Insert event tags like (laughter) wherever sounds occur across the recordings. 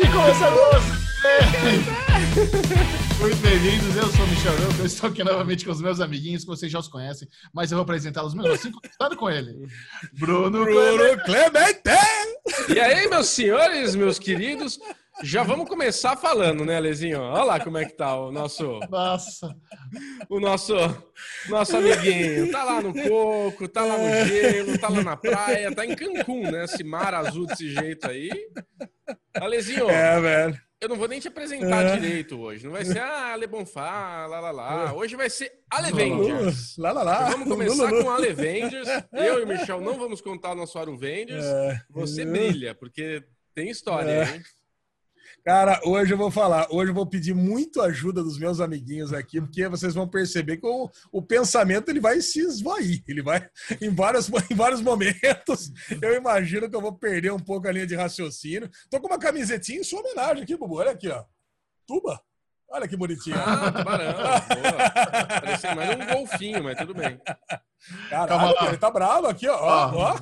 podcast começando! Muito bem-vindos, eu sou o Michel Arouca, eu estou aqui novamente com os meus amiguinhos, que vocês já os conhecem, mas eu vou apresentá-los mesmo assim, começando com ele. Bruno, Bruno Clemente! E aí, meus senhores, meus queridos, já vamos começar falando, né, Lezinho? Olha lá como é que tá o nosso. Nossa. O nosso, nosso amiguinho. Tá lá no coco, tá lá no gelo, tá lá na praia, tá em Cancún, né? Esse mar azul desse jeito aí. Alezinho. É, velho. Eu não vou nem te apresentar é. direito hoje. Não vai ser, ah, Ale Bonfá, lá, lá, lá. Hoje vai ser Alevengers. Lá, lá, lá. Vamos começar com Alevengers. (laughs) Eu e o Michel não vamos contar o nosso Aruvengers. É. Você brilha, porque tem história, é. hein? Cara, hoje eu vou falar, hoje eu vou pedir muito ajuda dos meus amiguinhos aqui, porque vocês vão perceber que o, o pensamento ele vai se esvair, ele vai (laughs) em vários, em vários momentos. Eu imagino que eu vou perder um pouco a linha de raciocínio. Tô com uma camisetinha em sua homenagem aqui, Bubu. Olha aqui, ó. Tuba. Olha que bonitinho. Ah, tubarão. Parecia mais um golfinho, mas tudo bem. Caralho, ele tá bravo aqui, ó. ó, ó.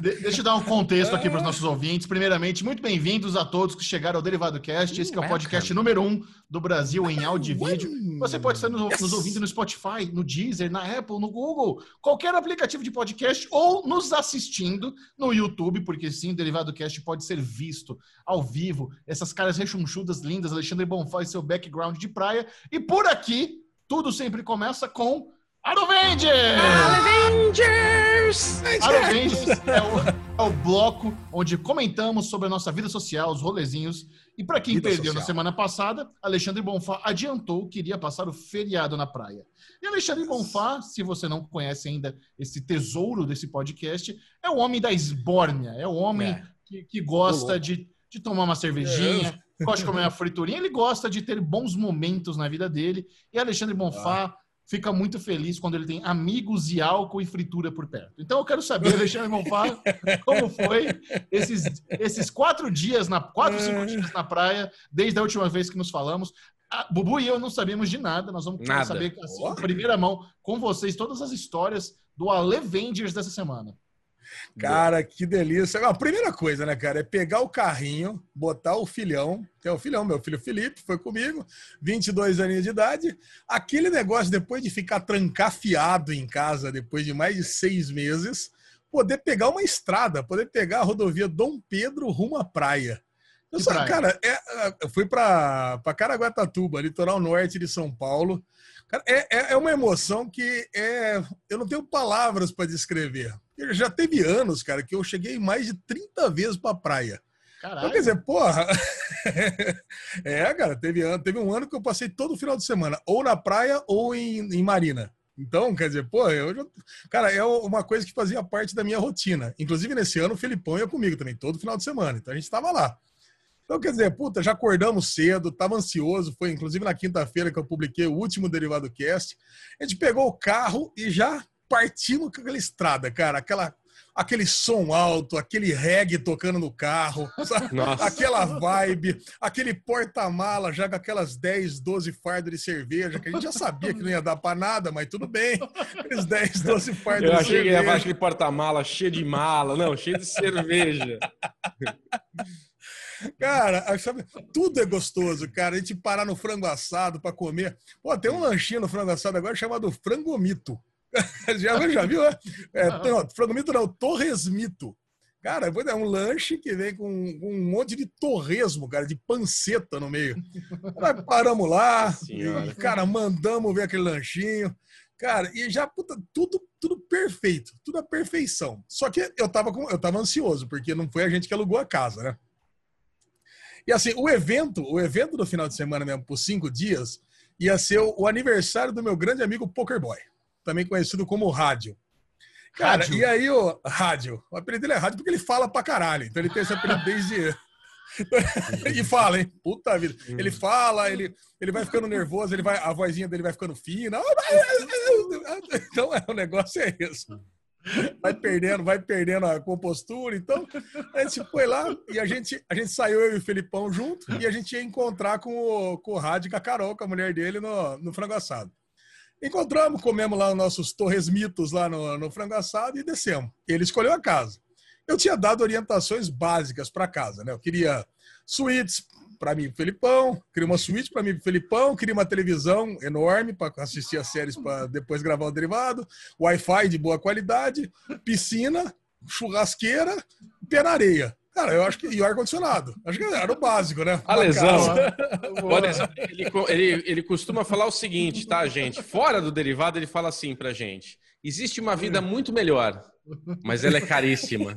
De, deixa eu dar um contexto aqui para os nossos ouvintes. Primeiramente, muito bem-vindos a todos que chegaram ao Derivado Cast. Esse é o podcast número um do Brasil em áudio e vídeo. Você pode estar nos, nos ouvindo no Spotify, no Deezer, na Apple, no Google, qualquer aplicativo de podcast ou nos assistindo no YouTube, porque sim, o Derivado Cast pode ser visto ao vivo. Essas caras rechonchudas, lindas, Alexandre Bonfá e seu background de praia. E por aqui, tudo sempre começa com Arovengers! Arovengers! Arovengers é o, é o bloco onde comentamos sobre a nossa vida social, os rolezinhos. E para quem vida perdeu social. na semana passada, Alexandre Bonfá adiantou que iria passar o feriado na praia. E Alexandre Bonfá, se você não conhece ainda esse tesouro desse podcast, é o homem da esbórnia, é o homem é. Que, que, gosta de, de tomar uma cervejinha, é. gosta de comer uma friturinha, ele gosta de ter bons momentos na vida dele. E Alexandre Bonfá. Ah fica muito feliz quando ele tem amigos e álcool e fritura por perto. Então eu quero saber, Alexandre Monfá, (laughs) como foi esses, esses quatro dias, na quatro, cinco é. dias na praia, desde a última vez que nos falamos. A Bubu e eu não sabíamos de nada, nós vamos nada. saber assim, em primeira mão com vocês todas as histórias do Alevengers dessa semana. Cara, que delícia. A primeira coisa, né, cara, é pegar o carrinho, botar o filhão, que é o filhão, meu filho Felipe, foi comigo, 22 aninhos de idade. Aquele negócio, depois de ficar trancafiado em casa, depois de mais de seis meses, poder pegar uma estrada, poder pegar a rodovia Dom Pedro rumo à praia. Eu só, cara, é, é, eu fui para Caraguatatuba, litoral norte de São Paulo. Cara, é, é, é uma emoção que é, eu não tenho palavras para descrever. Já teve anos, cara, que eu cheguei mais de 30 vezes pra praia. Caralho. Então, quer dizer, porra. (laughs) é, cara, teve, teve um ano que eu passei todo final de semana, ou na praia ou em, em Marina. Então, quer dizer, pô, eu já... Cara, é uma coisa que fazia parte da minha rotina. Inclusive, nesse ano, o Felipão ia comigo também, todo final de semana. Então, a gente tava lá. Então, quer dizer, puta, já acordamos cedo, tava ansioso. Foi, inclusive, na quinta-feira que eu publiquei o último Derivado Cast. A gente pegou o carro e já partimos com aquela estrada, cara, aquela aquele som alto, aquele reggae tocando no carro, aquela vibe, aquele porta-mala já com aquelas 10, 12 fardas de cerveja, que a gente já sabia que não ia dar para nada, mas tudo bem. Aqueles 10, 12 fardas Eu de achei cerveja. que ia aquele porta-mala cheio de mala, não, cheio de cerveja. Cara, sabe, tudo é gostoso, cara. A gente parar no frango assado para comer. Pô, tem um lanchinho no frango assado agora chamado frangomito. Já, (laughs) já viu? É, é não, frangomito não, torresmito. Cara, é um lanche que vem com, com, um monte de torresmo, cara, de panceta no meio. Nós paramos lá, e, cara, mandamos ver aquele lanchinho. Cara, e já, puta, tudo, tudo perfeito, tudo a perfeição. Só que eu tava, com, eu tava ansioso, porque não foi a gente que alugou a casa, né? E assim, o evento, o evento do final de semana mesmo, por cinco dias, ia ser o, o aniversário do meu grande amigo Poker Boy também conhecido como Rádio. Cara, rádio. e aí o Rádio, o apelido dele é Rádio porque ele fala pra caralho, então ele tem esse apelido desde... (laughs) e fala, hein? Puta vida. Ele fala, ele, ele vai ficando nervoso, ele vai, a vozinha dele vai ficando fina. Então, é, o negócio é isso. Vai perdendo, vai perdendo a compostura. Então, a gente foi lá e a gente, a gente saiu, eu e o Felipão junto, e a gente ia encontrar com o, com o Rádio com a Carol, com a mulher dele, no, no frango assado. Encontramos, comemos lá os nossos torresmitos lá no, no frango assado e descemos. Ele escolheu a casa. eu tinha dado orientações básicas para casa, né? Eu queria suítes para mim, Felipão, queria uma suíte para mim, Felipão, queria uma televisão enorme para assistir as séries para depois gravar o derivado, Wi-Fi de boa qualidade, piscina, churrasqueira, pé na areia. Cara, eu acho que. E o ar-condicionado. Acho que era o básico, né? A lesão. (laughs) ele, ele, ele costuma falar o seguinte, tá, gente? Fora do derivado, ele fala assim pra gente: existe uma vida muito melhor, mas ela é caríssima.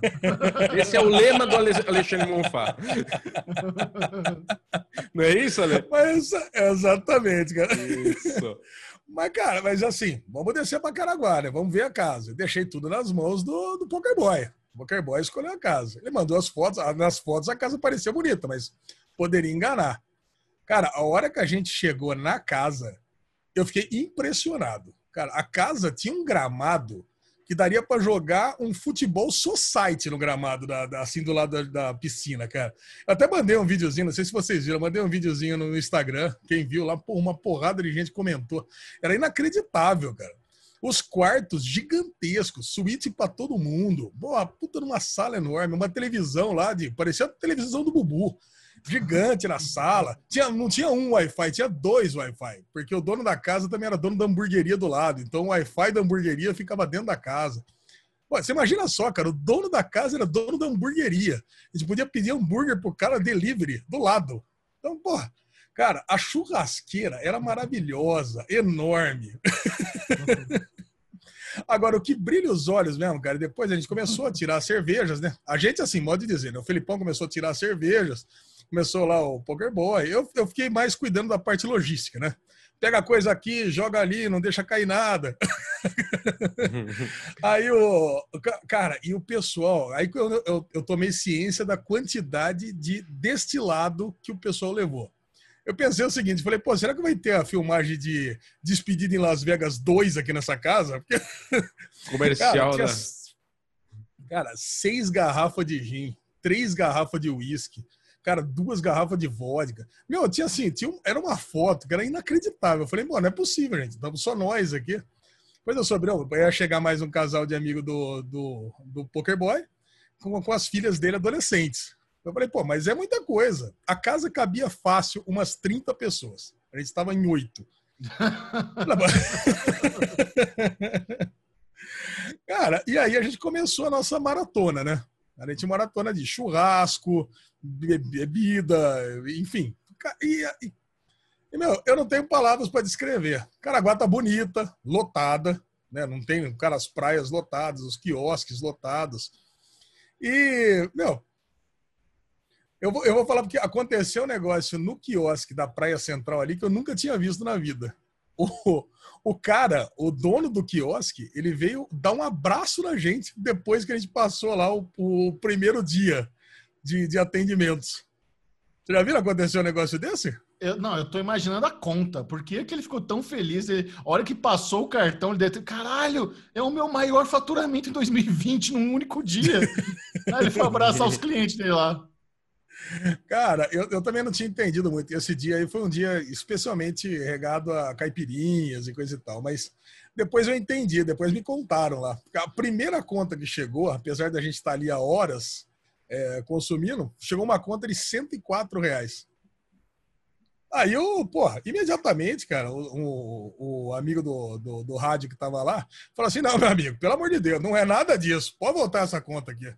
Esse é o lema do Alexandre Monfá. (laughs) Não é isso, Ale? Mas, exatamente, cara. Isso. (laughs) Mas, cara, mas assim, vamos descer para Caraguá, né? Vamos ver a casa. deixei tudo nas mãos do, do Pokerboy. O Pokerboy escolheu a casa. Ele mandou as fotos. Nas fotos a casa parecia bonita, mas poderia enganar. Cara, a hora que a gente chegou na casa, eu fiquei impressionado. Cara, a casa tinha um gramado que daria para jogar um futebol society no gramado, da, da, assim, do lado da, da, piscina, cara. Eu até mandei um videozinho, não sei se vocês viram, mandei um videozinho no Instagram. Quem viu lá, por uma porrada de gente comentou. Era inacreditável, cara. Os quartos gigantescos, suíte para todo mundo. Boa, puta numa sala enorme, uma televisão lá de. Parecia a televisão do Bubu gigante na sala. Tinha, não tinha um Wi-Fi, tinha dois Wi-Fi, porque o dono da casa também era dono da hamburgueria do lado. Então o Wi-Fi da hamburgueria ficava dentro da casa. Pô, você imagina só, cara, o dono da casa era dono da hamburgueria. A gente podia pedir hambúrguer pro cara delivery do lado. Então, pô, cara, a churrasqueira era maravilhosa, enorme. (laughs) Agora, o que brilha os olhos mesmo, cara, depois a gente começou a tirar cervejas, né? A gente, assim, modo de dizer, né? O Felipão começou a tirar cervejas, começou lá o Poker Boy. Eu, eu fiquei mais cuidando da parte logística, né? Pega a coisa aqui, joga ali, não deixa cair nada. (laughs) aí o. Cara, e o pessoal. Aí eu, eu, eu tomei ciência da quantidade de destilado que o pessoal levou. Eu pensei o seguinte, falei, pô, será que vai ter a filmagem de Despedida em Las Vegas 2 aqui nessa casa? Porque, (laughs) Comercial, cara, tinha, né? Cara, seis garrafas de gin, três garrafas de uísque, cara, duas garrafas de vodka. Meu, tinha assim, tinha era uma foto que era inacreditável. Eu falei, mano, não é possível, gente. Estamos só nós aqui. Depois eu soube, não, ia chegar mais um casal de amigo do, do, do Poker Boy com, com as filhas dele adolescentes. Eu falei, pô, mas é muita coisa. A casa cabia fácil umas 30 pessoas. A gente estava em oito. (laughs) Cara, e aí a gente começou a nossa maratona, né? A gente maratona de churrasco, bebida, enfim. E, e, e meu, eu não tenho palavras para descrever. Caraguá tá bonita, lotada, né? Não tem, cara, as praias lotadas, os quiosques lotados. E, meu, eu vou, eu vou falar porque aconteceu um negócio no quiosque da Praia Central ali que eu nunca tinha visto na vida. O, o cara, o dono do quiosque, ele veio dar um abraço na gente depois que a gente passou lá o, o primeiro dia de, de atendimentos. Você já viu acontecer um negócio desse? Eu, não, eu tô imaginando a conta. Por que, que ele ficou tão feliz? Ele, a hora que passou o cartão, ele deve ter. Caralho, é o meu maior faturamento em 2020 num único dia. (laughs) Aí ele foi abraçar os clientes dele lá. Cara, eu, eu também não tinha entendido muito. Esse dia aí foi um dia especialmente regado a caipirinhas e coisa e tal, mas depois eu entendi, depois me contaram lá. A primeira conta que chegou, apesar da gente estar ali há horas é, consumindo, chegou uma conta de 104 reais. Aí eu, porra, imediatamente, cara, o, o, o amigo do, do, do, rádio que tava lá falou assim: não, meu amigo, pelo amor de Deus, não é nada disso. Pode voltar essa conta aqui.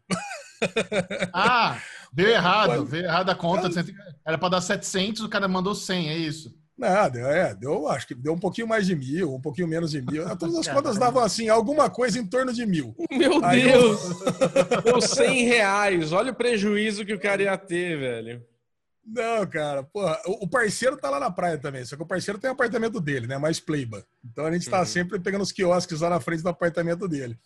Ah, veio errado, veio errado a conta. Era para dar 700, o cara mandou 100, é isso? Nada, é, deu, acho que deu um pouquinho mais de mil, um pouquinho menos de mil. Todas as contas davam assim, alguma coisa em torno de mil. Meu Aí Deus! Eu... Deu 100 reais, olha o prejuízo que o cara ia ter, velho. Não, cara, porra, o parceiro tá lá na praia também, só que o parceiro tem o apartamento dele, né? Mais playba. Então a gente tá uhum. sempre pegando os quiosques lá na frente do apartamento dele.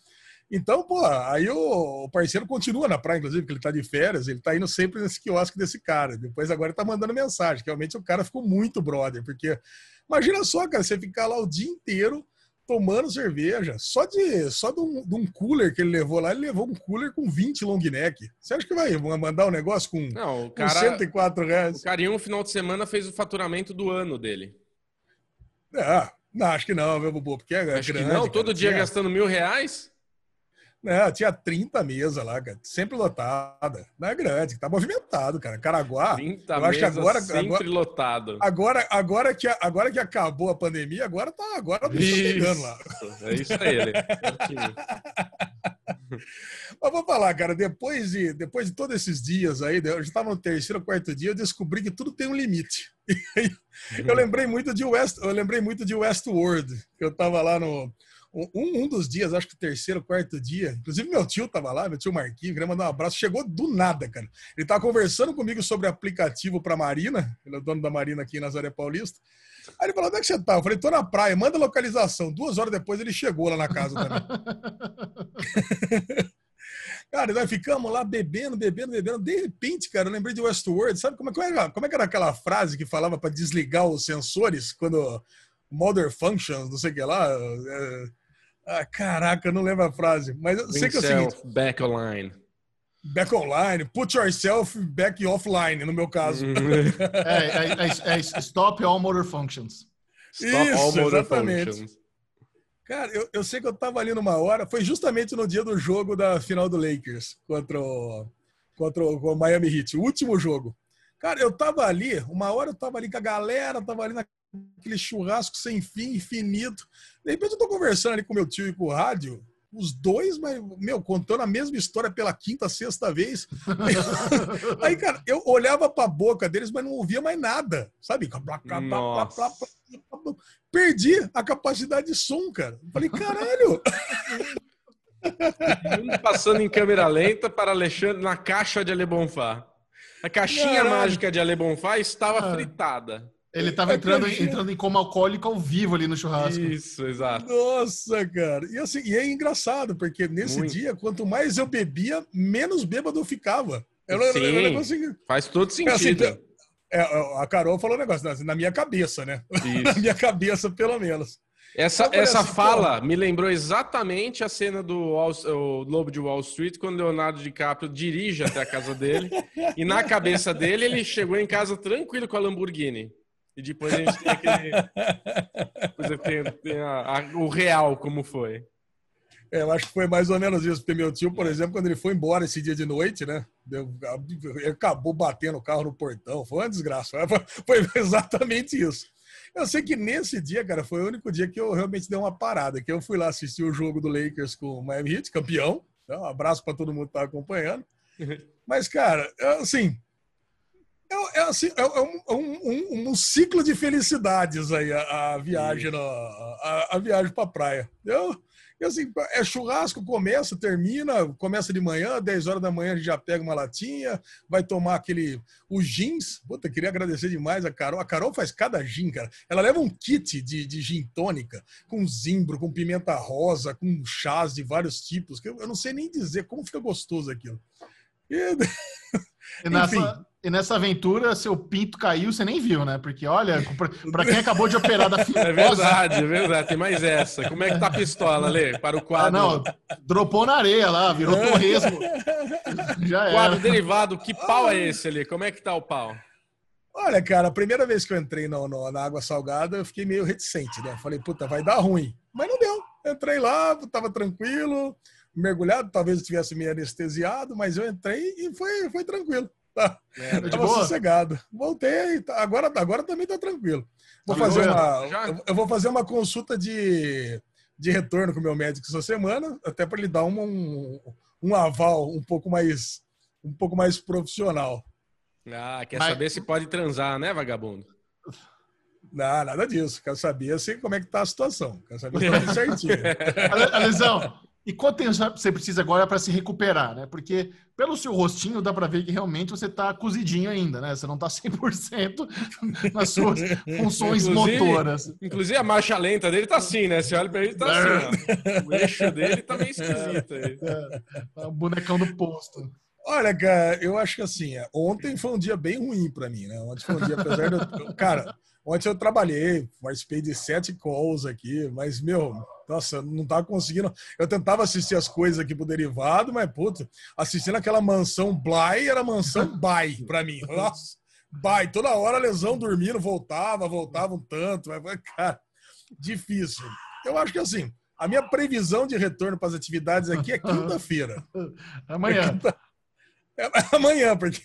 Então, pô, aí o parceiro continua na praia, inclusive, que ele tá de férias, ele tá indo sempre nesse quiosque desse cara. Depois agora ele tá mandando mensagem, que realmente o cara ficou muito brother, porque imagina só, cara, você ficar lá o dia inteiro tomando cerveja, só de só de um, de um, cooler que ele levou lá, ele levou um cooler com 20 long neck. Você acha que vai mandar um negócio com, Não, o cara, com 104 reais? O cara em um final de semana fez o faturamento do ano dele. É, não, acho que não, meu Bubu, porque é acho grande, não, todo cara, dia é. gastando mil reais? Não, tinha 30 mesas lá, cara. Sempre lotada. Não é grande, tá movimentado, cara. Caraguá. 30 eu acho que agora, sempre agora, lotado. Agora, agora, que, agora que acabou a pandemia, agora tá, agora tá chegando lá. É isso aí. (laughs) Mas vou falar, cara, depois de, depois de todos esses dias aí, eu já estava no terceiro, quarto dia, eu descobri que tudo tem um limite. (laughs) eu lembrei muito de West, eu lembrei muito de Westworld, que eu estava lá no um, um dos dias, acho que o terceiro, quarto dia, inclusive meu tio tava lá, meu tio Marquinhos, queria mandar um abraço, chegou do nada, cara. Ele tava conversando comigo sobre aplicativo para Marina, ele é o dono da Marina aqui em Nazaré Paulista. Aí ele falou: onde é que você tá? Eu falei: tô na praia, manda localização. Duas horas depois ele chegou lá na casa também. (laughs) cara, nós ficamos lá bebendo, bebendo, bebendo. De repente, cara, eu lembrei de Westworld. Sabe como é, como é, como é que era aquela frase que falava para desligar os sensores quando Mother Functions, não sei o que lá? É ah, caraca, eu não lembro a frase. Mas eu sei que é o seguinte. Back online. Back online. Put yourself back offline, no meu caso. (laughs) é, é, é, é, stop all motor functions. Stop Isso, all motor exatamente. functions. Cara, eu, eu sei que eu tava ali numa hora, foi justamente no dia do jogo da final do Lakers contra o, contra o Miami Heat, o último jogo. Cara, eu tava ali, uma hora eu tava ali com a galera, tava ali na aquele churrasco sem fim, infinito. De repente eu tô conversando ali com meu tio e com o rádio, os dois, mas, meu, contando a mesma história pela quinta, sexta vez. (laughs) Aí, cara, eu olhava pra boca deles, mas não ouvia mais nada, sabe? Perdi a capacidade de som, cara. Falei, caralho! Passando em câmera lenta para Alexandre na caixa de Ale Bonfá. A caixinha Caralho. mágica de Ale Bonfá estava ah. fritada. Ele tava entrando, entrando em coma alcoólico ao vivo ali no churrasco. Isso, exato. Nossa, cara. E, assim, e é engraçado, porque nesse Muito. dia, quanto mais eu bebia, menos bêbado eu ficava. Eu, Sim, eu, eu assim, faz todo sentido. É, assim, é, a Carol falou um negócio, na minha cabeça, né? (laughs) na minha cabeça, pelo menos. Essa, essa assim, fala me lembrou exatamente a cena do o Lobo de Wall Street, quando Leonardo DiCaprio dirige até a casa dele. e na cabeça dele, ele chegou em casa tranquilo com a Lamborghini. E depois a gente tem aquele. (laughs) depois tem, tem a, a, o real, como foi. É, eu acho que foi mais ou menos isso, porque meu tio, por exemplo, quando ele foi embora esse dia de noite, né? Ele acabou batendo o carro no portão, foi uma desgraça. (laughs) Foi exatamente isso. Eu sei que nesse dia, cara, foi o único dia que eu realmente dei uma parada, que eu fui lá assistir o jogo do Lakers com o Miami Heat, campeão. Né, um abraço para todo mundo que tá acompanhando. (laughs) Mas, cara, assim, é, é, assim, é, é um, um, um, ciclo de felicidades aí a, a viagem a, a viagem para praia. Eu, assim, é churrasco, começa, termina, começa de manhã, 10 horas da manhã a gente já pega uma latinha, vai tomar aquele. Os jeans. Puta, queria agradecer demais a Carol. A Carol faz cada gin, cara. Ela leva um kit de, de gin tônica, com zimbro, com pimenta rosa, com chás de vários tipos, que eu, eu não sei nem dizer como fica gostoso aquilo. E... (laughs) E e nessa aventura, seu pinto caiu, você nem viu, né? Porque, olha, para quem acabou de operar da (laughs) fibrose... É verdade, é verdade. Tem mais essa. Como é que tá a pistola, Lê? Para o quadro. Ah, não, dropou na areia lá, virou torresmo. Já era. Quadro derivado, que pau é esse ali? Como é que tá o pau? Olha, cara, a primeira vez que eu entrei no, no, na água salgada, eu fiquei meio reticente, né? Falei, puta, vai dar ruim. Mas não deu. Entrei lá, tava tranquilo mergulhado, talvez eu tivesse meio anestesiado, mas eu entrei e foi, foi tranquilo. Tá. É, Tava sossegado. Voltei, tá, agora, agora também tá tranquilo. Vou tá fazer uma, eu vou fazer uma consulta de, de retorno com o meu médico essa semana, até para ele dar um, um, um, aval um pouco mais um pouco mais profissional. Ah, quer mas... saber se pode transar, né, vagabundo? Não, nada disso. Quero saber assim, como é que tá a situação. Quero saber se (laughs) tá tudo certinho. Alisão, e quanto tempo você precisa agora para se recuperar, né? Porque pelo seu rostinho dá para ver que realmente você está cozidinho ainda, né? Você não está 100% (laughs) nas suas funções inclusive, motoras. Inclusive a marcha lenta dele tá assim, né? Você olha para ele, tá assim, ó. O eixo dele tá meio esquisito aí. É, é o bonecão do posto. Olha, cara, eu acho que assim, é, ontem foi um dia bem ruim para mim, né? Ontem foi um dia, apesar de eu, cara, ontem eu trabalhei, participei de sete calls aqui, mas, meu, nossa, não tava conseguindo. Eu tentava assistir as coisas aqui pro derivado, mas, puta, assistindo aquela mansão Bly era mansão Bay pra mim. (laughs) Nossa, Bay, toda hora lesão dormindo, voltava, voltava um tanto, mas, cara, difícil. Eu acho que assim, a minha previsão de retorno para as atividades aqui é quinta-feira. (laughs) Amanhã. É quinta... (laughs) é amanhã, porque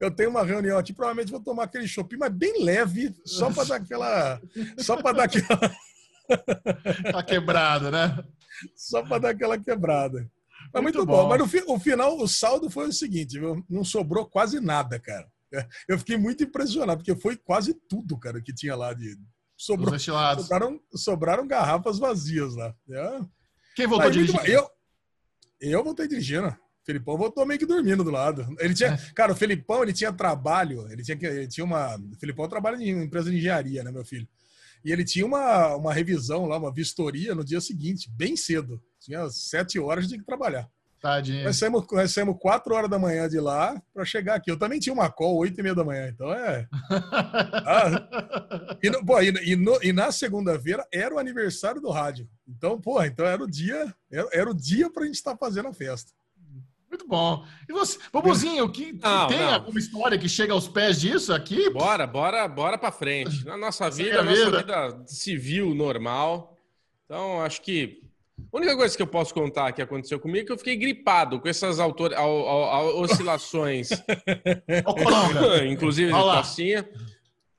eu tenho uma reunião aqui, provavelmente vou tomar aquele shopping, mas bem leve, só para dar aquela. Só para dar aquela. (laughs) tá quebrada, né? Só para dar aquela quebrada. Mas muito, muito bom. bom. Mas no fi, o final, o saldo foi o seguinte: viu? não sobrou quase nada, cara. Eu fiquei muito impressionado, porque foi quase tudo, cara, que tinha lá de. Sobrou, sobraram, sobraram garrafas vazias lá. É. Quem voltou dirigindo? Eu, eu voltei dirigindo. Felipão voltou meio que dormindo do lado. Ele tinha, é. cara, o Felipão, ele tinha trabalho, ele tinha, ele tinha uma, o Felipão trabalha em empresa de engenharia, né, meu filho? E ele tinha uma, uma revisão lá, uma vistoria no dia seguinte, bem cedo. Tinha sete horas de trabalhar. Tadinho. Nós saímos, nós saímos quatro horas da manhã de lá para chegar aqui. Eu também tinha uma call oito e meia da manhã, então é. (laughs) ah, e, no, pô, e, e, no, e na segunda-feira era o aniversário do rádio. Então, pô, então era o dia, era, era o dia para a gente estar tá fazendo a festa. Muito bom. E você, Bobozinho, que, não, tem não. alguma história que chega aos pés disso aqui? Bora, bora, bora para frente. Na nossa vida, nossa vida. vida civil normal. Então, acho que a única coisa que eu posso contar que aconteceu comigo é que eu fiquei gripado com essas autor... oscilações. (laughs) (laughs) Inclusive de tocinha.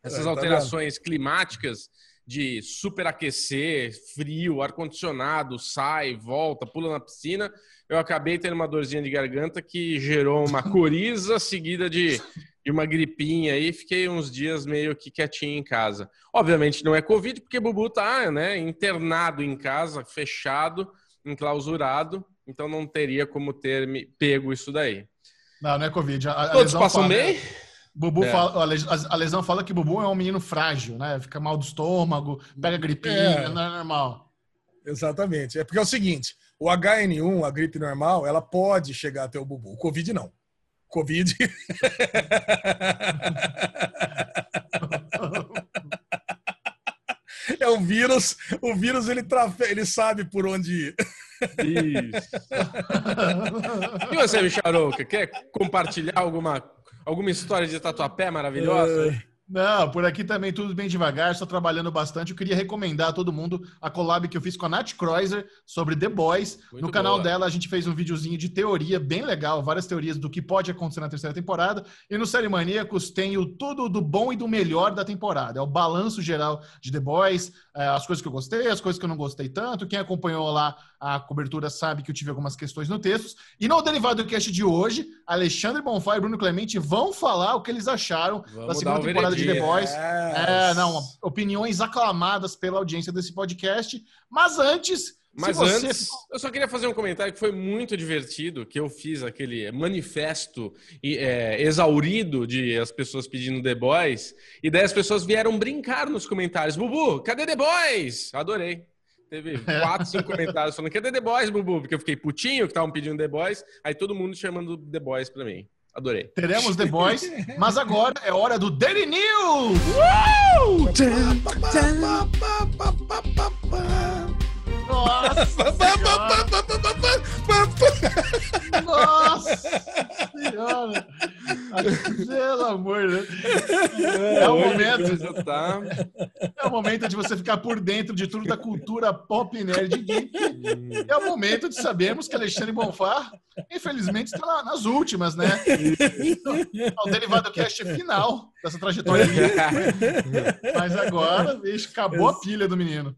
Essas é, tá alterações climáticas de superaquecer, frio, ar-condicionado, sai, volta, pula na piscina. Eu acabei tendo uma dorzinha de garganta que gerou uma (laughs) coriza seguida de de uma gripinha aí, fiquei uns dias meio que quietinho em casa. Obviamente não é Covid, porque Bubu tá né, internado em casa, fechado, enclausurado, então não teria como ter me pego isso daí. Não, não é Covid. A, Todos passam fala, bem? Bubu é. fala, a lesão fala que Bubu é um menino frágil, né? Fica mal do estômago, pega gripinha, é. não é normal. Exatamente. É porque é o seguinte: o HN1, a gripe normal, ela pode chegar até o Bubu. O Covid não. Covid. (laughs) é um vírus. O vírus ele, trafe... ele sabe por onde ir. Isso. (laughs) E você, Micharouca, quer compartilhar alguma, alguma história de tatuapé maravilhosa? Não, por aqui também tudo bem devagar, estou trabalhando bastante. Eu queria recomendar a todo mundo a collab que eu fiz com a Nath Kreuzer sobre The Boys. Muito no canal boa. dela a gente fez um videozinho de teoria bem legal, várias teorias do que pode acontecer na terceira temporada. E no Série Maníacos tem o tudo do bom e do melhor da temporada. É o balanço geral de The Boys, é, as coisas que eu gostei, as coisas que eu não gostei tanto. Quem acompanhou lá a cobertura sabe que eu tive algumas questões no texto. E no Derivado Cast de hoje, Alexandre Bonfá e Bruno Clemente vão falar o que eles acharam Vamos da segunda temporada de The Boys. É, não, opiniões aclamadas pela audiência desse podcast. Mas antes. Mas você... antes, eu só queria fazer um comentário que foi muito divertido, que eu fiz aquele manifesto é, exaurido de as pessoas pedindo The Boys, e daí as pessoas vieram brincar nos comentários. Bubu, cadê The Boys? Adorei. Teve quatro, cinco (laughs) comentários falando, cadê The Boys, Bubu? Porque eu fiquei putinho que estavam pedindo The Boys, aí todo mundo chamando The Boys pra mim. Adorei. Teremos The Boys, mas agora é hora do Daily News! Uh! Nossa! Nossa senhora! (laughs) Pelo amor de Deus. É o momento. Tá... É o momento de você ficar por dentro de tudo da cultura pop nerd geek. É o momento de sabermos que Alexandre Bonfá, infelizmente, está nas últimas, né? É o derivado cast final dessa trajetória. Mas agora, bicho, acabou a pilha do menino.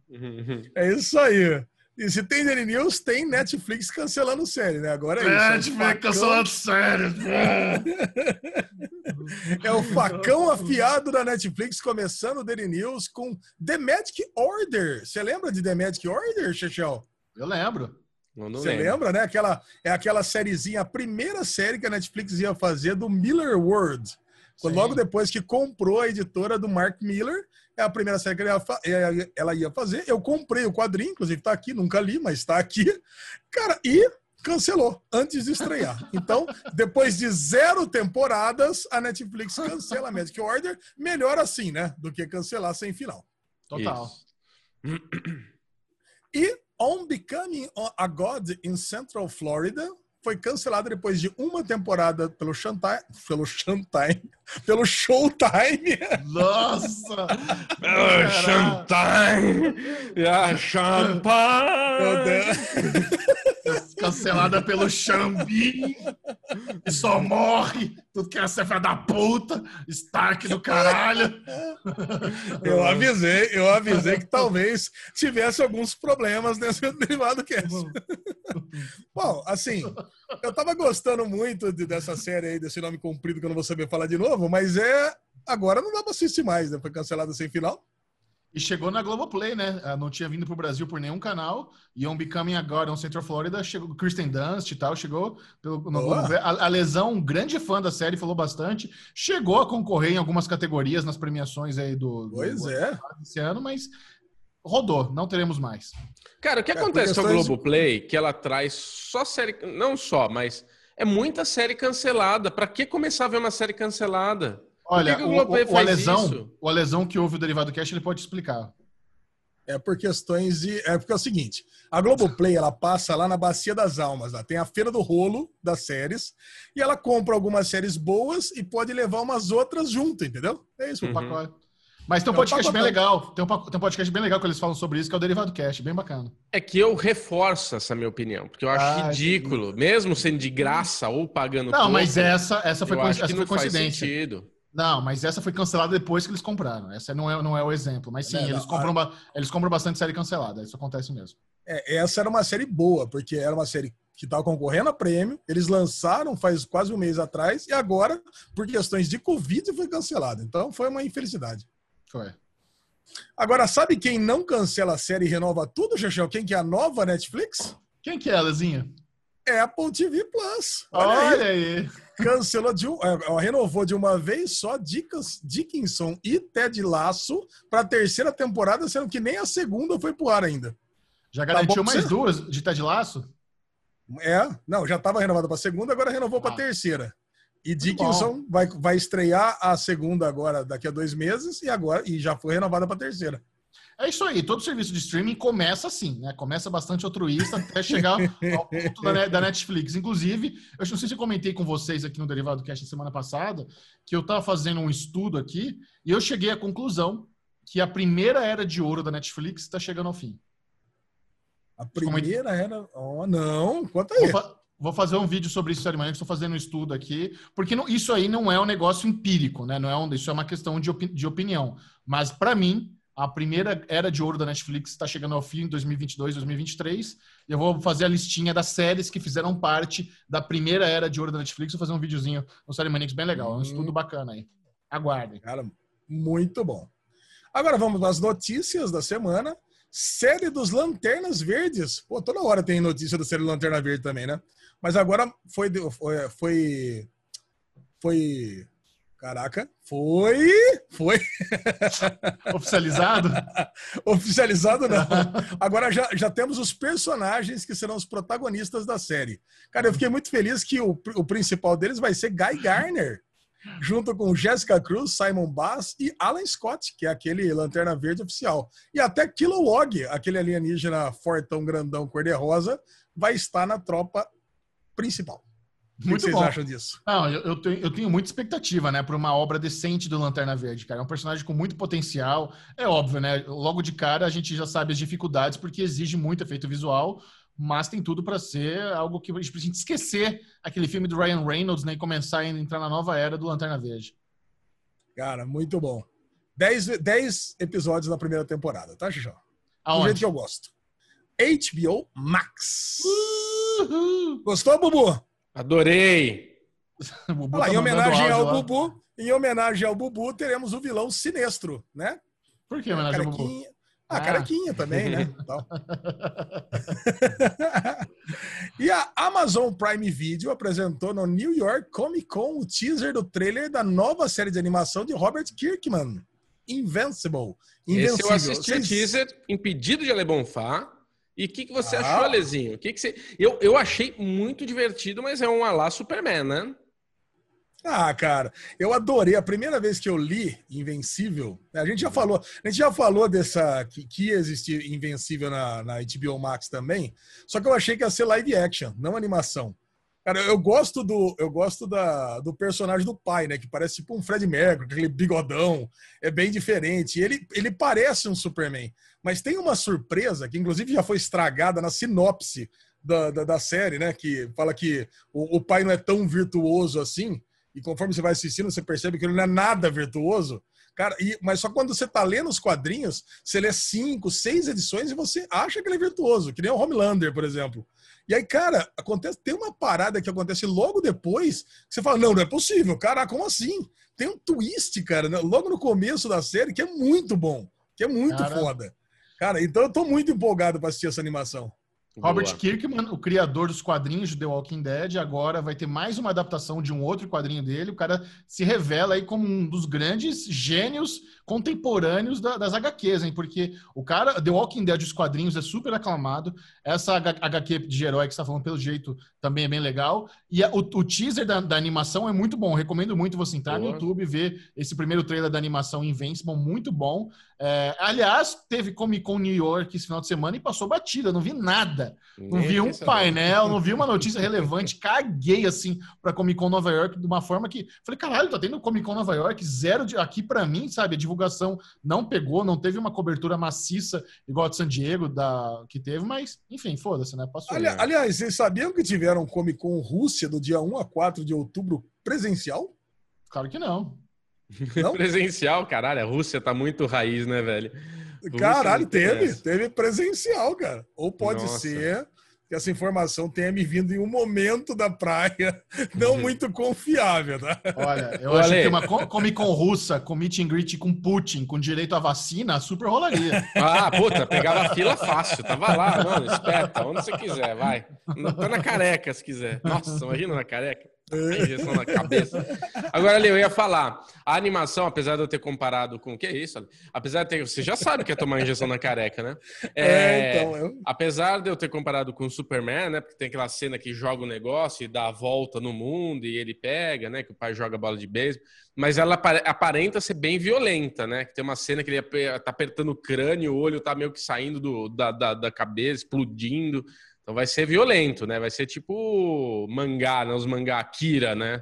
É isso aí. E se tem Daily News, tem Netflix cancelando série, né? Agora é isso. É Netflix cancelando série. (laughs) é o facão afiado da Netflix começando o Daily News com The Magic Order. Você lembra de The Magic Order, Chechel? Eu lembro. Você lembra, né? Aquela, é aquela sériezinha, a primeira série que a Netflix ia fazer do Miller World. Logo depois que comprou a editora do Mark Miller é a primeira série que ela ia fazer. Eu comprei o quadrinho, inclusive está aqui, nunca li, mas está aqui. Cara, e cancelou antes de estrear. Então, depois de zero temporadas, a Netflix cancela a Magic Order. Melhor assim, né? Do que cancelar sem final. Total. E On Becoming a God in Central Florida foi cancelada depois de uma temporada pelo Showtime, pelo Showtime, pelo Showtime. Nossa! Ah, Showtime! Ah, Champagne! Cancelada pelo Xambim. E só morre. Tudo que é filha da puta. Stark do caralho. Eu avisei, eu avisei que talvez tivesse alguns problemas nesse derivado cast. Bom, assim, eu tava gostando muito de, dessa série aí, desse nome comprido que eu não vou saber falar de novo, mas é. Agora não dá pra assistir mais, né? Foi cancelada sem final. E chegou na Globoplay, né? Ah, Não tinha vindo pro Brasil por nenhum canal. E on Becoming Agora, on Central Florida, chegou Kristen Dunst e tal, chegou pelo, no Boa. Globoplay. A, a Lesão, um grande fã da série, falou bastante. Chegou a concorrer em algumas categorias nas premiações aí do, do Pois é. esse ano, mas rodou, não teremos mais. Cara, o que É, acontece com a Globoplay? Que ela traz só série. Não só, mas é muita série cancelada. Pra que começar a ver uma série cancelada? Olha, que que o o, o, faz Alesão, isso? o Alesão que ouve o Derivado Cash, ele pode explicar. É por questões de. É porque é o seguinte: a Globoplay ela passa lá na Bacia das Almas, lá tem a feira do rolo das séries, e ela compra algumas séries boas e pode levar umas outras junto, entendeu? É isso. Uhum. O pacote. Mas tem um É um podcast bem legal. Tem um, tem um podcast bem legal que eles falam sobre isso, que é o Derivado Cash, bem bacana. É que eu reforço essa minha opinião, porque eu acho Ah, ridículo, mesmo sendo de graça ou pagando Não, pouco, mas essa, essa foi, essa não foi faz coincidência. sentido. Não, mas essa foi cancelada depois que eles compraram. Essa não é, não é o exemplo. Mas sim, Não, não, eles, compram, ba- eles compram bastante série cancelada. Isso acontece mesmo. É, essa era uma série boa, porque era uma série que estava concorrendo a prêmio, eles lançaram faz quase um mês atrás, e agora, por questões de Covid, foi cancelada. Então foi uma infelicidade. Foi. Agora, sabe quem não cancela a série e renova tudo, Xaxão? Quem que é a nova Netflix? Quem que é, Lezinha? Apple TV Plus. Olha aí. Olha aí. cancelou de um, é, renovou de uma vez só Dickens, Dickinson e Ted Lasso para a terceira temporada, sendo que nem a segunda foi pro ar ainda. Já Tá garantiu pra mais você? duas de Ted Laço? É, não, já estava renovada para a segunda, agora renovou para a Ah. terceira. E Dickinson vai, vai estrear a segunda agora daqui a dois meses e agora e já foi renovada para a terceira. É isso aí. Todo serviço de streaming começa assim, né? Começa bastante altruísta até chegar (laughs) ao ponto da, da Netflix. Inclusive, eu não sei se eu comentei com vocês aqui no Derivado Cast na semana passada, que eu estava fazendo um estudo aqui e eu cheguei à conclusão que a primeira era de ouro da Netflix está chegando ao fim. A primeira era. Oh, não, conta aí. fa- vou fazer um vídeo sobre isso amanhã, que estou fazendo um estudo aqui, porque não- isso aí não é um negócio empírico, né? Não é um, isso é uma questão de, opi- de opinião. Mas, para mim, a primeira era de ouro da Netflix está chegando ao fim em 2022, 2023. E eu vou fazer a listinha das séries que fizeram parte da primeira era de ouro da Netflix. Vou fazer um videozinho no Série Manix bem legal. É um Hum. estudo bacana aí. Aguardem. Cara, muito bom. Agora vamos às notícias da semana. Série dos Lanternas Verdes. Pô, toda hora tem notícia da série Lanterna Verde também, né? Mas agora foi. Foi. Foi. Caraca, foi. Foi. (laughs) Oficializado? Oficializado não. (laughs) Agora já, já temos os personagens que serão os protagonistas da série. Cara, eu fiquei muito feliz que o, o principal deles vai ser Guy Garner, junto com Jessica Cruz, Simon Bass e Alan Scott, que é aquele Lanterna Verde oficial. E até Kilowog, aquele alienígena fortão, grandão, cor-de-rosa, vai estar na tropa principal. O que Muito vocês bom. acham disso? Não, eu, eu tenho, eu tenho muita expectativa, né, para uma obra decente do Lanterna Verde, cara. É um personagem com muito potencial. É óbvio, né? Logo de cara a gente já sabe as dificuldades, porque exige muito efeito visual, mas tem tudo para ser algo que a gente precisa esquecer aquele filme do Ryan Reynolds, né, e começar a entrar na nova era do Lanterna Verde. Cara, muito bom. Dez, dez episódios na primeira temporada, tá, Xixão? Do Aonde? jeito que eu gosto. HBO Max. Uhul. Gostou, Bubu? Adorei. O Bubu Olha lá, tá em homenagem áudio ao lá. Bubu, em homenagem ao Bubu, teremos o vilão sinestro, né? Por que homenagem ao Bubu? Ah, Ah. carequinha também, né? (laughs) (laughs) E a Amazon Prime Video apresentou no New York Comic Con o teaser do trailer da nova série de animação de Robert Kirkman, Invincible. Esse eu Invencível. assisti o Vocês- teaser em pedido de Alebonfá. E o que, que você Ah. achou, Alezinho? O que que você... eu, eu achei muito divertido, mas é um alá Superman, né? Ah, cara, eu adorei. A primeira vez que eu li Invencível, a gente já falou, a gente já falou dessa que, que ia existir Invencível na, na HBO Max também, só que eu achei que ia ser live action, não animação. Cara, eu gosto do eu gosto da, do personagem do pai, né? Que parece tipo um Fred Mercury, aquele bigodão. É bem diferente. Ele, ele parece um Superman. Mas tem uma surpresa que, inclusive, já foi estragada na sinopse da, da, da série, né? Que fala que o, o, pai não é tão virtuoso assim. E conforme você vai assistindo, você percebe que ele não é nada virtuoso. Cara, e, mas só quando você tá lendo os quadrinhos, você lê cinco, seis edições e você acha que ele é virtuoso, que nem o Homelander, por exemplo. E aí, cara, acontece, tem uma parada que acontece logo depois, que você fala, não, não é possível, cara, como assim? Tem um twist, cara, né, logo no começo da série, que é muito bom, que é muito cara... foda. Cara, então eu tô muito empolgado para assistir essa animação. Robert Boa. Kirkman, o criador dos quadrinhos de The Walking Dead, agora vai ter mais uma adaptação de um outro quadrinho dele. O cara se revela aí como um dos grandes gênios contemporâneos da, das HQs, hein? Porque o cara, The Walking Dead, os quadrinhos é super aclamado. Essa HQ de herói que você está falando, pelo jeito, também é bem legal. E a, o, o, teaser da, da, animação é muito bom. Recomendo muito você entrar Boa. no YouTube e ver esse primeiro trailer da animação Invincible, muito bom. É, aliás, teve Comic Con New York esse final de semana e passou batida, não vi nada. Não vi um painel, não vi uma notícia relevante. Caguei assim para Comic Con Nova York de uma forma que falei, caralho, tá tendo Comic Con Nova York, zero de aqui para mim, sabe? A divulgação não pegou, não teve uma cobertura maciça igual a de San Diego da que teve, mas enfim, foda-se, né? Passou. Ali, aliás, vocês sabiam que tiveram Comic Con Rússia do dia 1 a 4 de outubro presencial? Claro que não. Não? (laughs) Presencial, caralho, a Rússia tá muito raiz, né, velho? Caralho, teve, teve presencial, cara. Ou pode Nossa. ser que essa informação tenha me vindo em um momento da praia (laughs) não uhum. muito confiável, tá? Olha, eu acho que uma Comic Con russa com meet and greet com Putin, com direito à vacina, super rolaria. Ah, puta, pegava fila fácil, tava lá, mano, esperta, onde você quiser, vai. Tá na careca, se quiser. Nossa, imagina na careca. Injeção na cabeça. Agora, ali, eu ia falar. A animação, apesar de eu ter comparado com. O que é isso? Apesar de ter. Você já sabe que é tomar injeção na careca, né? É, é então. Eu... Apesar de eu ter comparado com o Superman, né? Porque tem aquela cena que joga o negócio e dá a volta no mundo e ele pega, né? Que o pai joga bola de beisebol. Mas ela aparenta ser bem violenta, né? Que tem uma cena que ele tá apertando o crânio, o olho tá meio que saindo do, da, da, da cabeça, explodindo. Então vai ser violento, né? Vai ser tipo mangá, né? Os mangá Akira, né?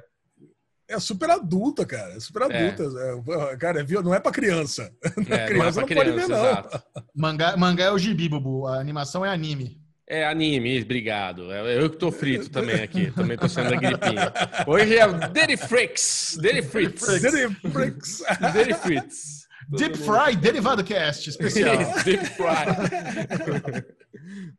É super adulta, cara. É super é. adulta. É. É, cara, não é pra criança. (laughs) É, criança não, é não pode ver, não. Mangá, mangá é o gibi, Bubu. A animação é anime. É anime, obrigado. É, eu que tô frito também aqui. Também tô sendo a gripinha. Hoje é o Daddy Freaks. Daddy Freaks. Daddy Freaks. Daddy Freaks. Deep Fry Derivado Cast especial. (laughs) Deep Fry.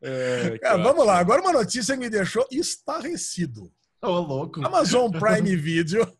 (laughs) é, vamos lá, agora uma notícia que me deixou estarrecido. Ô, oh, louco. Amazon (laughs) Prime Video.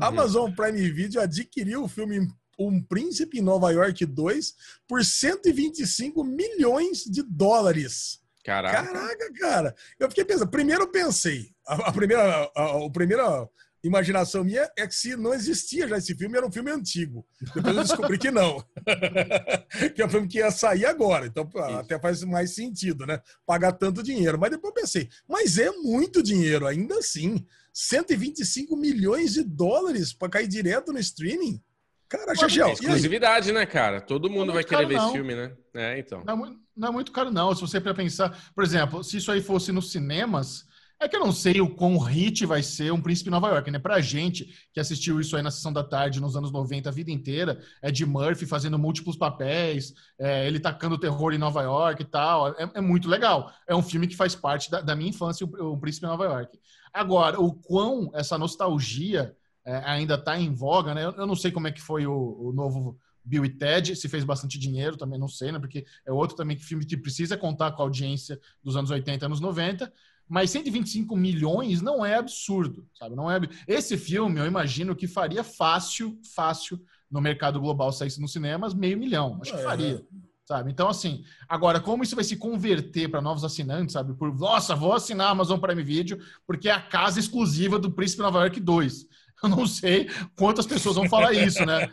Amazon Prime Video adquiriu o filme Um Príncipe em Nova York 2 por 125 milhões de dólares. Caraca. Caraca, cara. Eu fiquei pensando, primeiro eu pensei, a, a primeira, a, a, primeira imaginação minha é que se não existia já esse filme, era um filme antigo. Depois eu descobri que não. (laughs) que é um filme que ia sair agora. Então Isso. até faz mais sentido, né? Pagar tanto dinheiro. Mas depois eu pensei, mas é muito dinheiro, ainda assim. 125 milhões de dólares para cair direto no streaming. Cara. É exclusividade, né, cara? Todo mundo não é vai querer ver esse filme, né? É, então. Não é, muito, não é muito caro, não. Se você para pensar, por exemplo, se isso aí fosse nos cinemas, é que eu não sei o quão hit vai ser um Príncipe Nova York, né? Pra gente que assistiu isso aí na sessão da tarde nos anos 90 a vida inteira, é de Murphy fazendo múltiplos papéis, é, ele tacando terror em Nova York e tal. É, é muito legal. É um filme que faz parte da, da minha infância, o, Príncipe Nova York. Agora, o quão essa nostalgia é, ainda tá em voga, né? Eu, eu, não sei como é que foi o, o novo. Bill e Ted, se fez bastante dinheiro, também não sei, né? Porque é outro também que filme que precisa contar com a audiência dos anos 80 e anos 90 mas 125 milhões não é absurdo, sabe? Não é esse filme, eu imagino que faria fácil, fácil no mercado global saísse nos cinemas meio milhão, acho que é. faria. Sabe? Então, assim, agora, como isso vai se converter para novos assinantes, sabe? Por, nossa, vou assinar a Amazon Prime Video porque é a casa exclusiva do Príncipe Nova York 2. (laughs) Eu não sei quantas pessoas vão falar isso, né?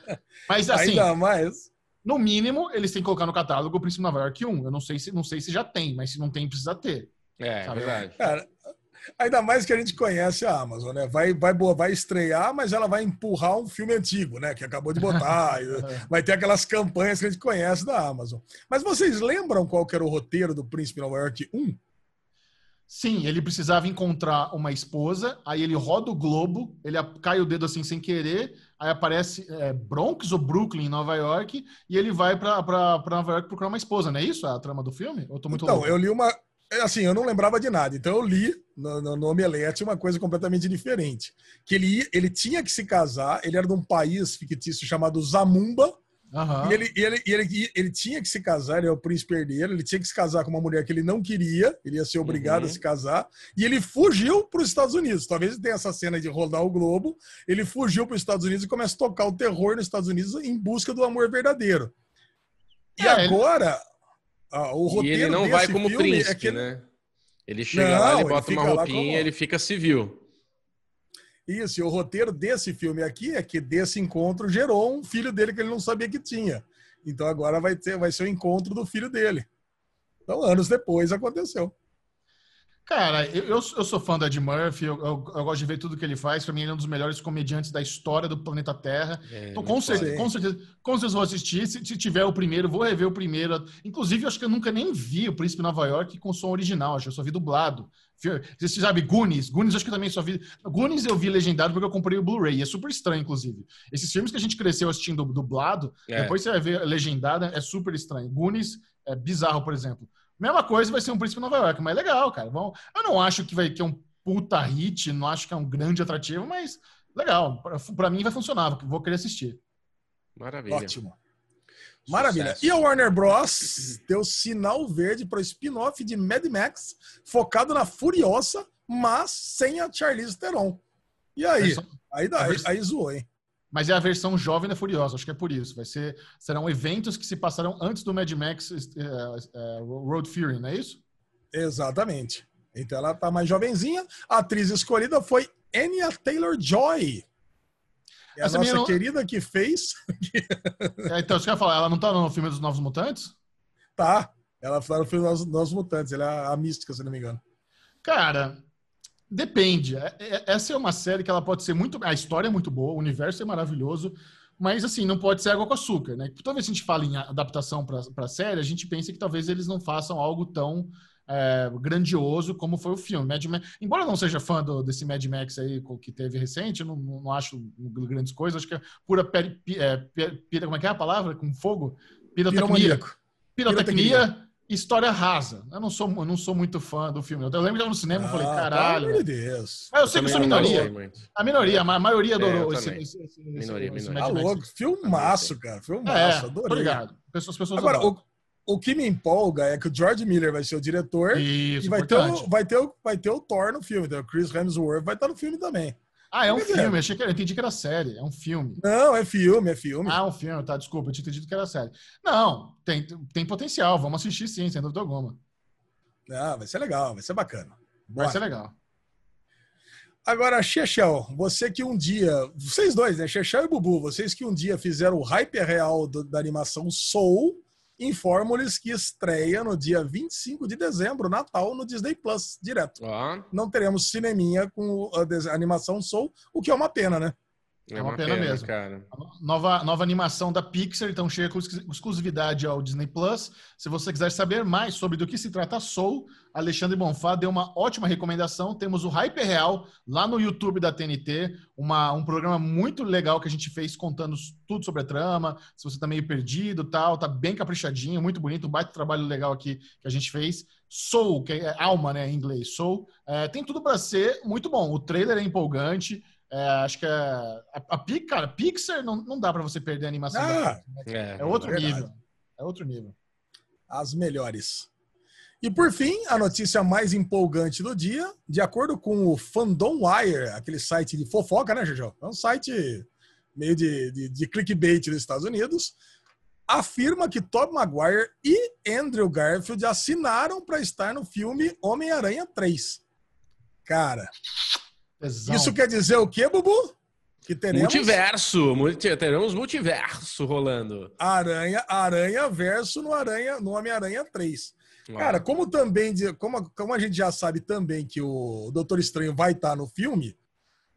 Mas, (laughs) assim... Ainda mais... No mínimo, eles têm que colocar no catálogo o Príncipe Nova York 1. Eu não sei se, não sei se já tem, mas se não tem, precisa ter. É, é verdade. Cara, ainda mais que a gente conhece a Amazon, né? Vai, vai, vai estrear, mas ela vai empurrar um filme antigo, né? Que acabou de botar. (laughs) vai ter aquelas campanhas que a gente conhece da Amazon. Mas vocês lembram qual que era o roteiro do Príncipe Nova York 1? Sim, ele precisava encontrar uma esposa, aí ele roda o globo, ele cai o dedo assim sem querer, aí aparece é, Bronx ou Brooklyn, Nova York, e ele vai para Nova York procurar uma esposa, não é isso a trama do filme? Eu tô muito então, louco? eu li uma. É, assim, eu não lembrava de nada, então eu li no, no, no Omelete uma coisa completamente diferente. Que ele, ele tinha que se casar, ele era de um país fictício chamado Zamumba, Uhum. E, ele, e, ele, e ele, ele, tinha que se casar, ele é o príncipe herdeiro, ele tinha que se casar com uma mulher que ele não queria, ele ia ser obrigado uhum. a se casar, e ele fugiu para os Estados Unidos. Talvez tenha essa cena de rodar o globo, ele fugiu para os Estados Unidos e começa a tocar o terror nos Estados Unidos em busca do amor verdadeiro. E é, agora, ele... o roteiro e ele não vai como é príncipe, é que... né? Ele chega não, lá, ele bota ele uma roupinha, como... ele fica civil. Isso, e o roteiro desse filme aqui é que desse encontro gerou um filho dele que ele não sabia que tinha. Então agora vai, ter, vai ser o encontro do filho dele. Então, anos depois aconteceu. Cara, eu, eu, sou fã do Ed Murphy, eu, eu, eu, gosto de ver tudo que ele faz. Para mim, ele é um dos melhores comediantes da história do planeta Terra. É, então, com certeza, com certeza, com certeza vou assistir. Se, se, tiver o primeiro, vou rever o primeiro. Inclusive, eu acho que eu nunca nem vi o Príncipe Nova York com som original. Acho que eu só vi dublado. Você sabe, Goonies? Goonies acho que também só vi. Goonies eu vi legendado porque eu comprei o Blu-ray. É super estranho, inclusive. Esses filmes que a gente cresceu assistindo dublado, é. depois você vai ver legendado, é super estranho. Goonies é bizarro, por exemplo. Mesma coisa vai ser um Príncipe Nova York, mas é legal, cara. Bom, eu não acho que vai ter um puta hit, não acho que é um grande atrativo, mas legal. Para mim vai funcionar, vou querer assistir. Maravilha. Ótimo. Maravilha. Sucesso. E a Warner Bros. deu sinal verde para o spin-off de Mad Max, focado na Furiosa, mas sem a Charlize Theron. E aí? Aí, dá, aí, aí zoou, hein? Mas é a versão jovem da Furiosa, acho que é por isso. Vai ser, serão eventos que se passarão antes do Mad Max uh, uh, Road Fury, não é isso? Exatamente. Então ela tá mais jovenzinha. A atriz escolhida foi Anya Taylor-Joy. É a Essa nossa querida que fez. (laughs) é, então, você quer falar, ela não tá no filme dos Novos Mutantes? Tá. Ela tá no filme dos Novos Mutantes. Ela é a mística, se não me engano. Cara, Depende. É, é, essa é uma série que ela pode ser muito. A história é muito boa, o universo é maravilhoso, mas assim, não pode ser água com açúcar, né? Toda vez que a gente fala em adaptação para série, a gente pensa que talvez eles não façam algo tão é, grandioso como foi o filme. Mad Max, embora eu não seja fã do, desse Mad Max aí que teve recente, eu não, não acho grandes coisas, acho que é pura peri, é, pira, como é que é a palavra? Com fogo? Pirotecnia. Pirotecnia história rasa. Eu não sou, eu não sou muito fã do filme. Eu lembro de ir no cinema e ah, falei, caralho. De Deus. Mas eu sei que sou minoria. A minoria, a maioria adorou é, esse, esse, esse, Minoria, esse, minoria. Tá louco. Filmaço, cara. Filmaço. É, adorei. Obrigado. Pessoas, pessoas Agora, o, o que me empolga é que o George Miller vai ser o diretor Isso, e vai ter o, vai, ter o, vai ter o Thor no filme. Então, o Chris Hemsworth vai estar no filme também. Ah, é um filme. Achei que era, entendi que era série. É um filme. Não, é filme, é filme. Ah, é um filme, tá. Desculpa, eu tinha entendido que era série. Não, tem, tem potencial. Vamos assistir sim, sem dúvida alguma. Ah, vai ser legal, vai ser bacana. Bora. Vai ser legal. Agora, Chechel, você que um dia. Vocês dois, né? Chechel e Bubu, vocês que um dia fizeram o hype real do, da animação Soul informo-lhes que estreia no dia 25 de dezembro, Natal, no Disney Plus, direto. Ah. Não teremos cineminha com a animação Soul, o que é uma pena, né? É uma, pena, pena, mesmo. Cara. Nova, nova animação da Pixar, então chega com exclusividade ao Disney Plus. Se você quiser saber mais sobre do que se trata Soul, Alexandre Bonfá deu uma ótima recomendação. Temos o Hyper Real lá no YouTube da TNT, uma, um programa muito legal que a gente fez contando tudo sobre a trama. Se você tá meio perdido tal, tá bem caprichadinho, muito bonito, um baita trabalho legal aqui que a gente fez. Soul, que é alma, né, em inglês, Soul. É, tem tudo para ser muito bom. O trailer é empolgante. É, acho que é, a, a, cara, Pixar não, não dá para você perder a animação. Ah, é, é, outro é nível. É outro nível. As melhores. E por fim, a notícia mais empolgante do dia, de acordo com o Fandom Wire, aquele site de fofoca, né, Jojo? É um site meio de, de, de clickbait dos Estados Unidos, afirma que Tobey Maguire e Andrew Garfield assinaram para estar no filme Homem-Aranha 3. Cara, Tesão. Isso quer dizer o quê, Bubu? Que teremos... Multiverso, teremos multiverso rolando. Aranha, Aranha verso no Aranha, no Homem-Aranha 3. Uau. Cara, como também, como, como a gente já sabe também que o Doutor Estranho vai estar no filme,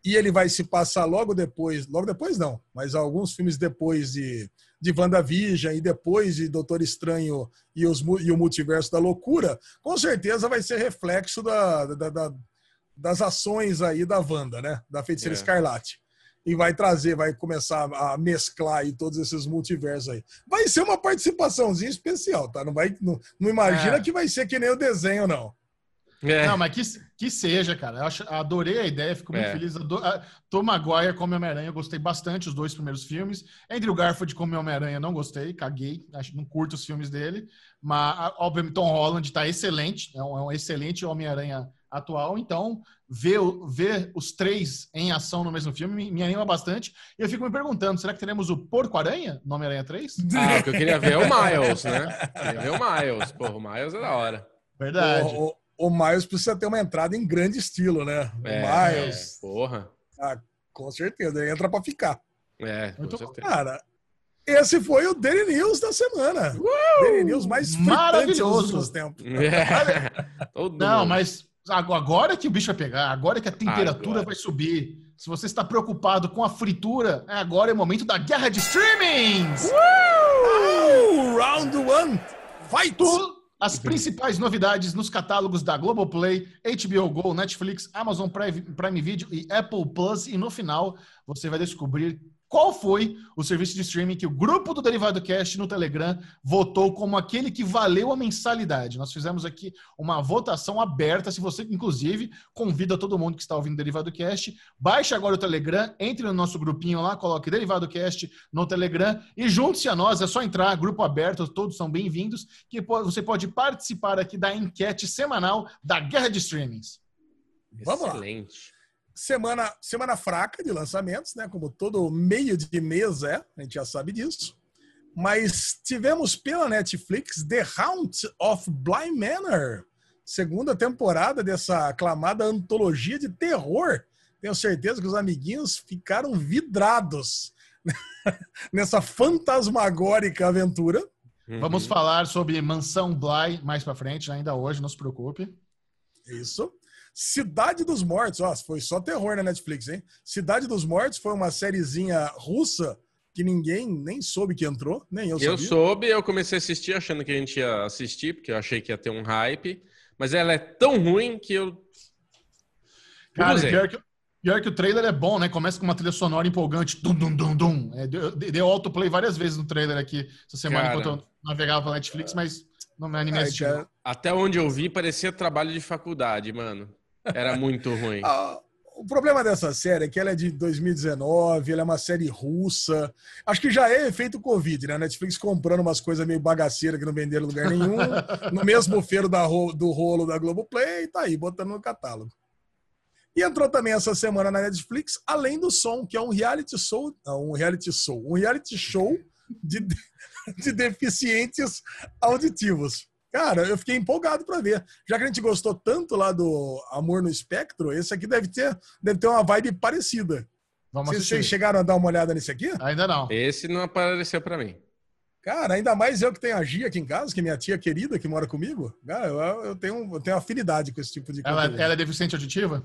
e ele vai se passar logo depois, logo depois não, mas alguns filmes depois de de WandaVision e depois de Doutor Estranho e, os, e o Multiverso da Loucura, com certeza vai ser reflexo da, da, da, das ações aí da Wanda, né? Da Feiticeira é. Escarlate. E vai trazer, vai começar a mesclar aí todos esses multiversos aí. Vai ser uma participaçãozinha especial, tá? Não, vai, não, não imagina é. que vai ser que nem o desenho, não. É. Não, mas que, que seja, cara. Eu acho, adorei a ideia, fico muito é. feliz. Ador, a, Tom Maguire como Homem-Aranha, eu gostei bastante os dois primeiros filmes. Andrew Garfield como Homem-Aranha, não gostei, caguei. Acho não curto os filmes dele. Mas, obviamente, Tom Holland está excelente. É um, é um excelente Homem-Aranha atual. Então, ver, ver os três em ação no mesmo filme me, me anima bastante. E eu fico me perguntando, será que teremos o Porco-Aranha no Homem-Aranha 3? (laughs) Ah, o que eu queria ver é o Miles, né? Eu queria ver o Miles. Pô, o Miles é da hora. Verdade. O, o Miles precisa ter uma entrada em grande estilo, né? O é, Miles. É, porra. Ah, com certeza, ele entra para ficar. É, com Muito certeza. Cara, esse foi o Daily News da semana. Uh! Daily News mais maravilhoso nos tempos. É. Não, mas agora que o bicho vai pegar, agora que a temperatura agora. vai subir. Se você está preocupado com a fritura, é agora é o momento da guerra de streamings! Uh! Oh, round one! Fight! As principais novidades nos catálogos da Globoplay, HBO Go, Netflix, Amazon Prime, Prime Video e Apple Plus. E no final, você vai descobrir qual foi o serviço de streaming que o grupo do Derivado Cast no Telegram votou como aquele que valeu a mensalidade. Nós fizemos aqui uma votação aberta. Se você, inclusive, convida todo mundo que está ouvindo o Derivado Cast, baixe agora o Telegram, entre no nosso grupinho lá, coloque Derivado Cast no Telegram e junte-se a nós. É só entrar, grupo aberto, todos são bem-vindos, que você pode participar aqui da enquete semanal da Guerra de Streamings. Vamos Excelente. Lá semana, semana fraca de lançamentos, né? Como todo meio de mês é, a gente já sabe disso. Mas tivemos pela Netflix The Haunt of Blind Manor, segunda temporada dessa aclamada antologia de terror. Tenho certeza que os amiguinhos ficaram vidrados (laughs) nessa fantasmagórica aventura. Uhum. Vamos falar sobre Mansão Bly mais para frente, ainda hoje, não se preocupe. Isso. Cidade dos Mortos, ó, foi só terror na Netflix, hein? Cidade dos Mortos foi uma sériezinha russa que ninguém nem soube que entrou, nem eu sabia. Eu soube, eu comecei a assistir achando que a gente ia assistir, porque eu achei que ia ter um hype, mas ela é tão ruim que eu. Cara, pior que, pior que o trailer é bom, né? Começa com uma trilha sonora empolgante, dum, dum, dum, dum. É, deu, deu autoplay várias vezes no trailer aqui essa semana cara, enquanto eu navegava pela Netflix, mas não me animei a Até onde eu vi, parecia trabalho de faculdade, mano. Era muito ruim. Ah, o problema dessa série é que ela é de 2019, ela é uma série russa. Acho que já é efeito Covid, né? A Netflix comprando umas coisas meio bagaceiras que não venderam lugar nenhum, (laughs) no mesmo feiro da, do rolo da Globoplay, e tá aí, botando no catálogo. E entrou também essa semana na Netflix, Além do Som, que é um reality show, não, um reality show, um reality show de, (laughs) de deficientes auditivos. Cara, eu fiquei empolgado para ver. Já que a gente gostou tanto lá do Amor no Espectro, esse aqui deve ter, deve ter uma vibe parecida. Vamos vocês, vocês chegaram a dar uma olhada nesse aqui? Ainda não. Esse não apareceu para mim. Cara, ainda mais eu que tenho a Gia aqui em casa, que é minha tia querida que mora comigo. Cara, eu, eu tenho, eu tenho afinidade com esse tipo de coisa. Ela, ela é deficiente auditiva?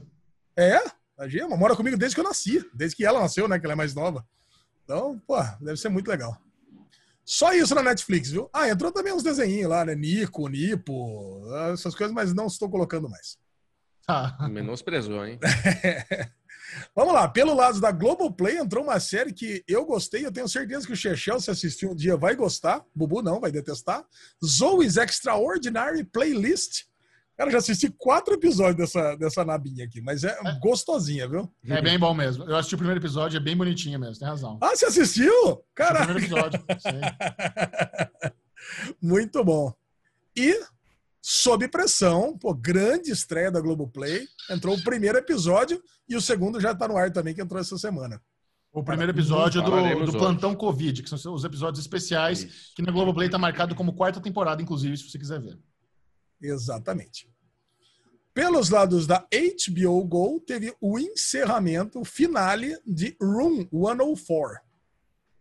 É, a Gia mora comigo desde que eu nasci. Desde que ela nasceu, né? Que ela é mais nova. Então, pô, deve ser muito legal. Só isso na Netflix, viu? Ah, entrou também uns desenhinhos lá, né? Nico, Nipo, essas coisas, mas não estou colocando mais. Ah. Menosprezou, hein? (laughs) Vamos lá, pelo lado da Globoplay entrou uma série que eu gostei, eu tenho certeza que o Chechel, se assistir um dia, vai gostar. Bubu não, vai detestar. Zoe's Extraordinary Playlist. Cara, já assisti quatro episódios dessa, dessa nabinha aqui, mas é, é, gostosinha, viu? É bem bom mesmo. Eu assisti o primeiro episódio, é bem bonitinho mesmo, tem razão. Ah, você assistiu? Caraca! O primeiro episódio, sim. (laughs) Muito bom. E, sob pressão, pô, grande estreia da Globoplay, entrou o primeiro episódio e o segundo já tá no ar também, que entrou essa semana. O primeiro episódio do, do Plantão Covid, que são os episódios especiais, Isso. que na Globoplay tá marcado como quarta temporada, inclusive, se você quiser ver. Exatamente. Pelos lados da HBO Go, teve o encerramento, o finale de Room 104,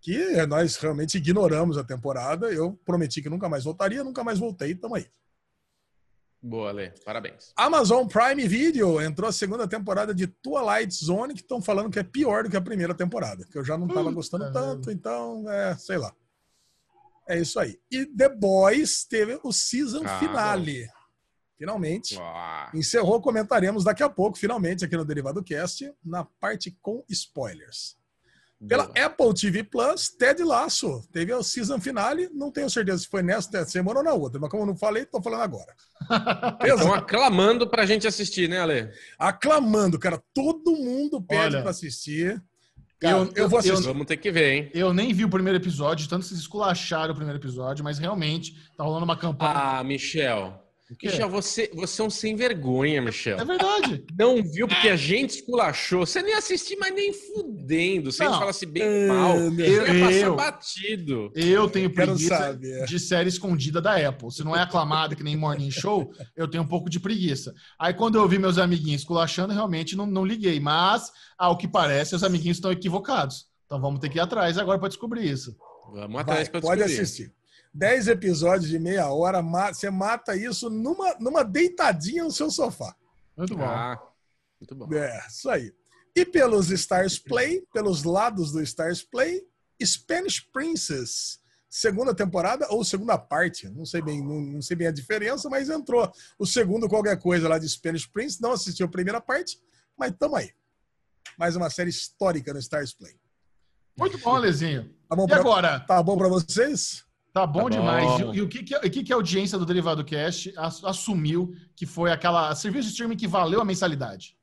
que nós realmente ignoramos a temporada. Eu prometi que nunca mais voltaria, nunca mais voltei, tamo aí. Boa, Lê. Parabéns. Amazon Prime Video entrou a segunda temporada de Twilight Zone, que estão falando que é pior do que a primeira temporada, que eu já não estava gostando tanto, então, é, sei lá. É isso aí. E The Boys teve o season ah, finale. Bom. Finalmente. Ah. Encerrou, comentaremos daqui a pouco, finalmente, aqui no Derivado Cast, na parte com spoilers. Pela Boa. Apple TV Plus, Ted Lasso. Teve o season finale. Não tenho certeza se foi nesta semana ou na outra, mas como eu não falei, estou falando agora. (laughs) Estão aclamando para a gente assistir, né, Ale? Aclamando, cara. Todo mundo pede para assistir. Cara, eu, eu, vou assistir. Vamos ter que ver, hein? Eu nem vi o primeiro episódio, tanto vocês esculacharam o primeiro episódio, mas realmente tá rolando uma campanha. Ah, Michel. Michel, você, você é um sem vergonha, Michel. É verdade. Não viu porque a gente esculachou. Você nem assistiu, mas nem fudendo. Você fala assim bem mal. Eu, eu, eu batido. Eu tenho preguiça de série escondida da Apple. Se não é aclamada que nem Morning Show, eu tenho um pouco de preguiça. Aí quando eu vi meus amiguinhos esculachando, realmente não, não liguei. Mas, ao que parece, os amiguinhos estão equivocados. Então vamos ter que ir atrás agora para descobrir isso. Vamos atrás para descobrir. Pode assistir. 10 episódios de meia hora, você mata isso numa, numa deitadinha no seu sofá. Muito bom. Ah, muito bom. É, isso aí. E pelos Stars Play, pelos lados do Stars Play, Spanish Princess, segunda temporada ou segunda parte, não sei bem, não, não, sei bem a diferença, mas entrou o segundo qualquer coisa lá de Spanish Prince, não assistiu a primeira parte, mas tamo aí. Mais uma série histórica no Stars Play. Muito bom, Lezinho. Tá bom e pra, agora? Tá bom para vocês? Tá bom, tá demais. E, e, o, que, que, o que, que a audiência do Derivado Cast assumiu que foi aquela serviço de streaming que valeu a mensalidade?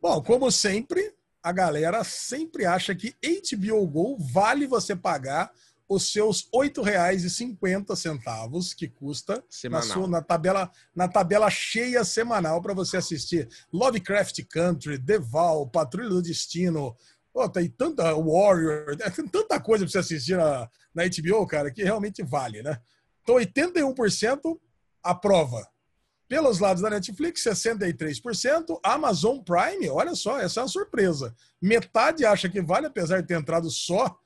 Bom, como sempre, a galera sempre acha que HBO Go vale você pagar os seus R$ 8,50 que custa na, sua, na, tabela, na tabela cheia semanal para você assistir Lovecraft Country, Deval, Patrulha do Destino, Pô, tem tanta Warrior, tem tanta coisa para você assistir na, na HBO, cara, que realmente vale, né? Então, 81% aprova. Pelos lados da Netflix, 63%. Amazon Prime, olha só, essa é uma surpresa. Metade acha que vale, apesar de ter entrado só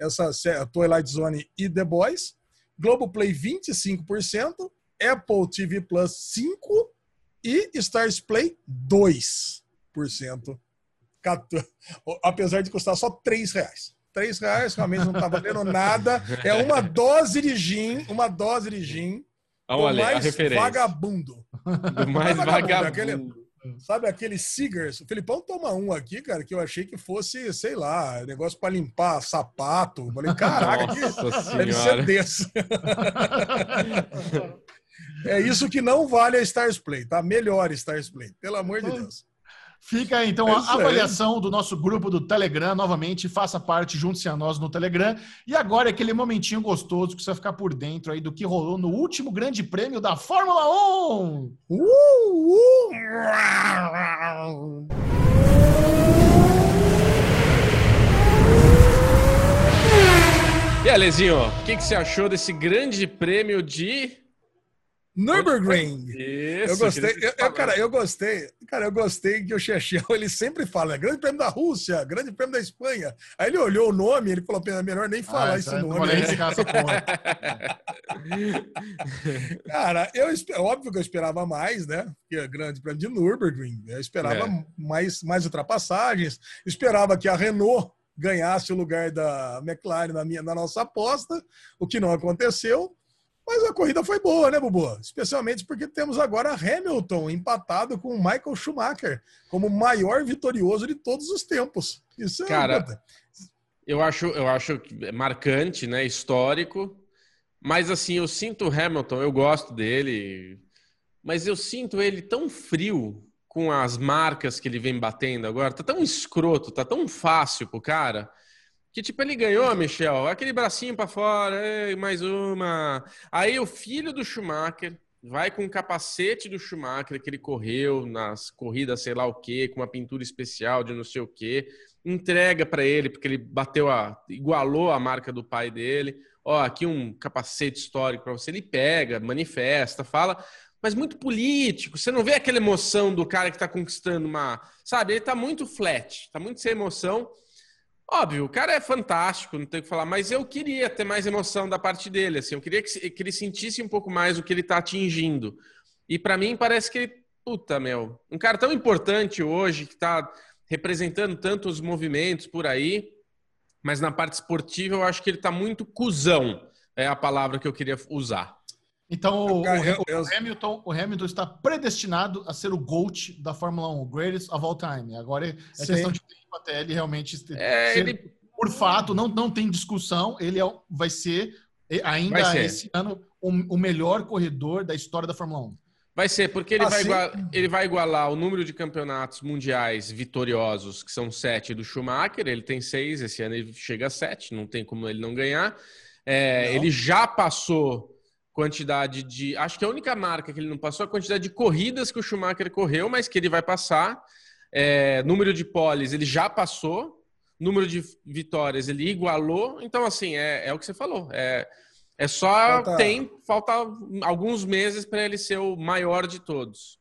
essa Twilight Zone e The Boys. Globoplay, 25%. Apple TV Plus, 5%. E Stars Play, 2% apesar de custar só três reais. Três reais realmente não está valendo nada. É uma dose de gin, uma dose de gin. Olha, do mais vagabundo. Do mais é vagabundo. Aquele, sabe aquele Seegers? O Filipão toma um aqui, cara, que eu achei que fosse, sei lá, negócio para limpar sapato. falei, caraca, que deve ser desse. (laughs) é isso que não vale a Stars Play, tá? Melhor Stars Play, pelo amor de Deus. Fica aí, então, é a avaliação do nosso grupo do Telegram. Novamente, faça parte, junte-se a nós no Telegram. E agora é aquele momentinho gostoso que você vai ficar por dentro aí do que rolou no último grande prêmio da Fórmula 1. Uh, uh. E aí, Lezinho, o que, que você achou desse grande prêmio de Nürburgring. Isso, eu gostei. Eu, eu, cara, eu gostei. Cara, eu gostei que o Chechel (laughs) ele sempre fala, né? Grande Prêmio da Rússia, Grande Prêmio da Espanha. Aí ele olhou o nome, ele falou, é melhor nem falar ah, esse nome. Esse (laughs) cara, eu óbvio que eu esperava mais, né? Que é Grande Prêmio de Nürburgring. Eu esperava é. mais, mais ultrapassagens. Esperava que a Renault ganhasse o lugar da McLaren na, minha, na nossa aposta, o que não aconteceu. Mas a corrida foi boa, né, Bubu? Especialmente porque temos agora Hamilton empatado com Michael Schumacher como o maior vitorioso de todos os tempos. Isso é Cara, eu acho, eu acho marcante, né? Histórico. Mas assim, eu sinto o Hamilton, eu gosto dele, mas eu sinto ele tão frio com as marcas que ele vem batendo agora. Tá tão escroto, tá tão fácil pro cara que tipo, ele ganhou, Michel, aquele bracinho para fora, mais uma. Aí o filho do Schumacher vai com o capacete do Schumacher que ele correu nas corridas, sei lá o quê, com uma pintura especial de não sei o quê, entrega para ele porque ele bateu a igualou a marca do pai dele. Ó, aqui um capacete histórico para você, ele pega, manifesta, fala, mas muito político. Você não vê aquela emoção do cara que está conquistando uma, sabe? Ele está muito flat, está muito sem emoção. Óbvio, o cara é fantástico, não tem o que falar, mas eu queria ter mais emoção da parte dele, assim, eu queria que, que ele sentisse um pouco mais o que ele está atingindo. E para mim parece que ele, puta, meu, um cara tão importante hoje, que está representando tantos movimentos por aí, mas na parte esportiva eu acho que ele está muito cuzão, é a palavra que eu queria usar. Então o, o, o, Hamilton, o Hamilton está predestinado a ser o GOAT da Fórmula 1, o greatest of all time. Agora é Sim. questão de tempo até ele realmente é, ser, ele... por fato, não, não tem discussão, ele é, vai ser ainda vai ser. esse ano o, o melhor corredor da história da Fórmula 1. Vai ser, porque ele, assim, vai igualar, ele vai igualar o número de campeonatos mundiais vitoriosos, que são sete do Schumacher, ele tem seis, esse ano ele chega a sete, não tem como ele não ganhar. É, não. Ele já passou quantidade de. Acho que a única marca que ele não passou é a quantidade de corridas que o Schumacher correu, mas que ele vai passar. É, número de poles ele já passou, número de vitórias ele igualou. Então, assim, é, é o que você falou. É, é só falta... tem, falta alguns meses para ele ser o maior de todos.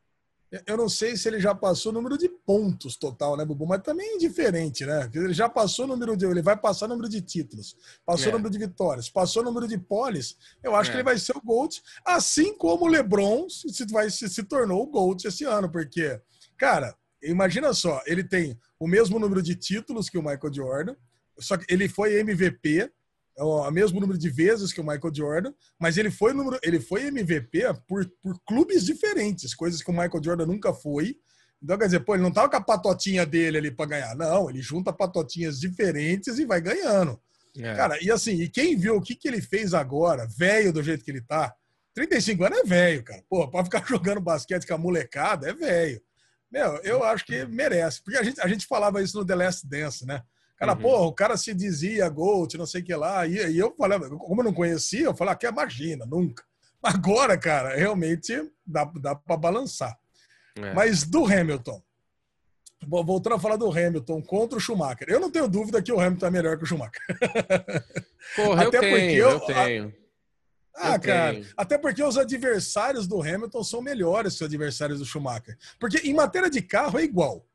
Eu não sei se ele já passou o número de pontos total, né, Bubu? Mas também é diferente, né? Ele já passou o número de. Ele vai passar o número de títulos, passou é. o número de vitórias, passou o número de poles. Eu acho é. que ele vai ser o Gold, assim como o Lebron se, vai, se, se tornou o Gold esse ano, porque, cara, imagina só, ele tem o mesmo número de títulos que o Michael Jordan, só que ele foi MVP, é o mesmo número de vezes que o Michael Jordan, mas ele foi número, ele foi MVP por, por clubes diferentes, coisas que o Michael Jordan nunca foi. Então, quer dizer, pô, ele não tava com a patotinha dele ali para ganhar. Não, ele junta patotinhas diferentes e vai ganhando. É. Cara, e assim, e quem viu o que, que ele fez agora, velho do jeito que ele tá, 35 anos é velho, cara. Pô, pra ficar (laughs) jogando basquete com a molecada é velho. Meu, eu acho que merece. Porque a gente, a gente falava isso no The Last Dance, né? Cara, uhum. pô, o cara se dizia Gold, não sei o que lá. E, e eu falava, como eu não conhecia, eu falava, que imagina, nunca. (laughs) Agora, cara, realmente dá, dá para balançar. É. Mas do Hamilton, voltando a falar do Hamilton contra o Schumacher, eu não tenho dúvida que o Hamilton é melhor que o Schumacher. (laughs) Porra, até eu tenho, porque eu, eu tenho. Ah, eu cara, tenho. até porque os adversários do Hamilton são melhores que os adversários do Schumacher. Porque em matéria de carro é igual.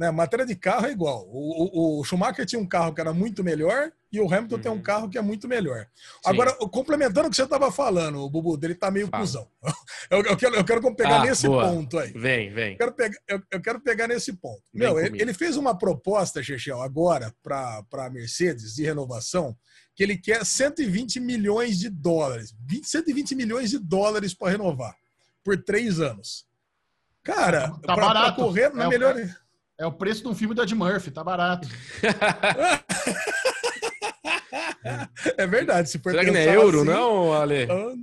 Né? Matéria de carro é igual. O, o, o, Schumacher tinha um carro que era muito melhor e o Hamilton uhum. tem um uhum. carro que é muito melhor. Sim. Agora, complementando o que você estava falando, o Bubu, dele tá meio Fala. cuzão. (laughs) Eu, eu, quero, eu quero pegar ah, nesse boa. ponto aí. Vem, vem. Eu quero pegar, eu, eu quero pegar nesse ponto. Vem Meu, ele, ele, fez uma proposta, Chechel, agora para a Mercedes de renovação, que ele quer 120 milhões de dólares. 20, 120 milhões de dólares para renovar por três anos. Cara, tá para correr na é melhor. O... É o preço de um filme do Ed Murphy, tá barato. é verdade. Se for Será que não é euro, assim, não, Ale? Ah,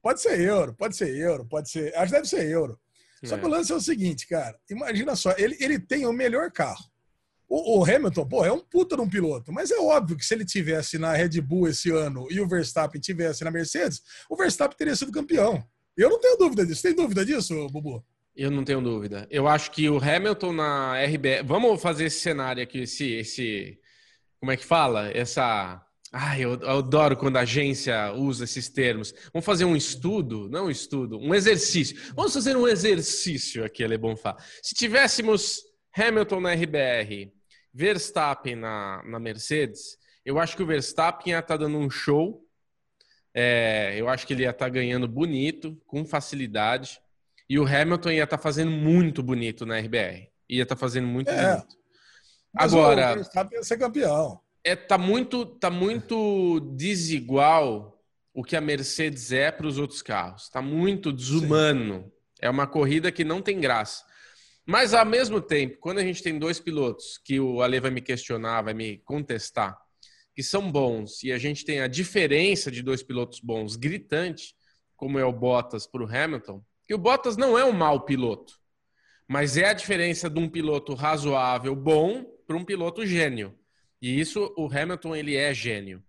pode ser euro, pode ser euro, pode ser. Acho que deve ser euro. Só é. que o lance é o seguinte, cara. Imagina só, ele, ele tem o melhor carro. O, o, Hamilton, pô, é um puta de um piloto, mas é óbvio que se ele tivesse na Red Bull esse ano e o Verstappen tivesse na Mercedes, o Verstappen teria sido campeão. Eu não tenho dúvida disso. Tem dúvida disso, Bubu? Eu não tenho dúvida. Eu acho que o Hamilton na RBR. Vamos fazer esse cenário aqui, esse. esse como é que fala? Essa. Ai, eu, adoro quando a agência usa esses termos. Vamos fazer um estudo, não um estudo, um exercício. Vamos fazer um exercício aqui, bom falar. Se tivéssemos Hamilton na RBR, Verstappen na, na Mercedes, eu acho que o Verstappen ia estar tá dando um show. É, eu acho que ele ia estar tá ganhando bonito, com facilidade. E o Hamilton ia estar tá fazendo muito bonito na RBR. Ia estar tá fazendo muito é. bonito. Mas Agora. O Verstappen ia ser campeão. É, tá, muito, tá muito desigual o que a Mercedes é para os outros carros. Está muito desumano. Sim. É uma corrida que não tem graça. Mas, ao mesmo tempo, quando a gente tem dois pilotos que o Ale vai me questionar, vai me contestar, que são bons, e a gente tem a diferença de dois pilotos bons gritante, como é o Bottas para o Hamilton, que o Bottas não é um mau piloto, mas é a diferença de um piloto razoável, bom, para um piloto gênio. E isso, o Hamilton, ele é gênio.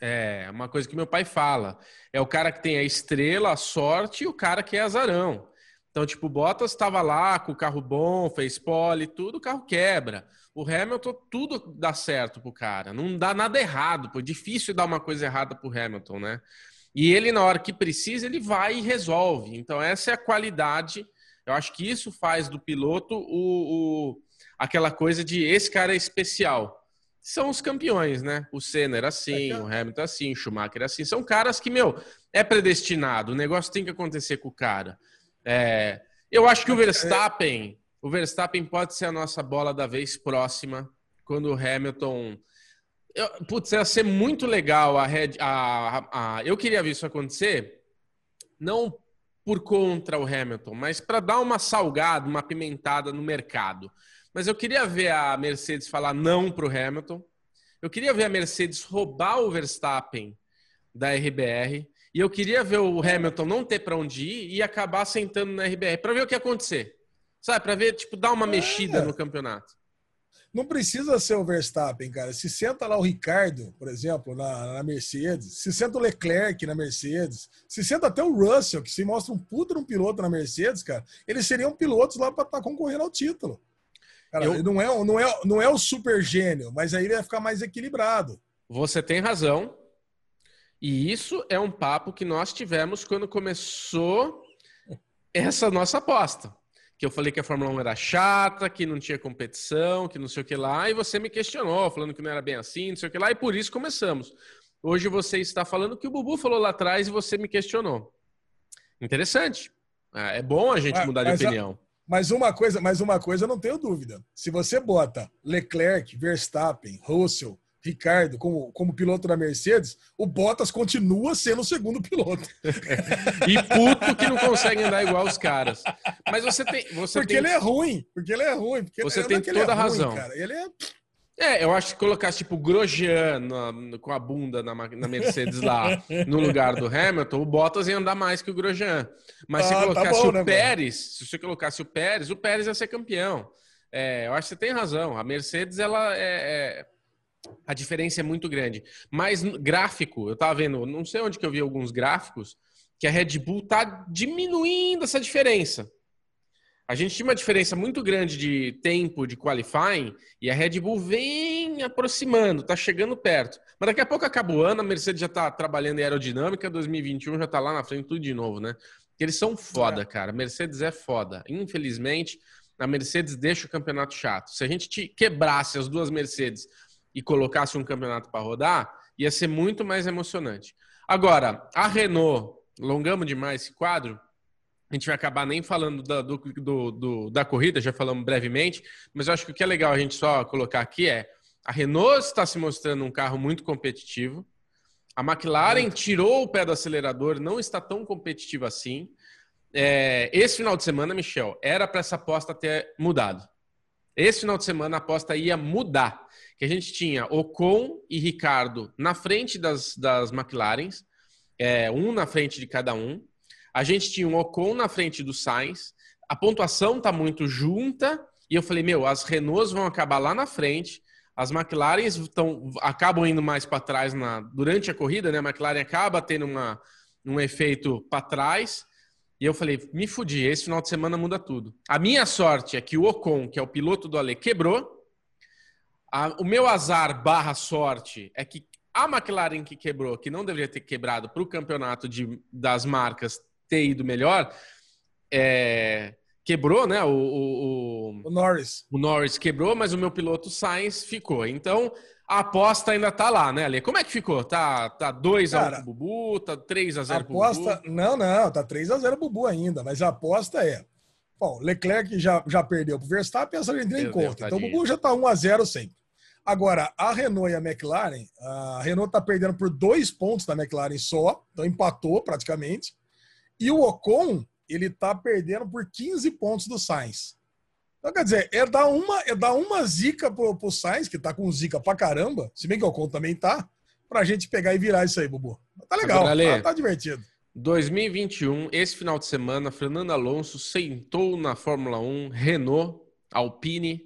É uma coisa que meu pai fala. É o cara que tem a estrela, a sorte e o cara que é azarão. Então, tipo, o Bottas estava lá com o carro bom, fez pole, tudo, o carro quebra. O Hamilton, tudo dá certo pro cara. Não dá nada errado, pô. Difícil dar uma coisa errada pro Hamilton, né? E ele, na hora que precisa, ele vai e resolve. Então, essa é a qualidade. Eu acho que isso faz do piloto o, o aquela coisa de esse cara é especial. São os campeões, né? O Senna era assim, é o Hamilton assim, o Schumacher assim. São caras que, meu, é predestinado. O negócio tem que acontecer com o cara. É, eu acho que o Verstappen, o Verstappen pode ser a nossa bola da vez próxima, quando o Hamilton Eu, putz, ia ser muito legal a Red. A, a, a, eu queria ver isso acontecer, não por contra o Hamilton, mas para dar uma salgada, uma pimentada no mercado. Mas eu queria ver a Mercedes falar não para o Hamilton. Eu queria ver a Mercedes roubar o Verstappen da RBR. E eu queria ver o Hamilton não ter para onde ir e acabar sentando na RBR para ver o que ia acontecer. Sabe, para ver, tipo, dar uma mexida é. no campeonato. Não precisa ser o Verstappen, cara. Se senta lá o Ricardo, por exemplo, na, na, Mercedes, se senta o Leclerc na Mercedes, se senta até o Russell, que se mostra um puto um piloto na Mercedes, cara, eles seriam pilotos lá para estar tá concorrendo ao título. Cara, Eu... não, é, não, é, não é o super gênio, mas aí ele vai ficar mais equilibrado. Você tem razão. E isso é um papo que nós tivemos quando começou essa nossa aposta que eu falei que a Fórmula 1 era chata, que não tinha competição, que não sei o que lá, e você me questionou, falando que não era bem assim, não sei o que lá, e por isso começamos. Hoje você está falando que o Bubu falou lá atrás e você me questionou. Interessante. É, é bom a gente mudar de opinião. A, mas uma coisa, mas uma coisa eu não tenho dúvida. Se você bota Leclerc, Verstappen, Russell, Ricardo como, como piloto da Mercedes, o Bottas continua sendo o segundo piloto. (laughs) e puto que não consegue andar igual os caras. Mas você tem. Você porque tem... ele é ruim. Porque ele é ruim. Porque você tem toda a é razão. Ruim, ele é. É, eu acho que colocasse tipo Grosjean na, com a bunda na, na Mercedes lá (laughs) no lugar do Hamilton, o Bottas ia andar mais que o Grosjean. Mas ah, se tá colocasse tá bom, o né, Pérez, mano? se você colocasse o Pérez, o Pérez ia ser campeão. É, eu acho que você tem razão. A Mercedes, ela é, é a diferença é muito grande. Mas gráfico, eu tava vendo, não sei onde que eu vi alguns gráficos, que a Red Bull tá diminuindo essa diferença. A gente tinha uma diferença muito grande de tempo de qualifying e a Red Bull vem aproximando, tá chegando perto. Mas daqui a pouco acaba o ano, a Mercedes já tá trabalhando em aerodinâmica, 2021 já tá lá na frente tudo de novo, né? Eles são foda, é. cara. Mercedes é foda. Infelizmente, a Mercedes deixa o campeonato chato. Se a gente quebrasse as duas Mercedes e colocasse um campeonato para rodar, ia ser muito mais emocionante. Agora, a Renault, longamos demais esse quadro, a gente vai acabar nem falando da, do, do, da corrida, já falamos brevemente, mas eu acho que o que é legal a gente só colocar aqui é a Renault está se mostrando um carro muito competitivo, a McLaren tirou o pé do acelerador, não está tão competitiva assim. É, esse final de semana, Michel, era para essa aposta ter mudado. Esse final de semana a aposta ia mudar. Que a gente tinha Ocon e Ricardo na frente das, das McLarens, é, um na frente de cada um. A gente tinha um Ocon na frente do Sainz. A pontuação tá muito junta. E eu falei, meu, as Renaults vão acabar lá na frente. As McLarens tão, acabam indo mais para trás na, durante a corrida, né? A McLaren acaba tendo uma, um efeito para trás. E eu falei, me fudi, esse final de semana muda tudo. A minha sorte é que o Ocon, que é o piloto do Ale, quebrou. A, o meu azar barra sorte é que a McLaren que quebrou, que não deveria ter quebrado para o campeonato de, das marcas ter ido melhor, é, quebrou, né? O, o, o, Norris. O Norris quebrou, mas o meu piloto Sainz ficou. Então, a aposta ainda tá lá, né, Ale? Como é que ficou? Tá, tá 2x1 pro Bubu? Tá 3x0 pro aposta... Bubu? Não, não, tá 3x0 pro Bubu ainda, mas a aposta é. Bom, Leclerc já, já perdeu pro Verstappen, essa gente em conta. Então o Bubu já tá 1x0 sempre. Agora, a Renault e a McLaren, a Renault tá perdendo por dois pontos da McLaren só, então empatou praticamente. E o Ocon, ele tá perdendo por 15 pontos do Sainz. Então, quer dizer, é dar uma, é dar uma zica pro, pro Sainz, que tá com zica pra caramba, se bem que o Ocon também tá, pra gente pegar e virar isso aí, Bubu. Tá legal, Agora, tá, tá divertido. 2021, esse final de semana, Fernando Alonso sentou na Fórmula 1, Renault, Alpine,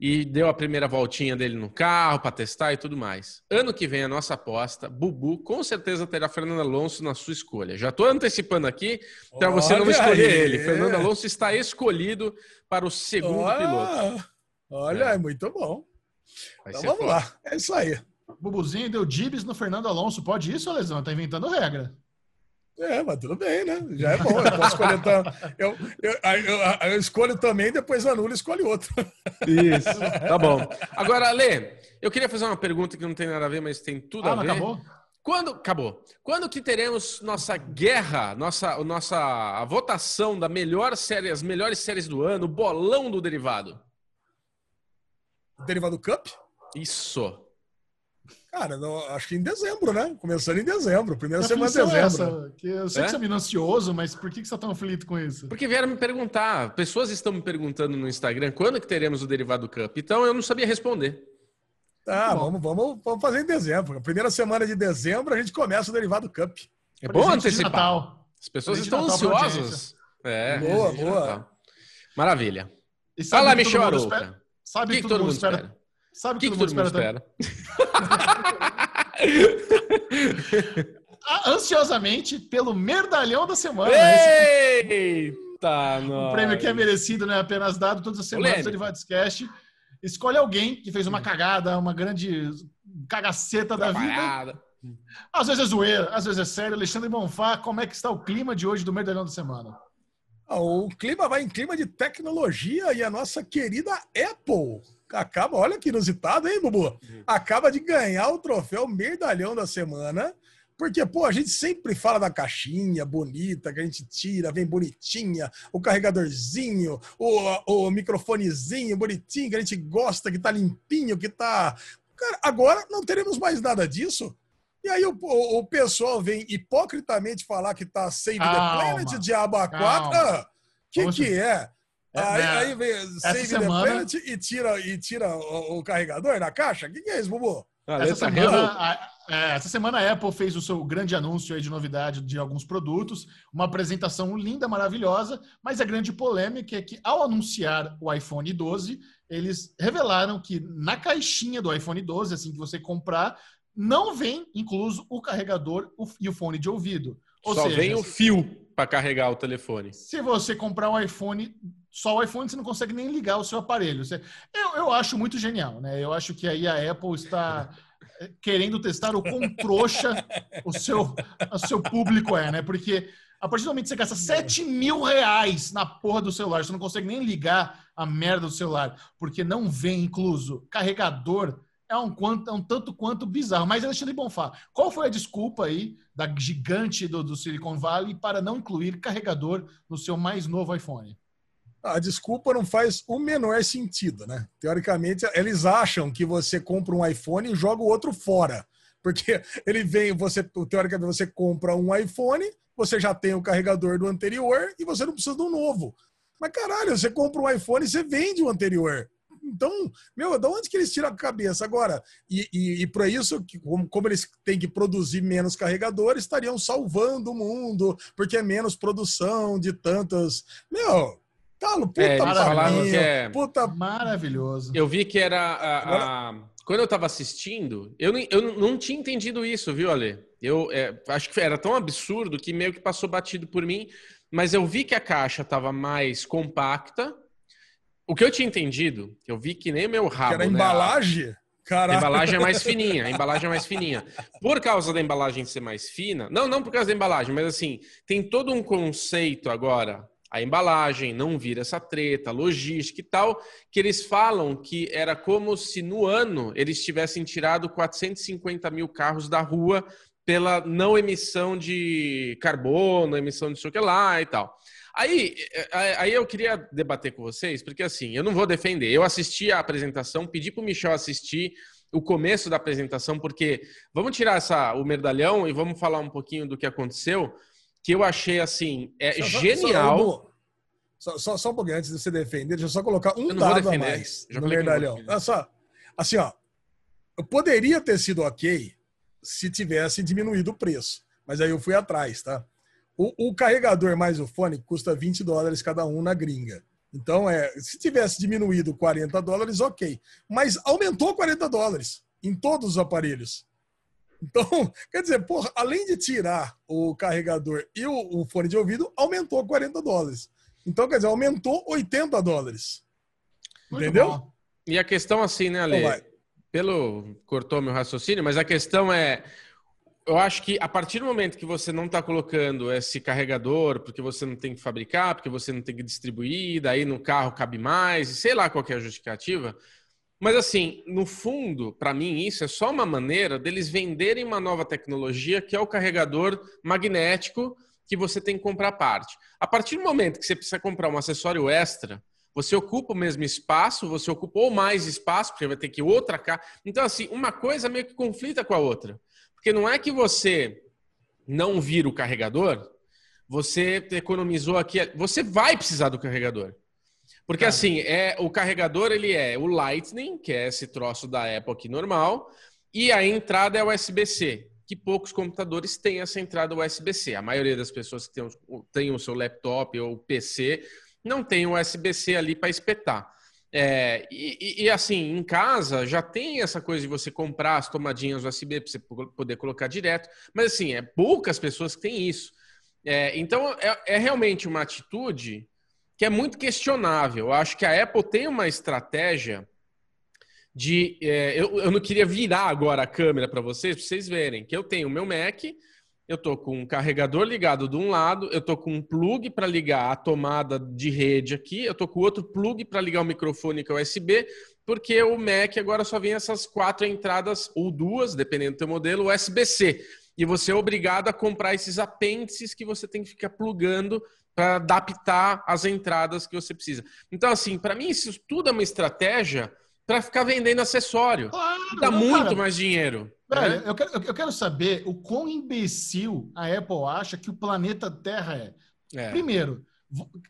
e deu a primeira voltinha dele no carro para testar e tudo mais. Ano que vem a nossa aposta, Bubu com certeza terá Fernando Alonso na sua escolha. Já estou antecipando aqui para você não escolher aí. ele. Fernando Alonso está escolhido para o segundo olha, piloto. Olha, é. é muito bom. Vai então vamos foda. lá, é isso aí. Bubuzinho deu dibs no Fernando Alonso. Pode isso, Lesão? Tá inventando regra. É, mas tudo bem, né? Já é bom. Eu posso escolher. Eu, eu, eu, eu, escolho também, depois anulo e escolhe outro. Isso. Tá bom. Agora, Lê, eu queria fazer uma pergunta que não tem nada a ver, mas tem tudo ah, a ver. Acabou? Quando acabou? Quando que teremos nossa guerra, nossa, nossa a votação da melhor série, as melhores séries do ano, o bolão do derivado? Derivado Cup? Isso. Cara, não, acho que em dezembro, né? Começando em dezembro, primeira a semana de dezembro. É essa, que eu sei é? que você é meio ansioso, mas por que, que você está tão aflito com isso? Porque vieram me perguntar, pessoas estão me perguntando no Instagram quando que teremos o Derivado Cup, então eu não sabia responder. Tá, vamos, vamos, vamos fazer em dezembro. primeira semana de dezembro a gente começa o Derivado Cup. É bom antecipar. As pessoas estão ansiosas. É, boa, boa. Maravilha. Fala, Michel Arouca. Sabe que, que, todo mundo espera? Sabe o que, que, que todo mundo espera? (laughs) Ansiosamente pelo merdalhão da semana. Eita, O prêmio que é merecido, não é apenas dado todas as semanas do Derivados Cast. Escolhe alguém que fez uma cagada, uma grande cagaceta da vida. Às vezes é zoeira, às vezes é sério. Alexandre Bonfá, como é que está o clima de hoje do Merdalhão da Semana? Ah, o clima vai em clima de tecnologia e a nossa querida Apple acaba, olha que inusitado, hein, Bubu? Uhum. Acaba de ganhar o troféu Merdalhão da Semana. Porque, pô, a gente sempre fala da caixinha bonita, que a gente tira, vem bonitinha, o carregadorzinho, o, o microfonezinho bonitinho, que a gente gosta, que tá limpinho, que tá. Cara, agora não teremos mais nada disso. E aí o, o, o pessoal vem hipocritamente falar que tá Save calma, the Planet, Diabo A4. Ah, que que é? É, aí, né? aí vem Save semana... the e tira, e tira o, o carregador da caixa? O que, que é isso, Bubu? Ah, essa, semana, a, é, essa semana a Apple fez o seu grande anúncio aí de novidade de alguns produtos, uma apresentação linda, maravilhosa, mas a grande polêmica é que ao anunciar o iPhone 12, eles revelaram que na caixinha do iPhone 12, assim que você comprar, não vem incluso o carregador e o fone de ouvido. Ou Só seja, vem o fio para carregar o telefone. Se você comprar um iPhone, só o iPhone você não consegue nem ligar o seu aparelho. Eu, eu acho muito genial, né? Eu acho que aí a Apple está eh, querendo testar o quão trouxa o seu, o seu público é, né? Porque a partir do momento que você gasta 7 mil reais na porra do celular, você não consegue nem ligar a merda do celular, porque não vem incluso carregador é um, quanto, é um tanto quanto bizarro. Mas, Alexandre Bonfá, qual foi a desculpa aí da gigante do, do Silicon Valley para não incluir carregador no seu mais novo iPhone? A desculpa não faz o menor sentido, né? Teoricamente, eles acham que você compra um iPhone e joga o outro fora. Porque ele vem, você, teoricamente, você compra um iPhone, você já tem o carregador do anterior e você não precisa do novo. Mas caralho, você compra um iPhone e você vende o anterior. Então, meu, da onde que eles tiram a cabeça? Agora, e, e, e para isso, como, como, eles têm que produzir menos carregadores, estariam salvando o mundo, porque é menos produção de tantas. Meu, Talo, puta é, que é... puta maravilhoso. Eu vi que era a, a... quando eu estava assistindo, eu, não, eu não tinha entendido isso, viu, Ale? Eu é, acho que era tão absurdo que meio que passou batido por mim, mas eu vi que a caixa estava mais compacta o que eu tinha entendido, eu vi que nem o meu rabo. Que era né? embalagem? Caraca. A embalagem é mais (laughs) fininha, a embalagem é mais fininha. Por causa da embalagem ser mais fina, não, não por causa da embalagem, mas assim, tem todo um conceito agora, a embalagem, não vira essa treta, logística e tal, que eles falam que era como se no ano eles tivessem tirado 450 mil carros da rua pela não emissão de carbono, emissão de o que lá e tal. Aí, é, aí eu queria debater com vocês, porque assim, eu não vou defender. Eu assisti a apresentação, pedi para o Michel assistir o começo da apresentação, porque vamos tirar essa, o merdalhão e vamos falar um pouquinho do que aconteceu, que eu achei assim, é só, genial. Só, só, só, um pouquinho antes de você defender, deixa eu só colocar um dado a mais no merdalhão. Olha só, assim, ó, eu poderia ter sido ok se tivesse diminuído o preço, mas aí eu fui atrás, tá? O, o, carregador mais o fone custa 20 dólares cada um na gringa. Então, é, se tivesse diminuído 40 dólares, ok. Mas aumentou 40 dólares em todos os aparelhos. Então, (laughs) quer dizer, porra, além de tirar o carregador e o, o fone de ouvido, aumentou 40 dólares. Então, quer dizer, aumentou 80 dólares. Muito Entendeu? Bom. E a questão assim, né, Ale? Então Pelo cortou meu raciocínio, mas a questão é eu acho que a partir do momento que você não está colocando esse carregador, porque você não tem que fabricar, porque você não tem que distribuir, daí no carro cabe mais, sei lá qual é a justificativa. Mas assim, no fundo, para mim, isso é só uma maneira deles venderem uma nova tecnologia que é o carregador magnético que você tem que comprar parte. A partir do momento que você precisa comprar um acessório extra, você ocupa o mesmo espaço, você ocupa ou mais espaço, porque vai ter que outra cá. Então, assim, uma coisa meio que conflita com a outra. Porque não é que você não vira o carregador, você economizou aqui. Você vai precisar do carregador. Porque ah. assim, é o carregador ele é o Lightning, que é esse troço da Apple aqui normal, e a entrada é o USB-C, que poucos computadores têm essa entrada USB-C. A maioria das pessoas que têm, tem o seu laptop ou PC não tem o USB-C ali para espetar. É, e, e, assim, em casa já tem essa coisa de você comprar as tomadinhas USB para você poder colocar direto, mas assim, é poucas pessoas que têm isso. É, então, é, é, realmente uma atitude que é muito questionável. Eu acho que a Apple tem uma estratégia de. É, eu, eu não queria virar agora a câmera para vocês, para vocês verem que eu tenho o meu Mac, eu estou com um carregador ligado de um lado, eu estou com um plug para ligar a tomada de rede aqui, eu estou com outro plug para ligar o microfone que é USB, porque o Mac agora só vem essas quatro entradas, ou duas, dependendo do teu modelo, USB-C. E você é obrigado a comprar esses apêndices que você tem que ficar plugando para adaptar as entradas que você precisa. Então, assim, para mim, isso tudo é uma estratégia para ficar vendendo acessório. Claro, Dá não, muito cara. mais dinheiro. Velho, né? eu, quero, eu quero saber o quão imbecil a Apple acha que o planeta Terra é. é. Primeiro,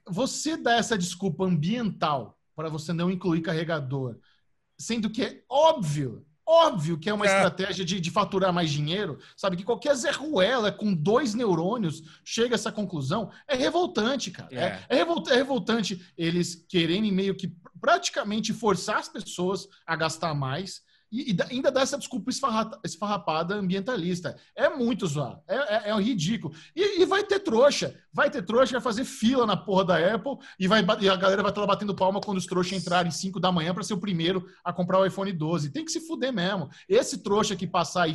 você dá essa desculpa ambiental para você não incluir carregador, sendo que é óbvio Óbvio que é uma é. estratégia de, de, faturar mais dinheiro, sabe? Que qualquer Zé Ruela com dois neurônios chega a essa conclusão. É revoltante, cara. É, é, é, revoltante, é revoltante eles quererem meio que praticamente forçar as pessoas a gastar mais e, e ainda dá essa desculpa esfarrapada ambientalista. É muito zoado. É, é, é ridículo. E, e, vai ter trouxa. Vai ter trouxa, vai fazer fila na porra da Apple e, vai, e a galera vai estar batendo palma quando os trouxas entrarem 5 da manhã para ser o primeiro a comprar o iPhone 12. Tem que se fuder mesmo. Esse trouxa que passar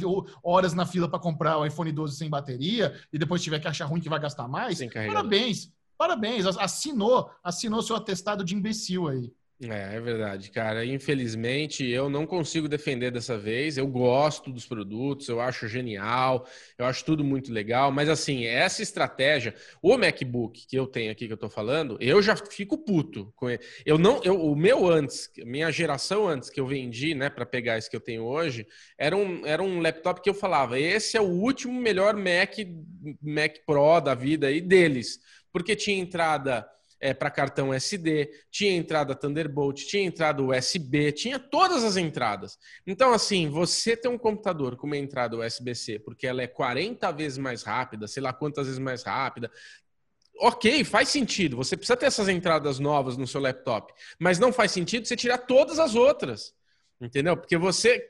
horas na fila para comprar o iPhone 12 sem bateria e depois tiver que achar ruim que vai gastar mais, parabéns. Parabéns. Assinou, assinou seu atestado de imbecil aí. É, é verdade, cara. Infelizmente, eu não consigo defender dessa vez. Eu gosto dos produtos, eu acho genial, eu acho tudo muito legal. Mas, assim, essa estratégia, o MacBook que eu tenho aqui que eu tô falando, eu já fico puto com ele. Eu não, eu, o meu antes, minha geração antes que eu vendi, né, para pegar esse que eu tenho hoje, era um, era um laptop que eu falava: esse é o último melhor Mac, Mac Pro da vida aí deles, porque tinha entrada é, para cartão SD, tinha entrada Thunderbolt, tinha entrada USB, tinha todas as entradas. Então, assim, você tem um computador com uma entrada USB-C, porque ela é 40 vezes mais rápida, sei lá quantas vezes mais rápida, ok, faz sentido. Você precisa ter essas entradas novas no seu laptop, mas não faz sentido você tirar todas as outras. Entendeu? Porque você.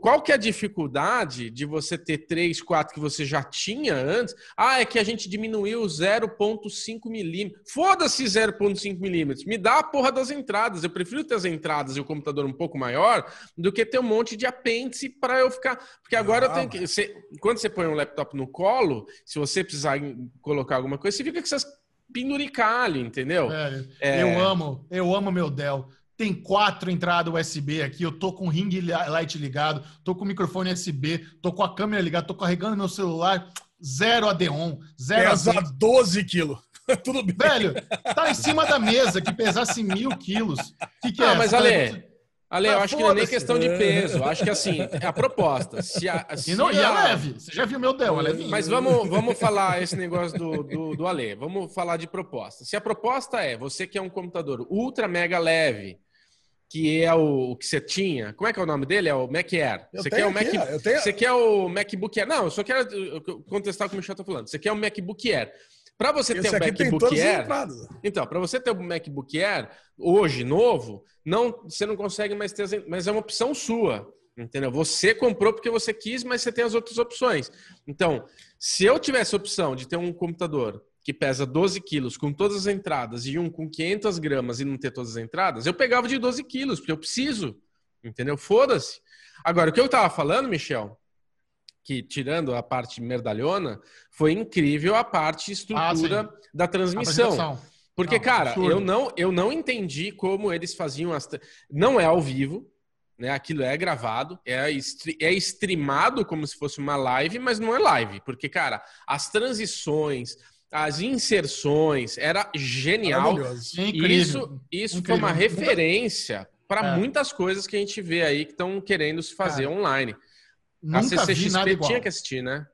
Qual que é a dificuldade de você ter três, quatro que você já tinha antes? Ah, é que a gente diminuiu 0,5 milímetros. Foda-se 0,5 milímetros. Me dá a porra das entradas. Eu prefiro ter as entradas e o computador um pouco maior do que ter um monte de apêndice para eu ficar. Porque agora ah, eu tenho que. Você... Quando você põe um laptop no colo, se você precisar colocar alguma coisa, você fica com essas penduricalho, entendeu? É, Eu amo, eu amo meu Dell tem quatro entradas USB aqui, eu tô com o ring light ligado, tô com o microfone USB, tô com a câmera ligada, tô carregando meu celular, zero ADON, zero Pesa AD... 12 quilos. (laughs) Tudo bem. Velho, tá em cima da mesa que pesasse mil quilos. que, que é? mas Ale, Ale, eu acho que não é nem questão de peso. Acho que assim, é a proposta. Se a, se e não, a... e é leve. Você já viu meu Dell, é leve. Mas vamos, vamos falar esse negócio do, do, do Ale. Vamos falar de proposta. Se a proposta é você quer um computador ultra mega leve, que é o, o, que você tinha. Como é que é o nome dele? É o Mac Air. você quer o Mac, eu tenho... Você quer o MacBook Air? Não, eu só quero contestar o que o Michel está falando. Você quer o MacBook Air. Para você Esse ter o MacBook Air, então, para você ter o MacBook Air hoje novo, não, você não consegue mais ter, mas é uma opção sua, entendeu? Você comprou porque você quis, mas você tem as outras opções. Então, se eu tivesse a opção de ter um computador que pesa 12 quilos com todas as entradas e um com 500 gramas e não ter todas as entradas, eu pegava de 12 quilos, porque eu preciso. Entendeu? Foda-se. Agora, o que eu tava falando, Michel, que tirando a parte merdalhona, foi incrível a parte estrutura ah, da transmissão. Porque, não, cara, eu não, eu não entendi como eles faziam as. Não é ao vivo, né? Aquilo é gravado, é, é streamado como se fosse uma live, mas não é live. Porque, cara, as transições, as inserções, era genial. Incrível. Isso, isso foi uma referência para é. muitas coisas que a gente vê aí que estão querendo se fazer Cara, online. A CCXP tinha que assistir, né?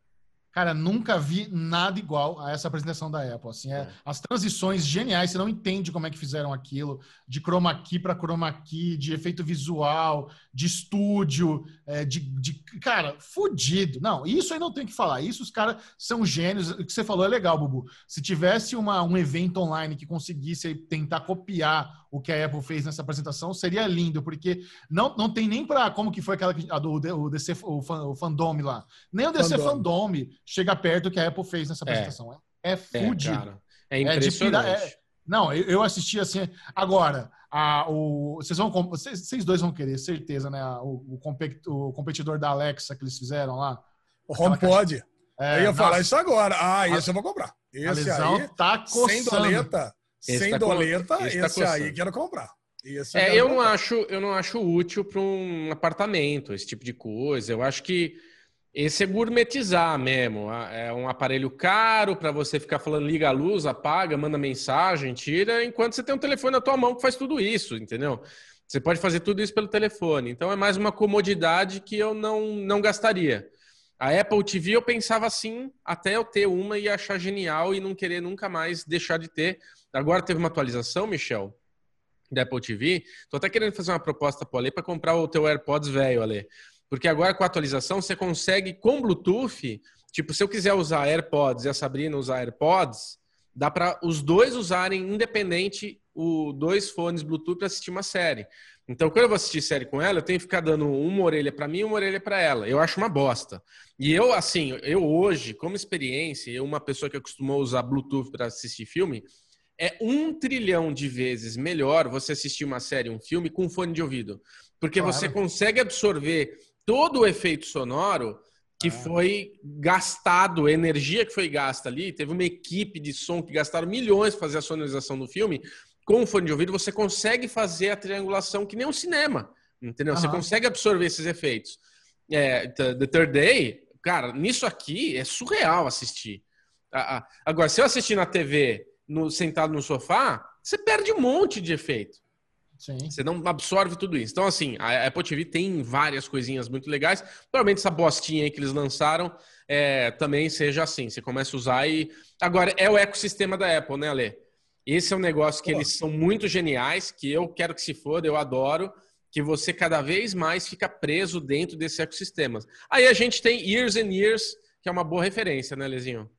Cara, nunca vi nada igual a essa apresentação da Apple. Assim, é, é. as transições geniais, você não entende como é que fizeram aquilo, de chroma key para chroma key, de efeito visual, de estúdio, é, de, de, Cara, fudido. Não, isso aí não tem que falar. Isso os caras são gênios. O que você falou é legal, Bubu. Se tivesse uma, um evento online que conseguisse tentar copiar o que a Apple fez nessa apresentação, seria lindo, porque não, não tem nem para como que foi aquela a do o DC, o, fan, o Fandome lá. Nem o DC Fandome. Chega perto do que a Apple fez nessa é. apresentação. É, é fudido. É, é impressionante. É é, não, eu, eu, assisti assim. Agora, a, o, vocês, vão, vocês, vocês dois vão querer, certeza, né? O, o, competidor da Alexa que eles fizeram lá. O HomePod. É, eu ia nossa. falar isso agora. Ah, esse eu vou comprar. Esse aí, tá coçando. sem doleta, esse sem tá doleta, esse, tá esse aí quero comprar. Esse é, eu não acho, eu não acho útil para um apartamento esse tipo de coisa. Eu acho que esse é gourmetizar mesmo. É um aparelho caro para você ficar falando liga a luz, apaga, manda mensagem, tira, enquanto você tem um telefone na tua mão que faz tudo isso, entendeu? Você pode fazer tudo isso pelo telefone. Então é mais uma comodidade que eu não, não gastaria. A Apple TV eu pensava assim, até eu ter uma e achar genial e não querer nunca mais deixar de ter. Agora teve uma atualização, Michel, da Apple TV. Tô até querendo fazer uma proposta para Ale para comprar o teu AirPods velho, Ale. Porque agora com a atualização você consegue com Bluetooth, tipo, se eu quiser usar AirPods e a Sabrina usar AirPods, dá para os dois usarem independente o dois fones Bluetooth para assistir uma série. Então, quando eu vou assistir série com ela, eu tenho que ficar dando uma orelha para mim e uma orelha para ela. Eu acho uma bosta. E eu, assim, eu hoje, como experiência, eu, uma pessoa que acostumou usar Bluetooth para assistir filme, é um trilhão de vezes melhor você assistir uma série, um filme com fone de ouvido. Porque claro. você consegue absorver todo o efeito sonoro que ah. foi gastado, a energia que foi gasta ali, teve uma equipe de som que gastaram milhões para fazer a sonorização do filme. Com o fone de ouvido, você consegue fazer a triangulação que nem um cinema, entendeu? Você consegue absorver esses efeitos. É, The Third Day, cara, nisso aqui é surreal assistir. Agora, se eu assistir na TV, no, sentado no sofá, você perde um monte de efeito. Sim. Você não absorve tudo isso. Então, assim, a Apple TV tem várias coisinhas muito legais. Provavelmente essa bostinha aí que eles lançaram é, também seja assim. Você começa a usar e. Agora, é o ecossistema da Apple, né, Ale? Esse é um negócio que Pô. eles são muito geniais, que eu quero que se foda, eu adoro, que você cada vez mais fica preso dentro desse ecossistema. Aí a gente tem Years and Years, que é uma boa referência, né, Lezinho?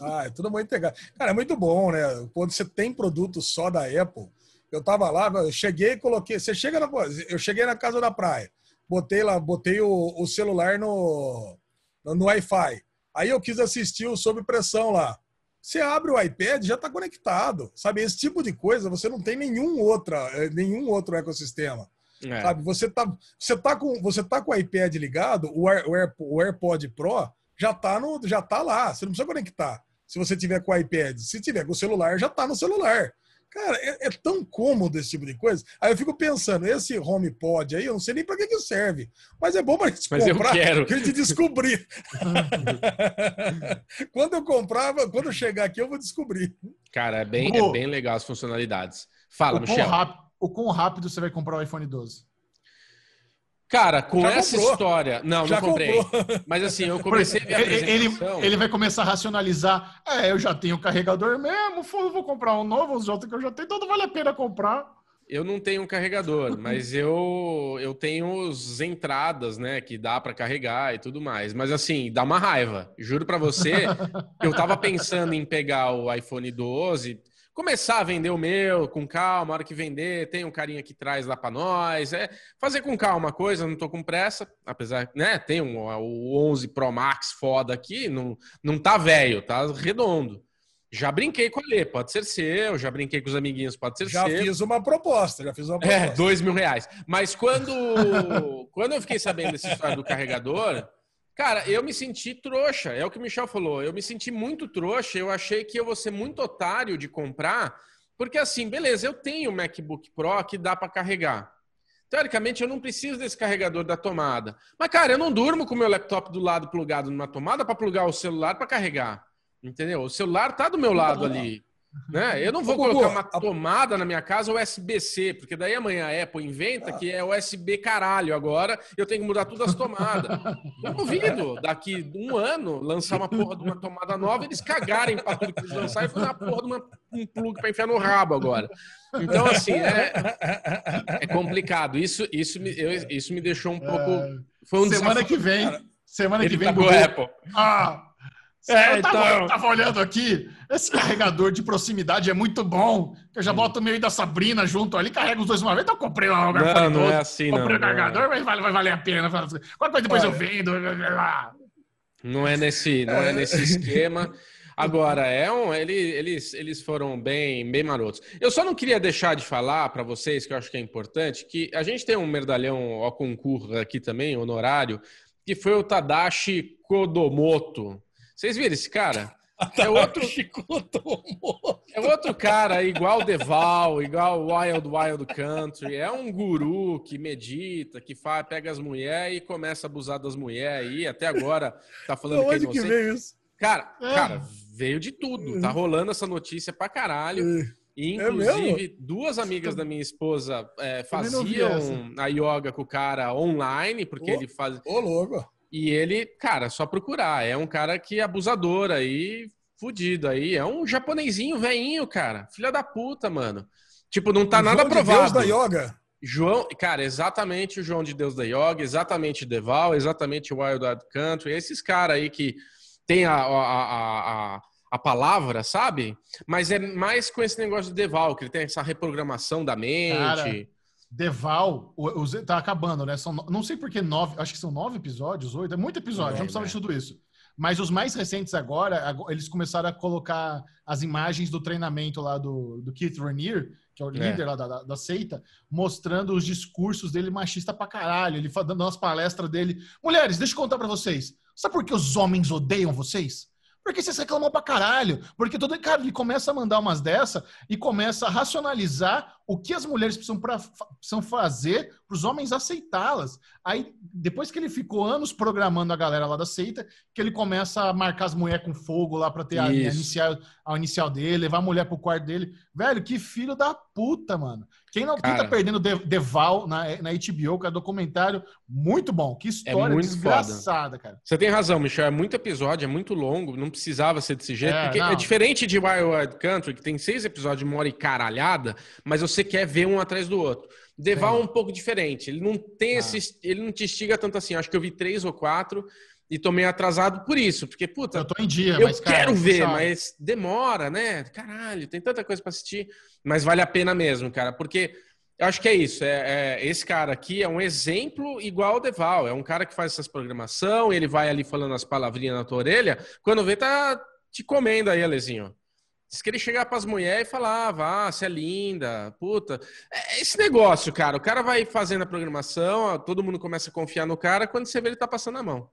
Ah, é tudo muito integrado. Cara, é muito bom, né? Quando você tem produto só da Apple, eu tava lá, eu cheguei e coloquei. Você chega na. Eu cheguei na casa da praia, botei lá, botei o, o celular no, no, no Wi-Fi. Aí eu quis assistir o Sob Pressão lá. Você abre o iPad, já está conectado. Sabe, esse tipo de coisa você não tem nenhum, outra, eh, nenhum outro ecossistema. É. Sabe, você tá, você tá com, você tá com o iPad ligado, o, Air, o, Air, o AirPod Pro já tá no, já tá lá. Você não precisa conectar. Se você tiver com o iPad, se tiver com o celular, já tá no celular. Cara, é, é, tão cômodo esse tipo de coisa. Aí eu fico pensando, esse HomePod aí, eu não sei nem para que, que serve. Mas é bom para gente mas comprar, eu quero. pra gente descobrir. (laughs) quando eu comprava, quando eu chegar aqui, eu vou descobrir. Cara, é bem, é bem legal as funcionalidades. Fala, o Michel. Quão o quão rápido você vai comprar o iPhone 12? Cara, com Já essa comprou. história. Não, já não comprei. Comprou. Mas assim, eu comecei a ver a ele, ele vai começar a racionalizar. É, eu já tenho carregador mesmo, vou comprar um novo, os outros que eu já tenho, então vale a pena comprar. Eu não tenho um carregador, (laughs) mas eu eu tenho as entradas, né, que dá para carregar e tudo mais. Mas assim, dá uma raiva. Juro para você, eu tava pensando em pegar o iPhone 12, começar a vender o meu com calma, a hora que vender, tem um carinha que traz lá para nós, é fazer com calma a coisa, não tô com pressa, apesar, né, tem um, o 11 Pro Max foda aqui, não, não tá velho, tá redondo. Já brinquei com a Lê, pode ser seu, já brinquei com os amiguinhos, pode ser já seu. Já fiz uma proposta, já fiz uma é, proposta. É, dois mil reais. Mas quando, (laughs) quando eu fiquei sabendo dessa história do carregador, Cara, eu me senti trouxa, é o que o Michel falou. Eu me senti muito trouxa, eu achei que eu vou ser muito otário de comprar, porque assim, beleza, eu tenho o MacBook Pro que dá para carregar. Teoricamente, eu não preciso desse carregador da tomada. Mas, cara, eu não durmo com o meu laptop do lado plugado numa tomada para plugar o celular para carregar. Entendeu? O celular tá do meu lado ali. Né? Eu não vou colocar uma tomada na minha casa USB-C, porque daí amanhã a Apple inventa que é USB caralho agora, eu tenho que mudar todas as tomadas. (laughs) Eu duvido, daqui um ano, lançar uma porra de uma tomada nova, eles cagarem para tudo que eles lançarem e fazer uma porra de uma, um plug para enfiar no rabo agora. Então, assim, é, é complicado. Isso, isso, me, eu, isso me deixou um pouco. Foi um semana desafio. que vem. Semana Ele que vem. Tá Apple. Ah! É, eu, tava, então... eu tava olhando aqui, esse carregador de proximidade é muito bom. Eu já hum. boto o meio da Sabrina junto ali, carrego os dois uma vez, então eu comprei uma Não, não é assim, comprei não. Comprei o carregador, é. mas vai, vai valer a pena. Qualquer coisa depois Olha, eu vendo. Não é nesse, não é nesse esquema. Agora, é um, ele, eles, eles foram bem, bem marotos. Eu só não queria deixar de falar para vocês, que eu acho que é importante, que a gente tem um medalhão ao concurso aqui também, honorário, que foi o Tadashi Kodomoto. Vocês viram esse cara? (laughs) É outro, é outro cara, igual Deval, igual Wild Wild Country. É um guru que medita, que faz, pega as mulheres e começa a abusar das mulheres aí. Até agora tá falando que é inocente. Que veio isso? Cara, é. cara, veio de tudo. Tá rolando essa notícia pra caralho. É. E, inclusive, é duas amigas da minha esposa é, faziam a yoga com o cara online, porque ele faz. Ô, louco! E ele, cara, só procurar. É um cara que é abusador aí, fudido aí. É um japonesinho veinho, cara. Filha da puta, mano. Tipo, não tá o nada João provado. De Deus da yoga. João, cara, exatamente o João de Deus da Yoga, exatamente Deval, exatamente o Wild Wild Country, esses caras aí que tem a, a, a, a, palavra, sabe? Mas é mais com esse negócio do Deval, que ele tem essa reprogramação da mente. Cara, Deval, tá acabando, né? São, não sei por que nove, acho que são nove episódios, oito, é muito episódio, é, não precisava de tudo isso. Mas os mais recentes agora, eles começaram a colocar as imagens do treinamento lá do, do Keith Raniere, que é o líder é. lá da, da, da, seita, mostrando os discursos dele machista pra caralho. Ele dando umas palestras dele. Mulheres, deixa eu contar pra vocês. Sabe por que os homens odeiam vocês? Porque vocês reclamam pra caralho. Porque todo cara, ele começa a mandar umas dessa e começa a racionalizar o que as mulheres precisam, pra, precisam fazer para os homens aceitá-las. Aí, depois que ele ficou anos programando a galera lá da seita, que ele começa a marcar as mulheres com fogo lá para ter a, a, inicial, a inicial dele, levar a mulher pro quarto dele. Velho, que filho da puta, mano. Quem não quem tá perdendo Deval na, na HBO, cara, documentário muito bom. Que história é desgraçada, foda. cara. Você tem razão, Michel. É muito episódio, é muito longo, não precisava ser desse jeito. É, é diferente de Wild Country, que tem seis episódios de uma hora e caralhada, mas você quer ver um atrás do outro. Deval é um pouco diferente. Ele não tem ah. esse. Ele não te instiga tanto assim. Acho que eu vi três ou quatro e tô meio atrasado por isso, porque, puta. Eu tô em dia, eu mas, cara, quero ver, sabe. mas demora, né? Caralho, tem tanta coisa para assistir, mas vale a pena mesmo, cara, porque eu acho que é isso. É, é, esse cara aqui é um exemplo igual ao Deval. É um cara que faz essas programação, ele vai ali falando as palavrinhas na tua orelha, quando vê, tá te comendo aí, Alezinho. Diz que ele chegava pras mulheres e falava, ah, você é linda, puta. É esse negócio, cara. O cara vai fazendo a programação, todo mundo começa a confiar no cara, quando você vê ele tá passando a mão.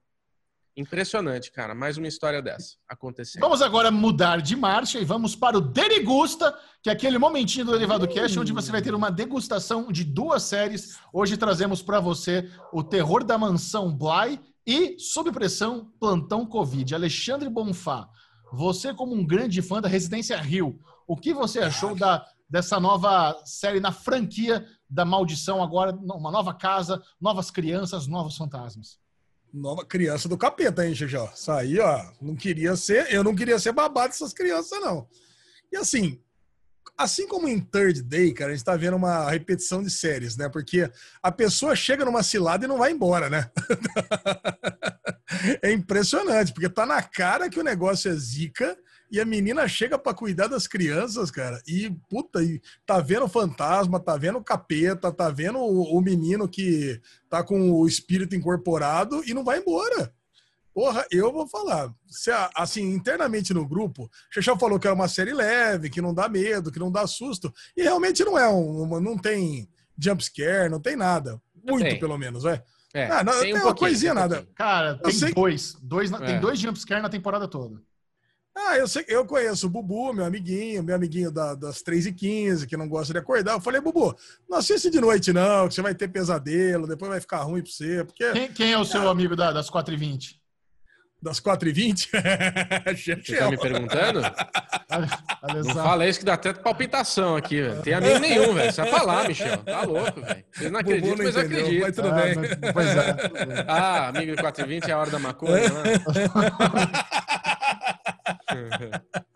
Impressionante, cara. Mais uma história dessa acontecendo. Vamos agora mudar de marcha e vamos para o Derigusta, que é aquele momentinho do Derivado Cash, onde você vai ter uma degustação de duas séries. Hoje trazemos para você o Terror da Mansão Bly e Sob Pressão Plantão Covid. Alexandre Bonfá, você como um grande fã da Residência Rio, o que você achou da, dessa nova série na franquia da Maldição agora, uma nova casa, novas crianças, novos fantasmas? nova criança do capeta, hein, Xixó? Isso aí, ó, não queria ser, eu não queria ser babado dessas crianças, não. E assim, assim como em Third Day, cara, a gente tá vendo uma repetição de séries, né? Porque a pessoa chega numa cilada e não vai embora, né? (laughs) é impressionante, porque tá na cara que o negócio é zica e a menina chega para cuidar das crianças, cara, e puta, e tá vendo fantasma, tá vendo capeta, tá vendo o, o menino que tá com o espírito incorporado e não vai embora. Porra, eu vou falar. Se, assim, internamente no grupo, Xexão falou que era uma série leve, que não dá medo, que não dá susto. E realmente não é um. Não tem jumpscare, não tem nada. Muito, tem. pelo menos, é. É, ah, não, tem, tem um uma coisinha, um nada. Cara, tem sei... dois. dois é. Tem dois jumpscare na temporada toda. Ah, eu sei, eu conheço o Bubu, meu amiguinho, meu amiguinho da, das 3h15, que não gosta de acordar. Eu falei, Bubu, não assiste de noite, não, que você vai ter pesadelo, depois vai ficar ruim pra você. Porque... Quem, quem é o seu ah, amigo da, das 4h20? Das 4h20? (laughs) Você tá me perguntando? (laughs) Não fala isso que dá até palpitação aqui, velho. Tem amigo nenhum, velho. Você vai falar, Michel. Tá louco, velho. Vocês não acreditam, mas eu acredito. Mas tudo bem. Ah, pois é. Ah, amigo de 4h20 é a hora da maconha, né?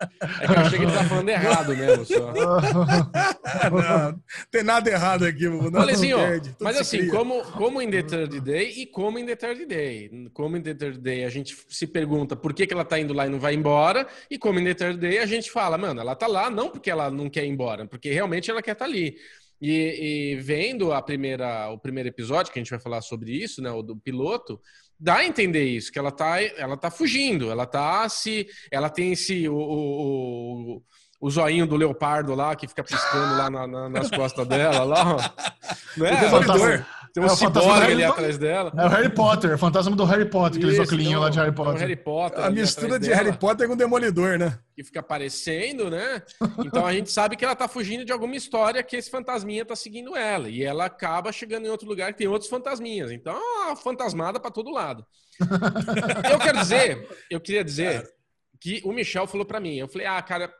(laughs) É que eu achei que ele tá falando errado mesmo, só. (laughs) Não, tem nada errado aqui, não, Malezinho, não perde, mas assim, como, como em The Third Day e como em The Third Day. Como em The Third Day a gente se pergunta por que, que ela tá indo lá e não vai embora, e como em The Third Day a gente fala, mano, ela tá lá não porque ela não quer ir embora, porque realmente ela quer estar tá ali. E, e, vendo a primeira, o primeiro episódio, que a gente vai falar sobre isso, né, o do piloto, dá a entender isso, que ela tá, ela tá fugindo, ela tá se. Ela tem esse. O, o, o zoinho do leopardo lá que fica piscando lá na, na, nas costas dela, lá, ó. Não é? Tem um é ciborgue ali atrás dela. É o Harry Potter, o fantasma do Harry Potter, aqueles óculos então, lá de Harry Potter. Harry Potter a mistura de dela, Harry Potter com Demolidor, né? Que fica aparecendo, né? Então a gente sabe que ela tá fugindo de alguma história que esse fantasminha tá seguindo ela. E ela acaba chegando em outro lugar que tem outros fantasminhas. Então, é uma fantasmada para todo lado. (laughs) eu quero dizer, eu queria dizer que o Michel falou para mim. Eu falei, ah, cara,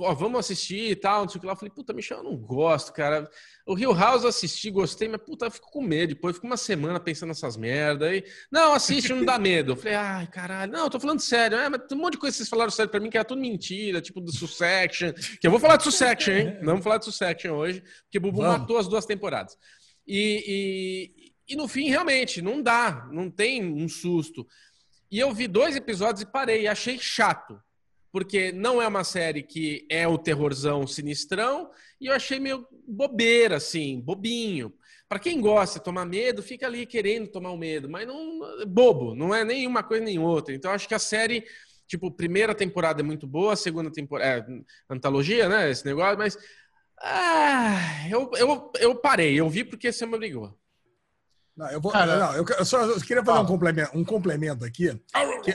ó, vamos assistir e tal, não sei o que lá. Eu falei, puta, Michel, eu não gosto, cara. O Rio House eu assisti, gostei, mas puta, eu fico com medo. Depois fico uma semana pensando nessas merdas. aí não, assiste, não dá (laughs) medo. Eu falei, ai, caralho, não, eu tô falando sério. É, mas tem um monte de coisa que vocês falaram sério pra mim que era tudo mentira, tipo do Sussection. Que eu vou falar de Sussection, hein? (laughs) Não vou falar de Sussection hoje, porque Bubu vamos. matou as duas temporadas. E, e, e no fim, realmente, não dá, não tem um susto. E eu vi dois episódios e parei, achei chato porque não é uma série que é o terrorzão sinistrão, e eu achei meio bobeira, assim, bobinho. Para quem gosta de tomar medo, fica ali querendo tomar o medo, mas não bobo, não é nem uma coisa nem outra. Então acho que a série, tipo, primeira temporada é muito boa, segunda temporada é antologia, né, esse negócio, mas ah, eu, eu, eu parei, eu vi porque você me obrigou. Não, eu, vou, Cara, não, eu, eu, só eu queria fazer um complemento, um complemento aqui.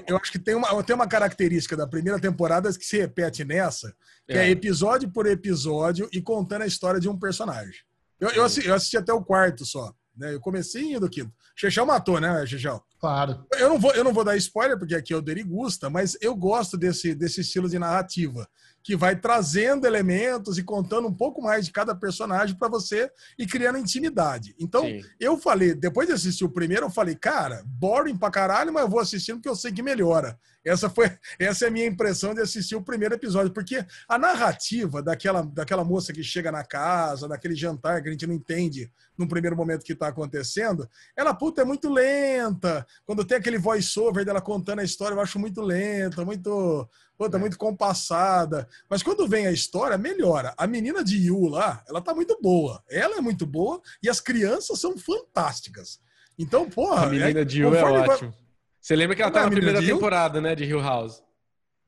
eu acho que tem uma, tem uma característica da primeira temporada que se repete nessa, que é. é episódio por episódio e contando a história de um personagem. Eu, eu, assisti, eu assisti até o quarto só. Né? Eu comecei do quinto. Chechão matou, né, Chechão? Claro. Eu não, vou, eu não vou dar spoiler, porque aqui é o Derigusta, mas eu gosto desse, desse estilo de narrativa que vai trazendo elementos e contando um pouco mais de cada personagem para você e criando intimidade. Então, Sim. eu falei, depois de assistir o primeiro, eu falei, cara, boring pra caralho, mas eu vou assistindo porque eu sei que melhora. Essa foi (laughs) essa é a minha impressão de assistir o primeiro episódio, porque a narrativa daquela, daquela moça que chega na casa, daquele jantar que a gente não entende no primeiro momento que está acontecendo, ela, puta, é muito lenta. Quando tem aquele voice-over dela contando a história, eu acho muito lenta, muito Puta, é. muito compassada. Mas quando vem a história, melhora. A menina de Yu lá, ela tá muito boa. Ela é muito boa e as crianças são fantásticas. Então, porra. A menina é, de Yu é ótimo. Você lembra que ela tá na primeira temporada, né, de Hill House?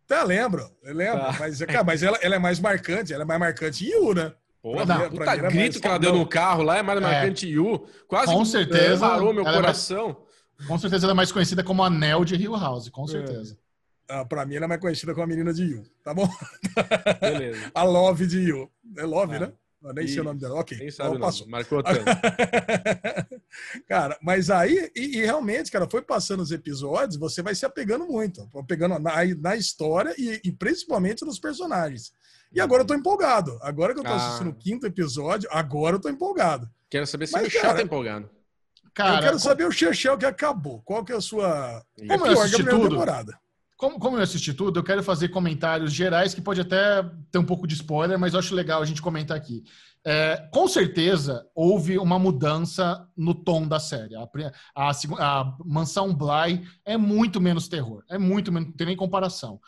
Tá, lembro. Eu lembro. Tá. Mas, cara, mas ela, ela, é mais marcante. Ela é mais marcante em Yu, né? Porra, pra, puta pra grito que ela deu no carro lá é mais é. marcante é. Yu. Quase com certeza, parou meu coração. Mais, com certeza ela é mais conhecida como Anel de Hill House, com é. certeza. Ah, pra mim, ela é mais conhecida como a menina de Yu, tá bom? Beleza. (laughs) a Love de Yu. É Love, ah, né? Eu nem e... sei o nome dela. Ok. Nem sabe então, passou. Marcou tanto. (laughs) cara, mas aí, e, e, realmente, cara, foi passando os episódios, você vai se apegando muito. Pegando na, na história e, e, principalmente nos personagens. E agora eu tô empolgado. Agora que eu tô ah. assistindo o quinto episódio, agora eu tô empolgado. Quero saber se mas, o Chá tá empolgado. Cara, eu quero saber o Chechel que acabou. Qual que é a sua... Como é a primeira temporada. Como, como, eu assisti tudo, eu quero fazer comentários gerais que pode até ter um pouco de spoiler, mas eu acho legal a gente comentar aqui. É, com certeza houve uma mudança no tom da série. A, a, a, Mansão Bly é muito menos terror, é muito menos, não tem nem comparação.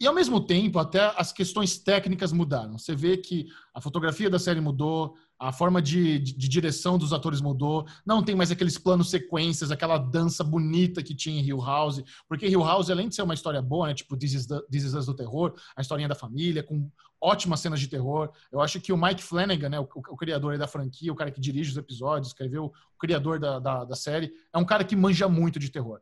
E ao mesmo tempo, até as questões técnicas mudaram. Você vê que a fotografia da série mudou, a forma de, de, de, direção dos atores mudou. Não tem mais aqueles planos sequências, aquela dança bonita que tinha em Hill House. Porque Hill House, além de ser uma história boa, né, tipo This is, the, This is do terror, a historinha da família, com ótimas cenas de terror. Eu acho que o Mike Flanagan, né, o, o, o criador da franquia, o cara que dirige os episódios, escreveu o criador da, da, da série, é um cara que manja muito de terror.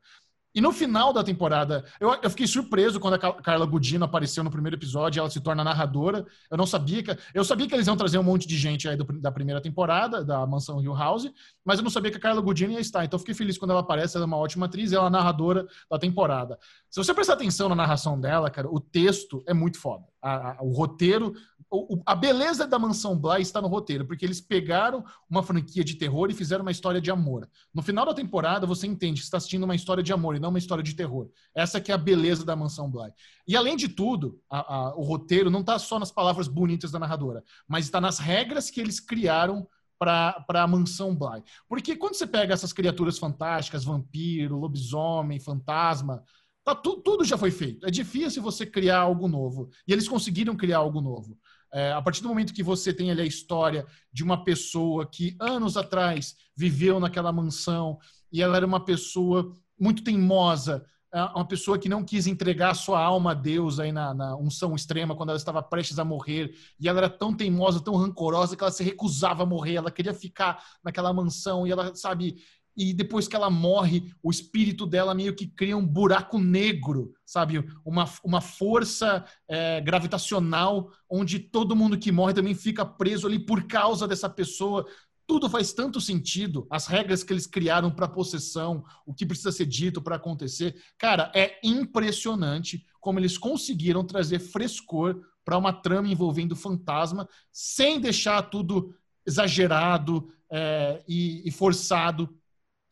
E no final da temporada, eu, eu fiquei surpreso quando a Carla Gudino apareceu no primeiro episódio, ela se torna narradora. Eu não sabia que. Eu sabia que eles iam trazer um monte de gente aí do, da primeira temporada, da Mansão Hill House, mas eu não sabia que a Carla Gudino ia estar. Então fiquei feliz quando ela aparece, ela é uma ótima atriz ela é a narradora da temporada. Se você prestar atenção na narração dela, cara, o texto é muito foda. A, a, o roteiro, o, a beleza da Mansão Bly está no roteiro, porque eles pegaram uma franquia de terror e fizeram uma história de amor. No final da temporada, você entende que está assistindo uma história de amor e não uma história de terror. Essa que é a beleza da Mansão Bly. E além de tudo, a, o roteiro não está só nas palavras bonitas da narradora, mas está nas regras que eles criaram para a mansão Bly. Porque quando você pega essas criaturas fantásticas, vampiro, lobisomem, fantasma, tá, tu, tudo já foi feito. É difícil você criar algo novo. E eles conseguiram criar algo novo. É, a partir do momento que você tem ali a história de uma pessoa que anos atrás viveu naquela mansão e ela era uma pessoa muito teimosa, é, uma pessoa que não quis entregar sua alma a Deus aí na, na, unção extrema quando ela estava prestes a morrer e ela era tão teimosa, tão rancorosa que ela se recusava a morrer, ela queria ficar naquela mansão e ela sabe e depois que ela morre, o espírito dela meio que cria um buraco negro, sabe? Uma, uma força é, gravitacional onde todo mundo que morre também fica preso ali por causa dessa pessoa. Tudo faz tanto sentido, as regras que eles criaram para possessão, o que precisa ser dito para acontecer. Cara, é impressionante como eles conseguiram trazer frescor para uma trama envolvendo fantasma, sem deixar tudo exagerado é, e, e forçado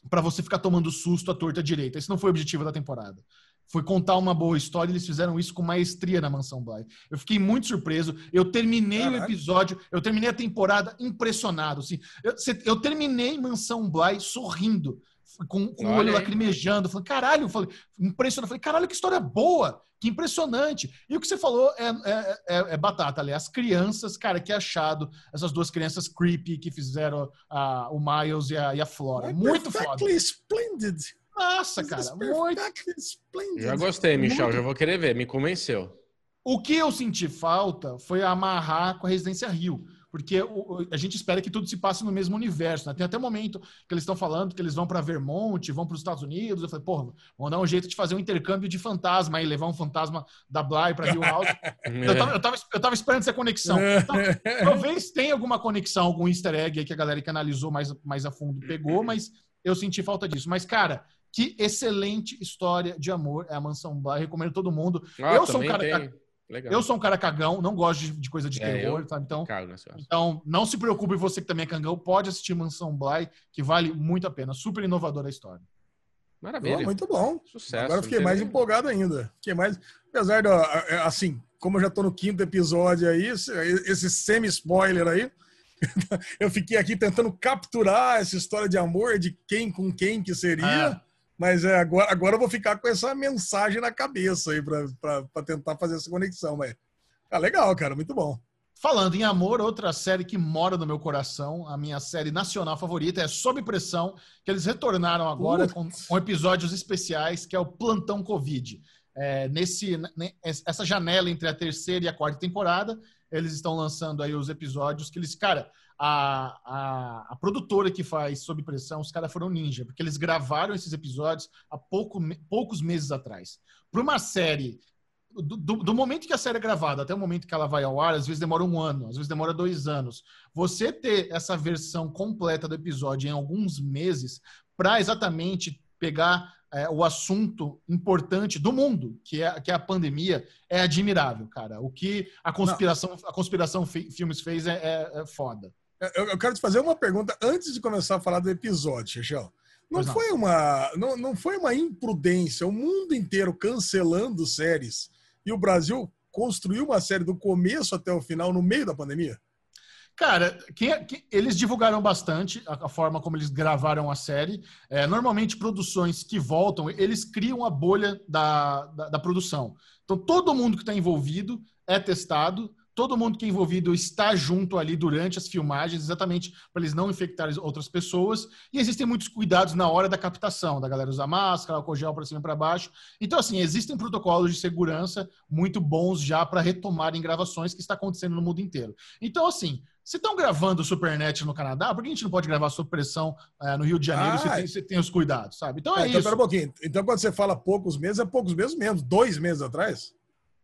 para você ficar tomando susto à torta direita. Esse não foi o objetivo da temporada. Foi contar uma boa história e eles fizeram isso com maestria na Mansão Bly. Eu fiquei muito surpreso. Eu terminei Caraca. o episódio, eu terminei a temporada impressionado. Assim. Eu, eu terminei Mansão Bly sorrindo, com, com o olho lacrimejando. Falei, caralho, falei, impressionante. Falei, caralho, que história boa, que impressionante. E o que você falou é, é, é, é batata, ali. As crianças, cara, que achado essas duas crianças creepy que fizeram a, o Miles e a, e a Flora. Muito foda. Splendid. Nossa, cara, muito. Já gostei, Michel, muito... já vou querer ver, me convenceu. O que eu senti falta foi amarrar com a Residência Rio porque a gente espera que tudo se passe no mesmo universo. Né? Tem até um momento que eles estão falando que eles vão para Vermont, vão para os Estados Unidos. Eu falei, porra, vamos dar um jeito de fazer um intercâmbio de fantasma aí, levar um fantasma da Bly para Rio House. (laughs) eu, tava, eu, tava, eu tava esperando essa conexão. Então, (laughs) talvez tenha alguma conexão, algum easter egg aí que a galera que analisou mais, mais a fundo pegou, mas eu senti falta disso. Mas, cara, que excelente história de amor é a Mansão Bly. Recomendo todo mundo. Ah, eu sou um cara. Tem. Legal. Eu sou um cara cagão, não gosto de, de coisa de é, terror, sabe? Então, então, não se preocupe, você que também é cagão, pode assistir Mansão Bly, que vale muito a pena. Super inovadora a história. Maravilha. Oh, muito bom. Sucesso. Agora fiquei mais empolgado ainda. Fiquei mais. Apesar de, é, assim, como eu já tô no quinto episódio aí, esse semi-spoiler aí, (laughs) eu fiquei aqui tentando capturar essa história de amor, de quem com quem que seria. Ah. Mas é, agora, agora eu vou ficar com essa mensagem na cabeça aí para tentar fazer essa conexão. Mas ah, legal, cara, muito bom. Falando em amor, outra série que mora no meu coração, a minha série nacional favorita é Sob Pressão, que eles retornaram agora com, com, episódios especiais, que é o Plantão Covid. É, nesse, essa janela entre a terceira e a quarta temporada, eles estão lançando aí os episódios que eles, cara, a, a, a, produtora que faz Sob Pressão, os caras foram ninja, porque eles gravaram esses episódios há pouco, poucos meses atrás. Para uma série, do, do, do, momento que a série é gravada até o momento que ela vai ao ar, às vezes demora um ano, às vezes demora dois anos. Você ter essa versão completa do episódio em alguns meses, para exatamente pegar é, o assunto importante do mundo, que é, que é a pandemia, é admirável, cara. O que a conspiração, a conspiração Filmes fez é, é, é foda. Eu, eu, quero te fazer uma pergunta antes de começar a falar do episódio, Chechel. Não, não, foi uma, não, não foi uma imprudência o mundo inteiro cancelando séries e o Brasil construiu uma série do começo até o final no meio da pandemia? Cara, quem, eles divulgaram bastante a, a, forma como eles gravaram a série. É, normalmente, produções que voltam, eles criam a bolha da, da, da produção. Então, todo mundo que está envolvido é testado todo mundo que é envolvido está junto ali durante as filmagens, exatamente para eles não infectarem outras pessoas. E existem muitos cuidados na hora da captação, da galera usar máscara, álcool gel para cima e para baixo. Então, assim, existem protocolos de segurança muito bons já para retomarem gravações que está acontecendo no mundo inteiro. Então, assim, se estão gravando o Supernet no Canadá, por que a gente não pode gravar sob pressão é, no Rio de Janeiro ah, se, tem, se tem os cuidados, sabe? Então é, é então, isso. Então, um pouquinho. Então, quando você fala poucos meses, é poucos meses mesmo. Dois meses atrás?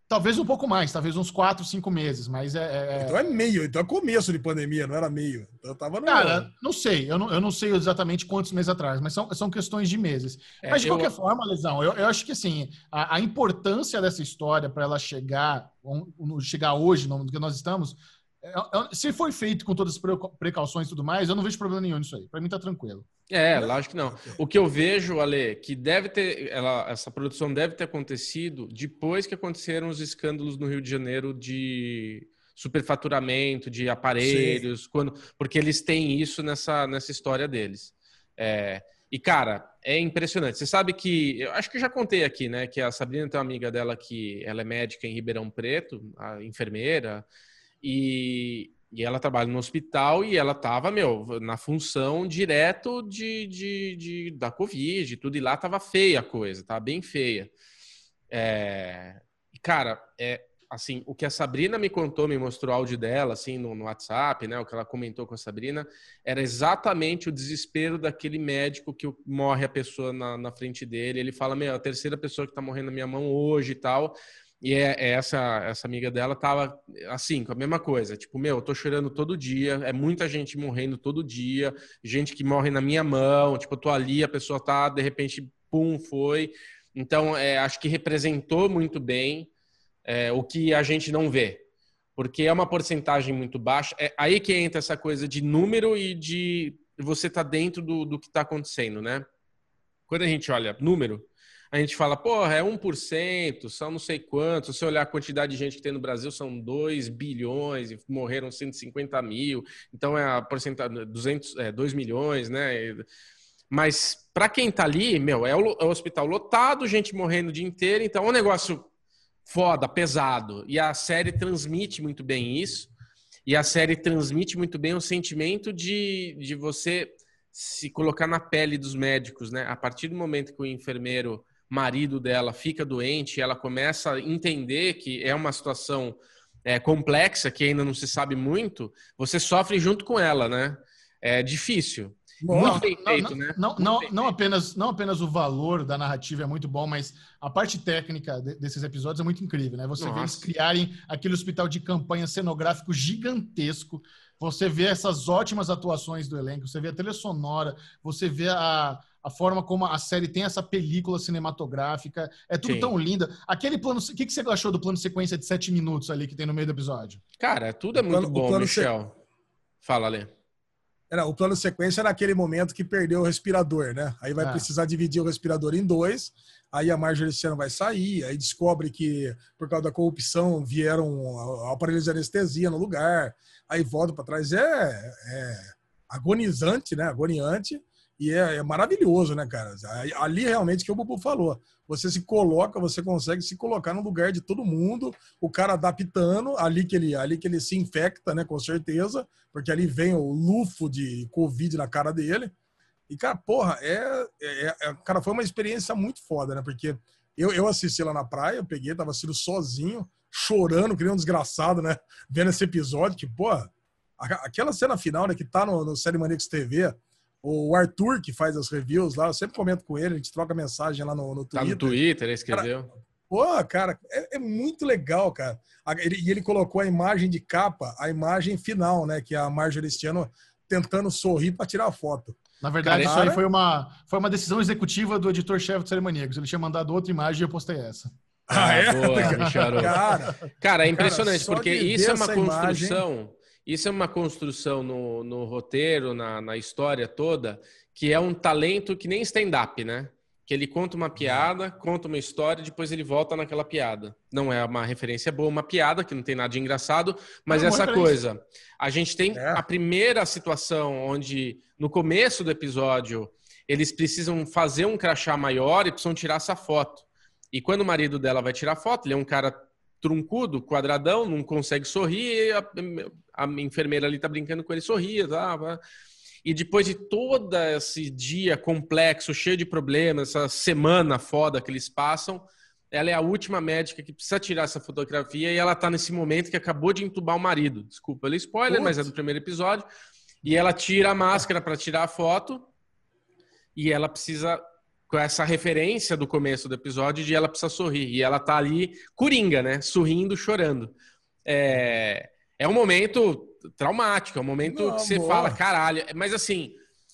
Talvez um pouco mais, talvez uns quatro, cinco meses, mas é, é, é... Então é meio, então é começo de pandemia, não era meio. Então eu tava no... Cara, não sei, eu não, eu não sei exatamente quantos meses atrás, mas são, são questões de meses. É, mas de qualquer eu... forma, Lesão, eu, eu acho que assim, a, a importância dessa história para ela chegar, chegar hoje, no que nós estamos, se foi feito com todas as precauções e tudo mais, eu não vejo problema nenhum nisso aí. Para mim tá tranquilo. É, lógico que não. O que eu vejo, Ale, que deve ter, ela, essa produção deve ter acontecido depois que aconteceram os escândalos no Rio de Janeiro de superfaturamento, de aparelhos, Sim. quando, porque eles têm isso nessa, nessa história deles. É, e, cara, é impressionante. Você sabe que, eu acho que eu já contei aqui, né, que a Sabrina tem uma amiga dela que ela é médica em Ribeirão Preto, a enfermeira, e, e ela trabalha no hospital e ela tava, meu, na função direto de, de, de da Covid e tudo, e lá tava feia a coisa, tava bem feia. É, cara, é assim, o que a Sabrina me contou, me mostrou o áudio dela, assim, no, no, WhatsApp, né, o que ela comentou com a Sabrina, era exatamente o desespero daquele médico que morre a pessoa na, na frente dele, ele fala, meu, a terceira pessoa que tá morrendo na minha mão hoje e tal, e é, é, essa, essa amiga dela tava assim, com a mesma coisa. Tipo, meu, eu tô chorando todo dia, é muita gente morrendo todo dia, gente que morre na minha mão, tipo, eu tô ali, a pessoa tá, de repente, pum, foi. Então, é, acho que representou muito bem é, o que a gente não vê. Porque é uma porcentagem muito baixa. É aí que entra essa coisa de número e de você tá dentro do, do que tá acontecendo, né? Quando a gente olha número, a gente fala, porra, é 1%, são não sei quantos. Se você olhar a quantidade de gente que tem no Brasil, são 2 bilhões e morreram 150 mil. Então é a porcentagem, 200, é, 2 milhões, né? Mas para quem tá ali, meu, é o, é o, hospital lotado, gente morrendo o dia inteiro. Então é um negócio foda, pesado. E a série transmite muito bem isso. E a série transmite muito bem o sentimento de, de você se colocar na pele dos médicos, né? A partir do momento que o enfermeiro marido dela fica doente, ela começa a entender que é uma situação é, complexa, que ainda não se sabe muito, você sofre junto com ela, né? É difícil. não, feito, não, né? Não, não, não, apenas, não apenas o valor da narrativa é muito bom, mas a parte técnica desses episódios é muito incrível, né? Você Nossa. vê eles criarem aquele hospital de campanha cenográfico gigantesco, você vê essas ótimas atuações do elenco, você vê a trilha sonora, você vê a, a forma como a série tem essa película cinematográfica. É tudo Sim. tão linda. Aquele plano. O que, que você achou do plano sequência de sete minutos ali que tem no meio do episódio? Cara, tudo é muito plano, bom, Michel. Se... Fala, Lê. Era, o plano sequência era aquele momento que perdeu o respirador, né? Aí vai é. precisar dividir o respirador em dois. Aí a Marjorie Luciano vai sair, aí descobre que por causa da corrupção vieram aparelhos de anestesia no lugar. Aí volta para trás. É, é agonizante, né? Agoniante. E é, é, maravilhoso, né, cara? Ali realmente que o Bubu falou. Você se coloca, você consegue se colocar no lugar de todo mundo, o cara adaptando, ali que ele, ali que ele se infecta, né, com certeza, porque ali vem o lufo de Covid na cara dele. E, cara, porra, é, é, é cara, foi uma experiência muito foda, né? Porque eu, eu assisti lá na praia, eu peguei, tava assistindo sozinho, chorando, nem um desgraçado, né? (laughs) Vendo esse episódio, que, porra, aquela cena final, né, que tá no, no Série Maníacos TV, o Arthur, que faz as reviews lá, eu sempre comento com ele, a gente troca mensagem lá no, no Twitter. Tá no Twitter, ele escreveu. Cara, pô, cara, é, é, muito legal, cara. Ele, e ele colocou a imagem de capa, a imagem final, né? Que é a Marjorie Stiano tentando sorrir para tirar a foto. Na verdade, cara, isso aí foi uma, foi uma decisão executiva do editor-chefe do Ceremaníacos. Ele tinha mandado outra imagem e eu postei essa. Ah, é? Boa, cara, cara, é impressionante, cara, porque isso é uma construção. Imagem isso é uma construção no, no roteiro, na, na história toda, que é um talento que nem stand-up, né? que ele conta uma piada, conta uma história, depois ele volta naquela piada. Não é uma referência boa, uma piada que não tem nada de engraçado, mas não, essa coisa. A gente tem é. a primeira situação onde no começo do episódio eles precisam fazer um crachá maior e precisam tirar essa foto. E quando o marido dela vai tirar foto, ele é um cara truncudo, quadradão, não consegue sorrir, a, enfermeira ali tá brincando com ele, sorria, tá? E depois de todo esse dia complexo, cheio de problemas, essa semana foda que eles passam, ela é a última médica que precisa tirar essa fotografia e ela tá nesse momento que acabou de entubar o marido. Desculpa pelo spoiler, Putz. mas é do primeiro episódio. E ela tira a máscara para tirar a foto e ela precisa com essa referência do começo do episódio de ela precisa sorrir. E ela tá ali coringa, né? Sorrindo, chorando. É, é um momento traumático, é um momento Não, que você amor. fala, caralho. Mas assim,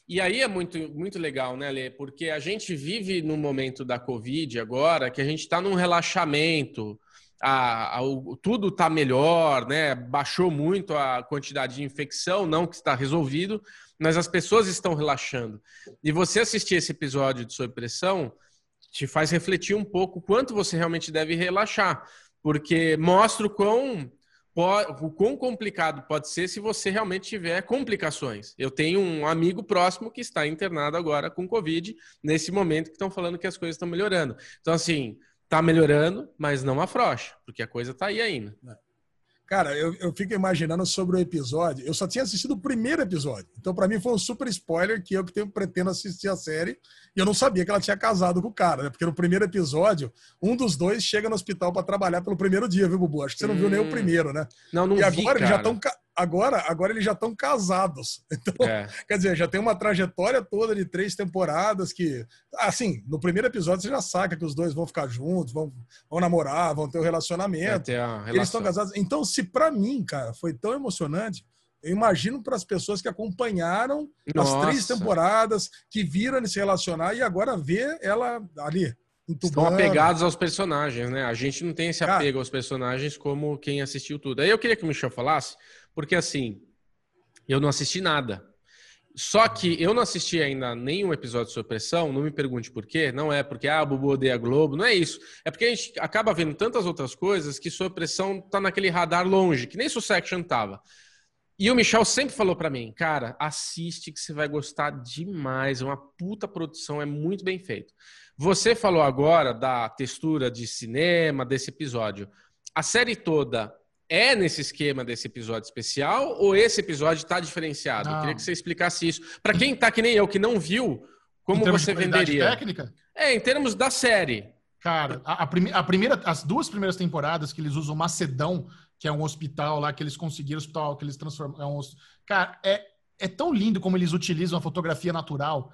e aí é muito, muito legal, né, Lê? Porque a gente vive no momento da Covid agora, que a gente está num relaxamento, a, a, tudo está melhor, né? Baixou muito a quantidade de infecção, não que está resolvido, mas as pessoas estão relaxando. E você assistir esse episódio de Sob Pressão te faz refletir um pouco quanto você realmente deve relaxar, porque mostra o quão, o quão complicado pode ser se você realmente tiver complicações. Eu tenho um amigo próximo que está internado agora com Covid, nesse momento que estão falando que as coisas estão melhorando. Então, assim, está melhorando, mas não afrouxa, porque a coisa está aí ainda. É. Cara, eu, eu fico imaginando sobre o episódio. Eu só tinha assistido o primeiro episódio. Então, para mim, foi um super spoiler que eu que tenho, pretendo assistir a série. E eu não sabia que ela tinha casado com o cara, né? Porque no primeiro episódio, um dos dois chega no hospital para trabalhar pelo primeiro dia, viu, Bubu? Acho que você não hum. viu nem o hum. primeiro, né? Não, não E vi, agora eles já estão agora, agora eles já estão casados. (laughs) Então, é. quer dizer, já tem uma trajetória toda de três temporadas que, assim, no primeiro episódio você já saca que os dois vão ficar juntos, vão, vão namorar, vão ter um relacionamento. Eles estão casados. Então, se para mim, cara, foi tão emocionante, eu imagino para as pessoas que acompanharam Nossa. as três temporadas, que viram ele se relacionar e agora vê ela ali. Estão apegados aos personagens, né? A gente não tem esse apego Cara, aos personagens como quem assistiu tudo. Aí eu queria que o Michel falasse porque assim, eu não assisti nada. Só que eu não assisti ainda nenhum episódio de Supressão, não me pergunte por quê. Não é porque, ah, Bubu odeia a Globo, não é isso. É porque a gente acaba vendo tantas outras coisas que Supressão tá naquele radar longe, que nem Succession tava. E o Michel sempre falou para mim, cara, assiste que você vai gostar demais, é uma puta produção, é muito bem feito. Você falou agora da textura de cinema desse episódio. A série toda é nesse esquema desse episódio especial ou esse episódio está diferenciado? Não. Eu queria que você explicasse isso. Para quem está que nem eu, que não viu, como você venderia? técnica? É, em termos da série. Cara, a, a, prime a, primeira, as duas primeiras temporadas que eles usam Macedão, que é um hospital lá que eles conseguiram, hospital que eles transformam. É um, cara, é, é tão lindo como eles utilizam a fotografia natural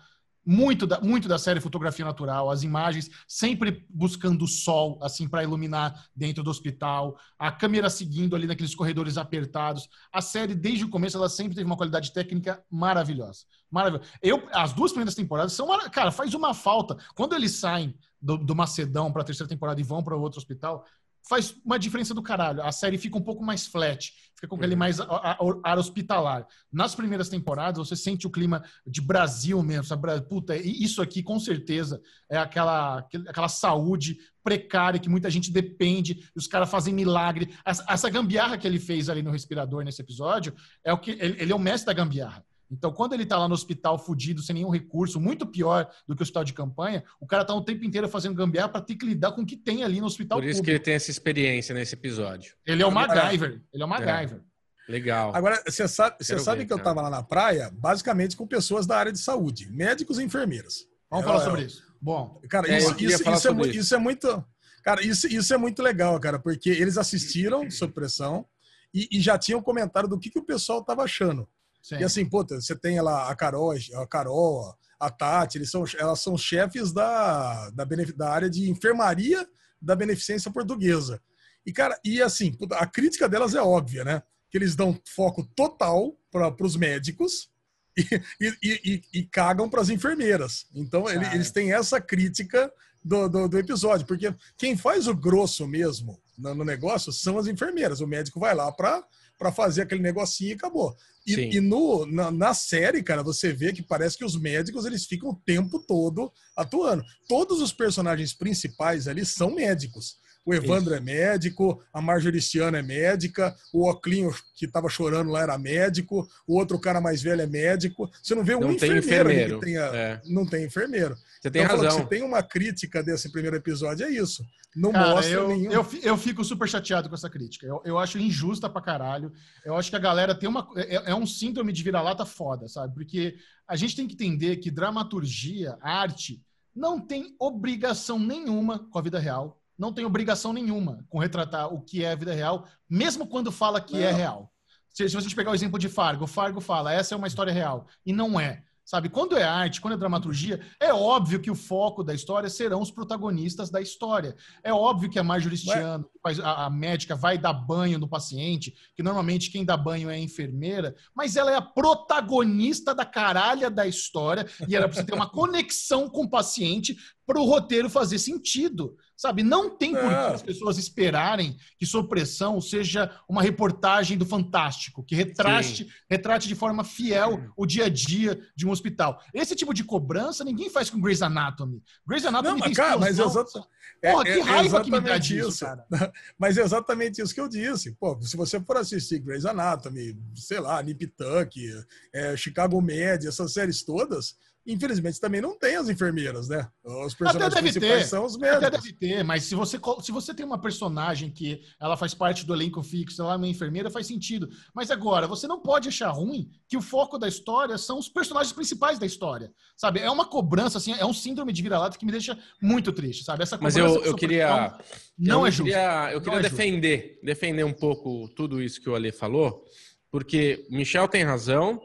muito da, muito da série fotografia natural, as imagens sempre buscando o sol, assim, para iluminar dentro do hospital, a câmera seguindo ali naqueles corredores apertados. A série, desde o começo, ela sempre teve uma qualidade técnica maravilhosa. Maravilhosa. Eu, as duas primeiras temporadas são, cara, faz uma falta. Quando eles saem do, do Macedão para a terceira temporada e vão para outro hospital, faz uma diferença do caralho. A série fica um pouco mais flat, fica com aquele uhum. mais ar hospitalar. Nas primeiras temporadas, você sente o clima de Brasil mesmo, sabe? Puta, isso aqui com certeza é aquela, aquela saúde precária que muita gente depende, os caras fazem milagre. Essa, gambiarra que ele fez ali no respirador nesse episódio é o que ele é o mestre da gambiarra. Então, quando ele está lá no hospital fudido, sem nenhum recurso, muito pior do que o hospital de campanha, o cara está o tempo inteiro fazendo gambiarra para ter que lidar com o que tem ali no hospital Por isso público. que ele tem essa experiência nesse episódio. Ele é o MacGyver. Ele é o MacGyver. É. Legal. Agora, você sabe, você sabe ver, que eu estava lá na praia, basicamente com pessoas da área de saúde, médicos e enfermeiras. Vamos falar sobre isso. Bom, cara, é, isso, isso, isso, é, isso, é, muito. Cara, isso, isso é muito legal, cara, porque eles assistiram sob pressão e, e já tinham comentário do que, que o pessoal estava achando. Sim. E assim, puta, você tem lá a Carol, a Carol, a Tati, eles são, elas são chefes da, da, da área de enfermaria da beneficência portuguesa. E, cara, e assim, a crítica delas é óbvia, né? Que eles dão foco total para os médicos e, e, e, e cagam para as enfermeiras. Então, ele, eles têm essa crítica do, do, do, episódio, porque quem faz o grosso mesmo no, no negócio são as enfermeiras. O médico vai lá para para fazer aquele negocinho e acabou. E, e no, na, na, série, cara, você vê que parece que os médicos eles ficam o tempo todo atuando. Todos os personagens principais ali são médicos. O Evandro Isso. é médico, a Marjoristiana é médica, o Oclinho que estava chorando lá era médico, o outro cara mais velho é médico. Você não vê um não enfermeiro, tem enfermeiro. que tenha. É. Não tem enfermeiro. Você tem então, razão. Se tem uma crítica desse primeiro episódio, é isso. Não Cara, mostra eu, nenhum. Eu, eu fico super chateado com essa crítica. Eu, eu acho injusta pra caralho. Eu acho que a galera tem uma. É, é um síndrome de vira-lata foda, sabe? Porque a gente tem que entender que dramaturgia, arte, não tem obrigação nenhuma com a vida real. Não tem obrigação nenhuma com retratar o que é a vida real, mesmo quando fala que é não. é real. Se, se você pegar o exemplo de Fargo, Fargo fala, essa é uma história real. E não é. Sabe, quando é arte, quando é dramaturgia, é óbvio que o foco da história serão os protagonistas da história. É óbvio que a majoristiana, a, a médica, vai dar banho no paciente, que normalmente quem dá banho é a enfermeira, mas ela é a protagonista da caralha da história e ela precisa ter uma conexão com o paciente para o roteiro fazer sentido. Sabe, não tem por que é. as pessoas esperarem que Supressão seja uma reportagem do Fantástico, que retrate, retrate de forma fiel o dia a dia de um hospital. Esse tipo de cobrança ninguém faz com Grey's Anatomy. Grey's Anatomy não, tem cara, mas exato, é, Porra, que é, raiva que me dá disso, isso. cara. (laughs) Mas é exatamente isso que eu disse. Pô, se você for assistir Grey's Anatomy, sei lá, Nip Tuck, é, Chicago Med, essas séries todas, Infelizmente também não tem as enfermeiras, né? Os personagens principais ter. são os médicos. Até deve ter, mas se você, se você tem uma personagem que ela faz parte do elenco fixo, ela é uma enfermeira, faz sentido. Mas agora, você não pode achar ruim que o foco da história são os personagens principais da história, sabe? É uma cobrança, assim, é um síndrome de vira-lata que me deixa muito triste, sabe? Essa mas eu, eu queria... Não eu é justo. Queria, eu queria é defender, justo. defender um pouco tudo isso que o Ale falou, porque Michel tem razão,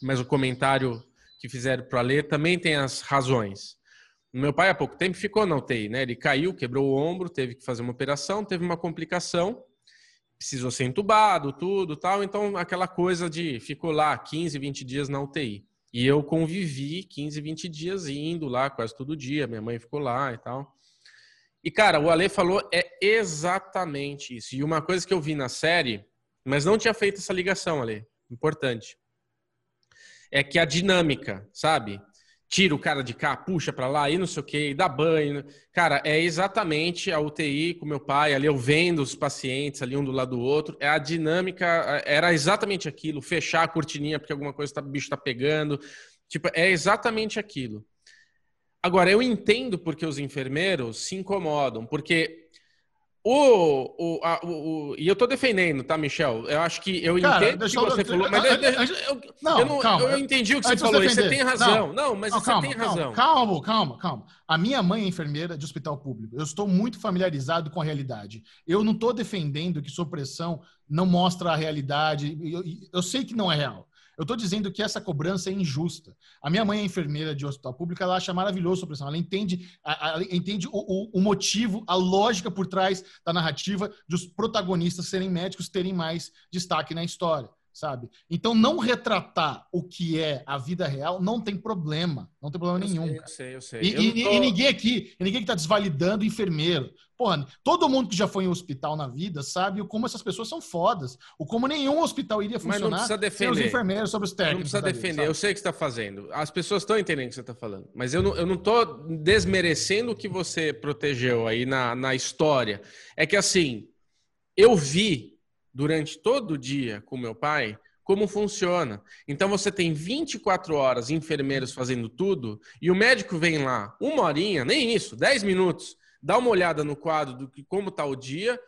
mas o comentário que fizeram para ler também tem as razões. Meu pai há pouco tempo ficou na UTI, né? Ele caiu, quebrou o ombro, teve que fazer uma operação, teve uma complicação, precisou ser entubado, tudo, tal. Então aquela coisa de ficou lá 15, 20 dias na UTI. E eu convivi 15, 20 dias indo lá quase todo dia, minha mãe ficou lá e tal. E cara, o Ale falou é exatamente isso. E uma coisa que eu vi na série, mas não tinha feito essa ligação, Ale, importante é que a dinâmica, sabe? Tira o cara de cá, puxa para lá e não sei o que, dá banho. Cara, é exatamente a UTI com meu pai, ali eu vendo os pacientes ali um do lado do outro. É a dinâmica, era exatamente aquilo, fechar a cortininha porque alguma coisa tá, bicho tá pegando. Tipo, é exatamente aquilo. Agora, eu entendo porque os enfermeiros se incomodam, porque o, o, a, o, e eu tô defendendo, tá, Michel? Eu acho que eu Cara, entendo o que você eu, falou, mas eu, eu, não, eu, não, calma, eu entendi o que você falou você tem razão. Não, não mas não, você calma, tem razão. Calma, calma, calma. A minha mãe é enfermeira de hospital público. Eu estou muito familiarizado com a realidade. Eu não estou defendendo que supressão não mostra a realidade. Eu, eu sei que não é real. Eu estou dizendo que essa cobrança é injusta. A minha mãe é enfermeira de hospital público, ela acha maravilhoso a opressão. Ela entende, ela entende o, o, o, motivo, a lógica por trás da narrativa de os protagonistas serem médicos, terem mais destaque na história sabe? Então, não retratar o que é a vida real não tem problema. Não tem problema eu nenhum. Sei, eu sei, eu sei. E, eu e, tô... e ninguém aqui, ninguém que está desvalidando enfermeiro. Porra, todo mundo que já foi em um hospital na vida sabe o como essas pessoas são fodas. O como nenhum hospital iria funcionar Mas não precisa defender. sem os enfermeiros, sobre os técnicos. Não precisa defender. Eu sei o que você está fazendo. As pessoas estão entendendo o que você está falando. Mas eu não, eu não tô desmerecendo o que você protegeu aí na, na história. É que assim, eu vi durante todo o dia com meu pai como funciona. Então você tem 24 horas enfermeiros fazendo tudo e o médico vem lá uma horinha, nem isso, 10 minutos, dá uma olhada no quadro do que como está o dia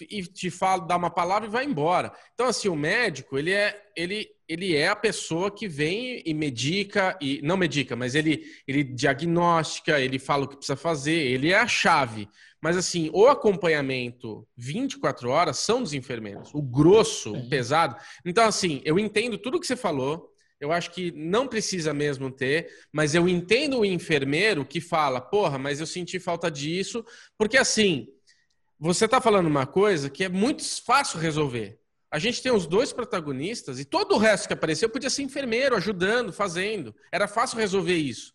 e te fala, dá uma palavra e vai embora. Então assim, o médico, ele é ele ele é a pessoa que vem e medica e não medica, mas ele ele diagnostica, ele fala o que precisa fazer, ele é a chave. Mas assim, o acompanhamento 24 horas são dos enfermeiros, o grosso, o pesado. Então, assim, eu entendo tudo que você falou. Eu acho que não precisa mesmo ter, mas eu entendo o enfermeiro que fala, porra, mas eu senti falta disso, porque assim, você está falando uma coisa que é muito fácil resolver. A gente tem os dois protagonistas e todo o resto que apareceu podia ser enfermeiro, ajudando, fazendo. Era fácil resolver isso.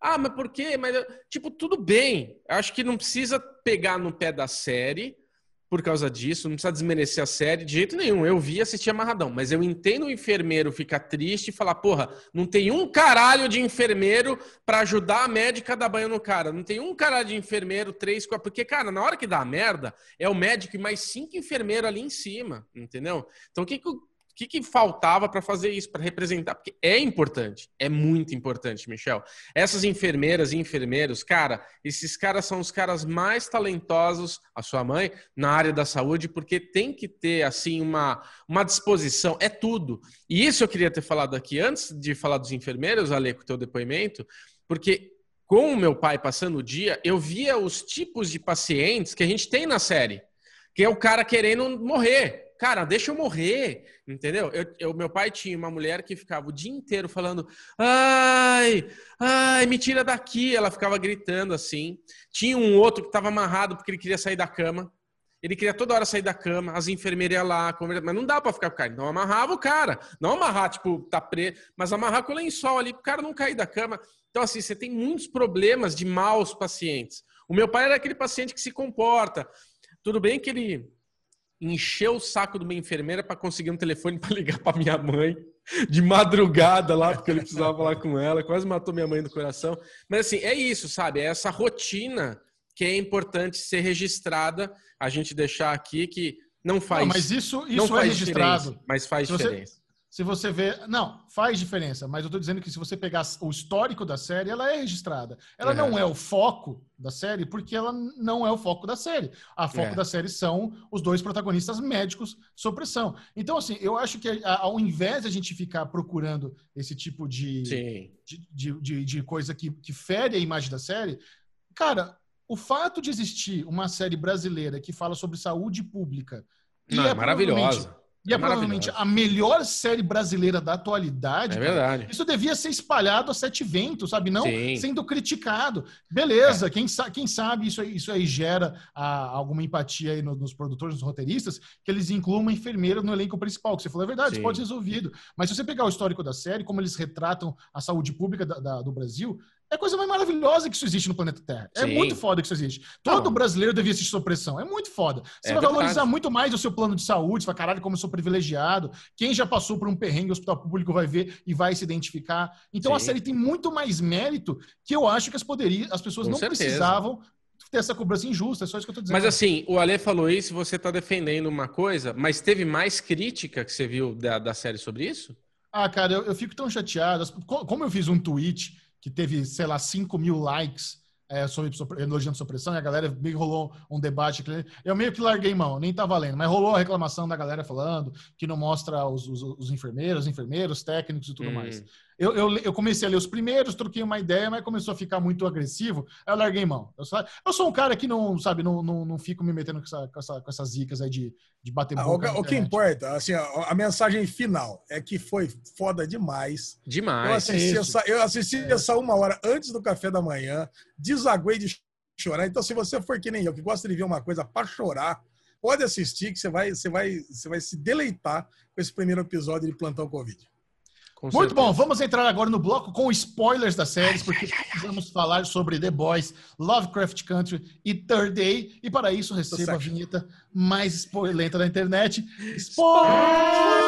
Ah, mas por quê? Mas, tipo, tudo bem. Acho que não precisa pegar no pé da série por causa disso, não precisa desmerecer a série de jeito nenhum. Eu vi e assisti amarradão, mas eu entendo o enfermeiro ficar triste e falar, porra, não tem um caralho de enfermeiro para ajudar a médica a dar banho no cara. Não tem um caralho de enfermeiro, três, quatro. Porque, cara, na hora que dá merda, é o médico e mais cinco enfermeiros ali em cima, entendeu? Então, o que, que o que, que faltava para fazer isso, para representar? Porque é importante, é muito importante, Michel. Essas enfermeiras e enfermeiros, cara, esses caras são os caras mais talentosos, a sua mãe, na área da saúde, porque tem que ter, assim, uma, uma disposição, é tudo. E isso eu queria ter falado aqui antes de falar dos enfermeiros, Ale, com o teu depoimento, porque com o meu pai passando o dia, eu via os tipos de pacientes que a gente tem na série, que é o cara querendo morrer, cara, deixa eu morrer, entendeu? Eu, eu, meu pai tinha uma mulher que ficava o dia inteiro falando, ai, ai, me tira daqui. Ela ficava gritando assim. Tinha um outro que estava amarrado porque ele queria sair da cama. Ele queria toda hora sair da cama, as enfermeiras lá, mas não dá para ficar com o cara. Então amarrava o cara. Não amarrar, tipo, tá preso, mas amarrar com o lençol ali, pro cara não cair da cama. Então, assim, você tem muitos problemas de maus pacientes. O meu pai era aquele paciente que se comporta. Tudo bem que ele encheu o saco de uma enfermeira para conseguir um telefone para (laughs) ligar para minha mãe de madrugada lá, porque ele precisava falar com ela, quase matou minha mãe do coração. Mas assim, é isso, sabe? É essa rotina que é importante ser registrada, a gente deixar aqui que não faz. Não, mas isso, isso não é registrado. Mas faz diferença. Se você vê. Não, faz diferença, mas eu estou dizendo que se você pegar o histórico da série, ela é registrada. Ela uhum. não é o foco da série, porque ela não é o foco da série. A foco é. da série são os dois protagonistas médicos sob pressão. Então, assim, eu acho que ao invés de a gente ficar procurando esse tipo de, de, de, de, de coisa que, que fere a imagem da série, cara, o fato de existir uma série brasileira que fala sobre saúde pública. Não, é, é maravilhosa e é, é provavelmente a melhor série brasileira da atualidade. É verdade. Cara. Isso devia ser espalhado a sete ventos, sabe? Não Sim. sendo criticado. Beleza, é. quem, sa quem sabe isso aí, isso aí gera a, alguma empatia aí no, nos produtores, nos roteiristas, que eles incluam uma enfermeira no elenco principal. Que você falou, é verdade, Sim. pode ser resolvido. Mas se você pegar o histórico da série, como eles retratam a saúde pública da, da, do Brasil, é a coisa mais maravilhosa que isso existe no planeta Terra. É Sim. muito foda que isso existe. Todo Não. brasileiro devia assistir sua pressão. É muito foda. Você é vai verdade. valorizar muito mais o seu plano de saúde. Você vai, caralho, como eu sou privilegiado. Quem já passou por um perrengue, o hospital público vai ver e vai se identificar. Então Sim. a série tem muito mais mérito que eu acho que as, poderia, as pessoas Com não certeza. precisavam ter essa cobrança injusta. É só isso que eu tô dizendo. Mas assim, o Ale falou isso, você está defendendo uma coisa, mas teve mais crítica que você viu da, da série sobre isso? Ah, cara, eu, eu fico tão chateado. Como eu fiz um tweet que teve, sei lá, 5 mil likes é, sobre elogiando supressão, e a galera meio rolou um debate. Eu meio que larguei mão, nem tá valendo, mas rolou a reclamação da galera falando que não mostra os, os, os enfermeiros, enfermeiros, técnicos e tudo hum. mais. Eu, eu, eu, comecei a ler os primeiros, troquei uma ideia, mas começou a ficar muito agressivo, aí eu larguei mão. Eu, só, eu sou um cara que não, sabe, não, não, não fico me metendo com, essa, com, essa, com essas zicas aí de, de bater ah, boca. O, o que importa, assim, a, a, mensagem final é que foi foda demais. Demais. Eu assisti, essa, eu assisti é. essa uma hora antes do café da manhã, desaguei de chorar. Então, se você for que nem eu, que gosta de ver uma coisa para chorar, pode assistir que você vai, você vai, você vai se deleitar com esse primeiro episódio de Plantão Covid. Com Muito certeza. bom, vamos entrar agora no bloco com spoilers das séries, porque vamos falar sobre The Boys, Lovecraft Country e Third Day. E para isso, receba a vinheta mais spoilenta da internet. Spoilers!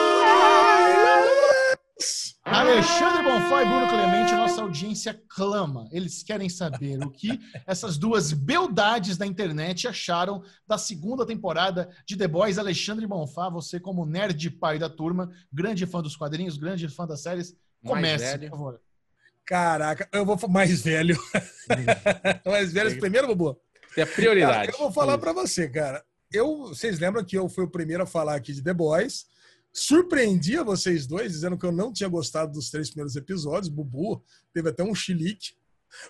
Alexandre Bonfá e Bruno Clemente, nossa audiência clama. Eles querem saber o que essas duas beldades da internet acharam da segunda temporada de The Boys. Alexandre Bonfá, você como nerd pai da turma, grande fã dos quadrinhos, grande fã das séries, comece, por favor. Caraca, eu vou mais velho. (laughs) mais velho primeiro, Bobo? É a prioridade. Cara, eu vou falar para você, cara. Eu, vocês lembram que eu fui o primeiro a falar aqui de The Boys? Surpreendia vocês dois, dizendo que eu não tinha gostado dos três primeiros episódios. Bubu teve até um chilique.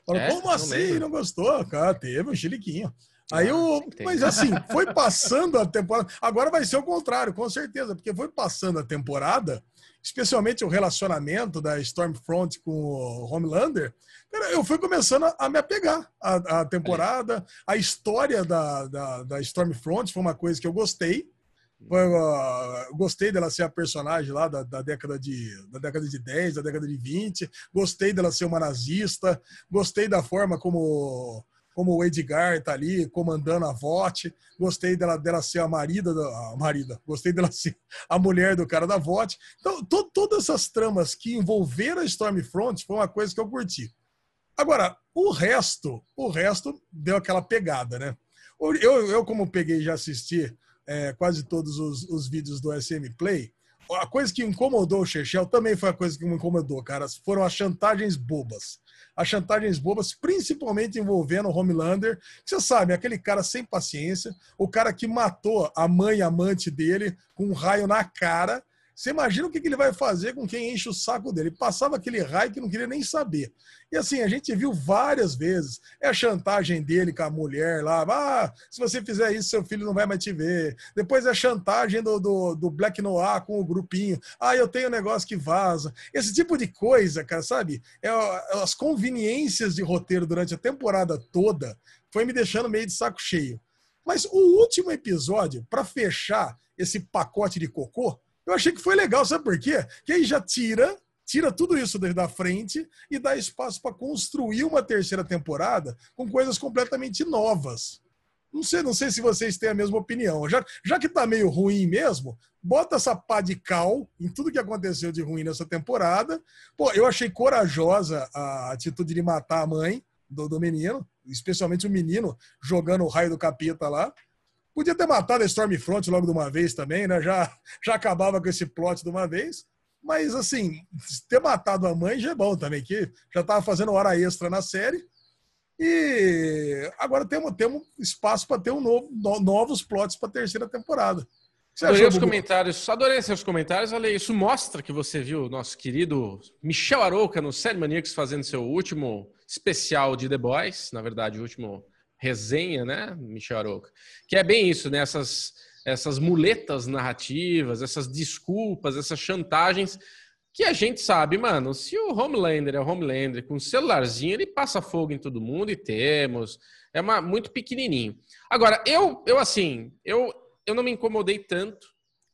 Falou, é, como assim? Lembro. Não gostou? Cara, teve um chiliquinho. Aí ah, eu. Mas assim, foi passando a temporada. Agora vai ser o contrário, com certeza, porque foi passando a temporada, especialmente o relacionamento da Stormfront com o Homelander. Cara, eu fui começando a, me apegar à, à temporada. A história da, da, da Stormfront foi uma coisa que eu gostei. Uh, gostei dela ser a personagem lá da, da, década de, da década de 10, da década de 20. Gostei dela ser uma nazista. Gostei da forma como como o Edgar tá ali comandando a VOT. Gostei dela, dela ser a marida, da, a marida, gostei dela ser a mulher do cara da VOT. Então, to, todas essas tramas que envolveram a Stormfront foi uma coisa que eu curti. Agora, o resto, o resto deu aquela pegada, né? Eu, eu como peguei já assisti é, quase todos os, os vídeos do SM Play, a coisa que incomodou o Chechel também foi a coisa que me incomodou, cara. Foram as chantagens bobas. As chantagens bobas, principalmente envolvendo o Homelander. Você sabe, aquele cara sem paciência, o cara que matou a mãe amante dele com um raio na cara você imagina o que ele vai fazer com quem enche o saco dele. Passava aquele raio que não queria nem saber. E assim, a gente viu várias vezes. É a chantagem dele com a mulher lá. Ah, se você fizer isso, seu filho não vai mais te ver. Depois é a chantagem do, do, do Black Noir com o grupinho. Ah, eu tenho um negócio que vaza. Esse tipo de coisa, cara, sabe? É, as conveniências de roteiro durante a temporada toda foi me deixando meio de saco cheio. Mas o último episódio, para fechar esse pacote de cocô, eu achei que foi legal, sabe por quê? Que aí já tira, tira tudo isso da frente e dá espaço para construir uma terceira temporada com coisas completamente novas. Não sei, não sei se vocês têm a mesma opinião. Já, já que tá meio ruim mesmo, bota essa pá de cal em tudo que aconteceu de ruim nessa temporada. Pô, eu achei corajosa a atitude de matar a mãe do, do menino, especialmente o menino jogando o raio do capeta lá. Podia ter matado a Stormfront logo de uma vez também, né? Já, já acabava com esse plot de uma vez. Mas, assim, ter matado a mãe já é bom também, que já estava fazendo hora extra na série. E agora temos, temos espaço para ter um novo, no, novos plots para a terceira temporada. Você adorei os comentários, adorei seus comentários. Olha, isso mostra que você viu o nosso querido Michel Arouca no Série Maníacos fazendo seu último especial de The Boys, na verdade, o último resenha, né, Michel Aroca? Que é bem isso, né? Essas, essas muletas narrativas, essas desculpas, essas chantagens que a gente sabe, mano, se o Homelander é o Homelander com um celularzinho, ele passa fogo em todo mundo e temos. É uma, muito pequenininho. Agora, eu, eu assim, eu, eu não me incomodei tanto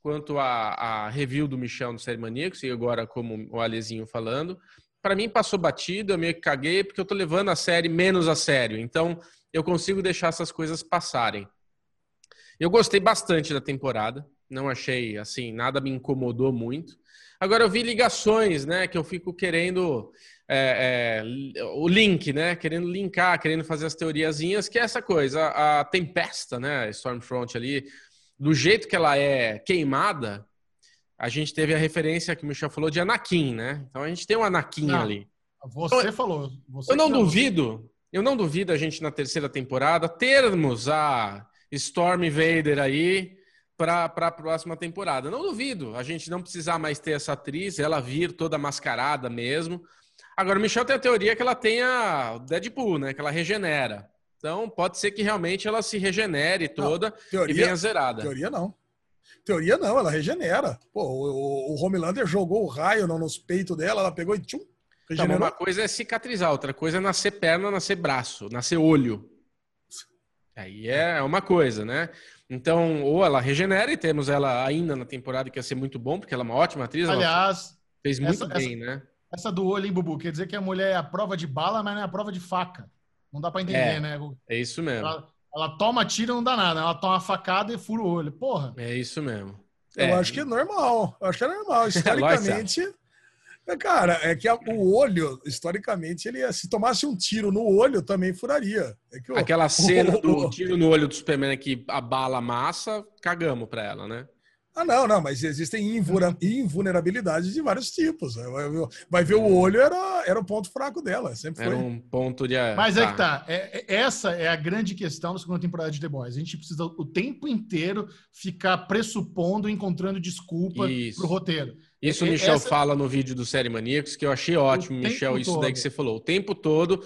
quanto a, a review do Michel no Série Maníacos, e agora como o Alezinho falando. Para mim passou batido, eu meio que caguei, porque eu tô levando a série menos a sério. Então, eu consigo deixar essas coisas passarem. Eu gostei bastante da temporada, não achei assim, nada me incomodou muito. Agora eu vi ligações, né, que eu fico querendo é, é, o link, né, querendo linkar, querendo fazer as teoriazinhas, que é essa coisa, a, a Tempesta, né, Stormfront ali, do jeito que ela é queimada, a gente teve a referência que o Michel falou de Anakin, né? Então a gente tem um Anakin não, ali. Você então, falou. Você eu não duvido eu não duvido a gente na terceira temporada termos a Storm Vader aí para a próxima temporada. Não duvido a gente não precisar mais ter essa atriz, ela vir toda mascarada mesmo. Agora, o Michel tem a teoria que ela tenha Deadpool, né? Que ela regenera. Então, pode ser que realmente ela se regenere toda não, teoria, e venha zerada. Teoria não. Teoria não, ela regenera. Pô, o, o Homelander jogou o raio nos peitos dela, ela pegou e tchum, Tá, uma coisa é cicatrizar, outra coisa é nascer perna, nascer braço, nascer olho. Aí é uma coisa, né? Então, ou ela regenera e temos ela ainda na temporada que ia ser muito bom, porque ela é uma ótima atriz. Aliás, fez muito essa, bem, essa, né? Essa do olho, hein, Bubu? Quer dizer que a mulher é a prova de bala, mas não é a prova de faca. Não dá para entender, é, né? É isso mesmo. Ela, ela toma tiro não dá nada. Ela toma facada e fura o olho. Porra. É isso mesmo. Eu é. acho que é normal. Eu acho que é normal. (laughs) Historicamente. É, cara, é que a, o olho, historicamente, ele se tomasse um tiro no olho, também furaria. É o, Aquela (laughs) cena do tiro no olho do Superman que a bala massa, cagamos pra ela, né? Ah, não, não, mas existem invulnerabilidades de vários tipos. Vai ver o olho era, era o ponto fraco dela, sempre foi. Era um ponto de. Mas é que tá. É, é, essa é a grande questão da segunda temporada de The Boys. A gente precisa o tempo inteiro ficar pressupondo, encontrando desculpa Isso. pro roteiro. Isso o Michel Essa... fala no vídeo do Série Maníacos, que eu achei ótimo, Michel, isso todo. daí que você falou. O tempo todo.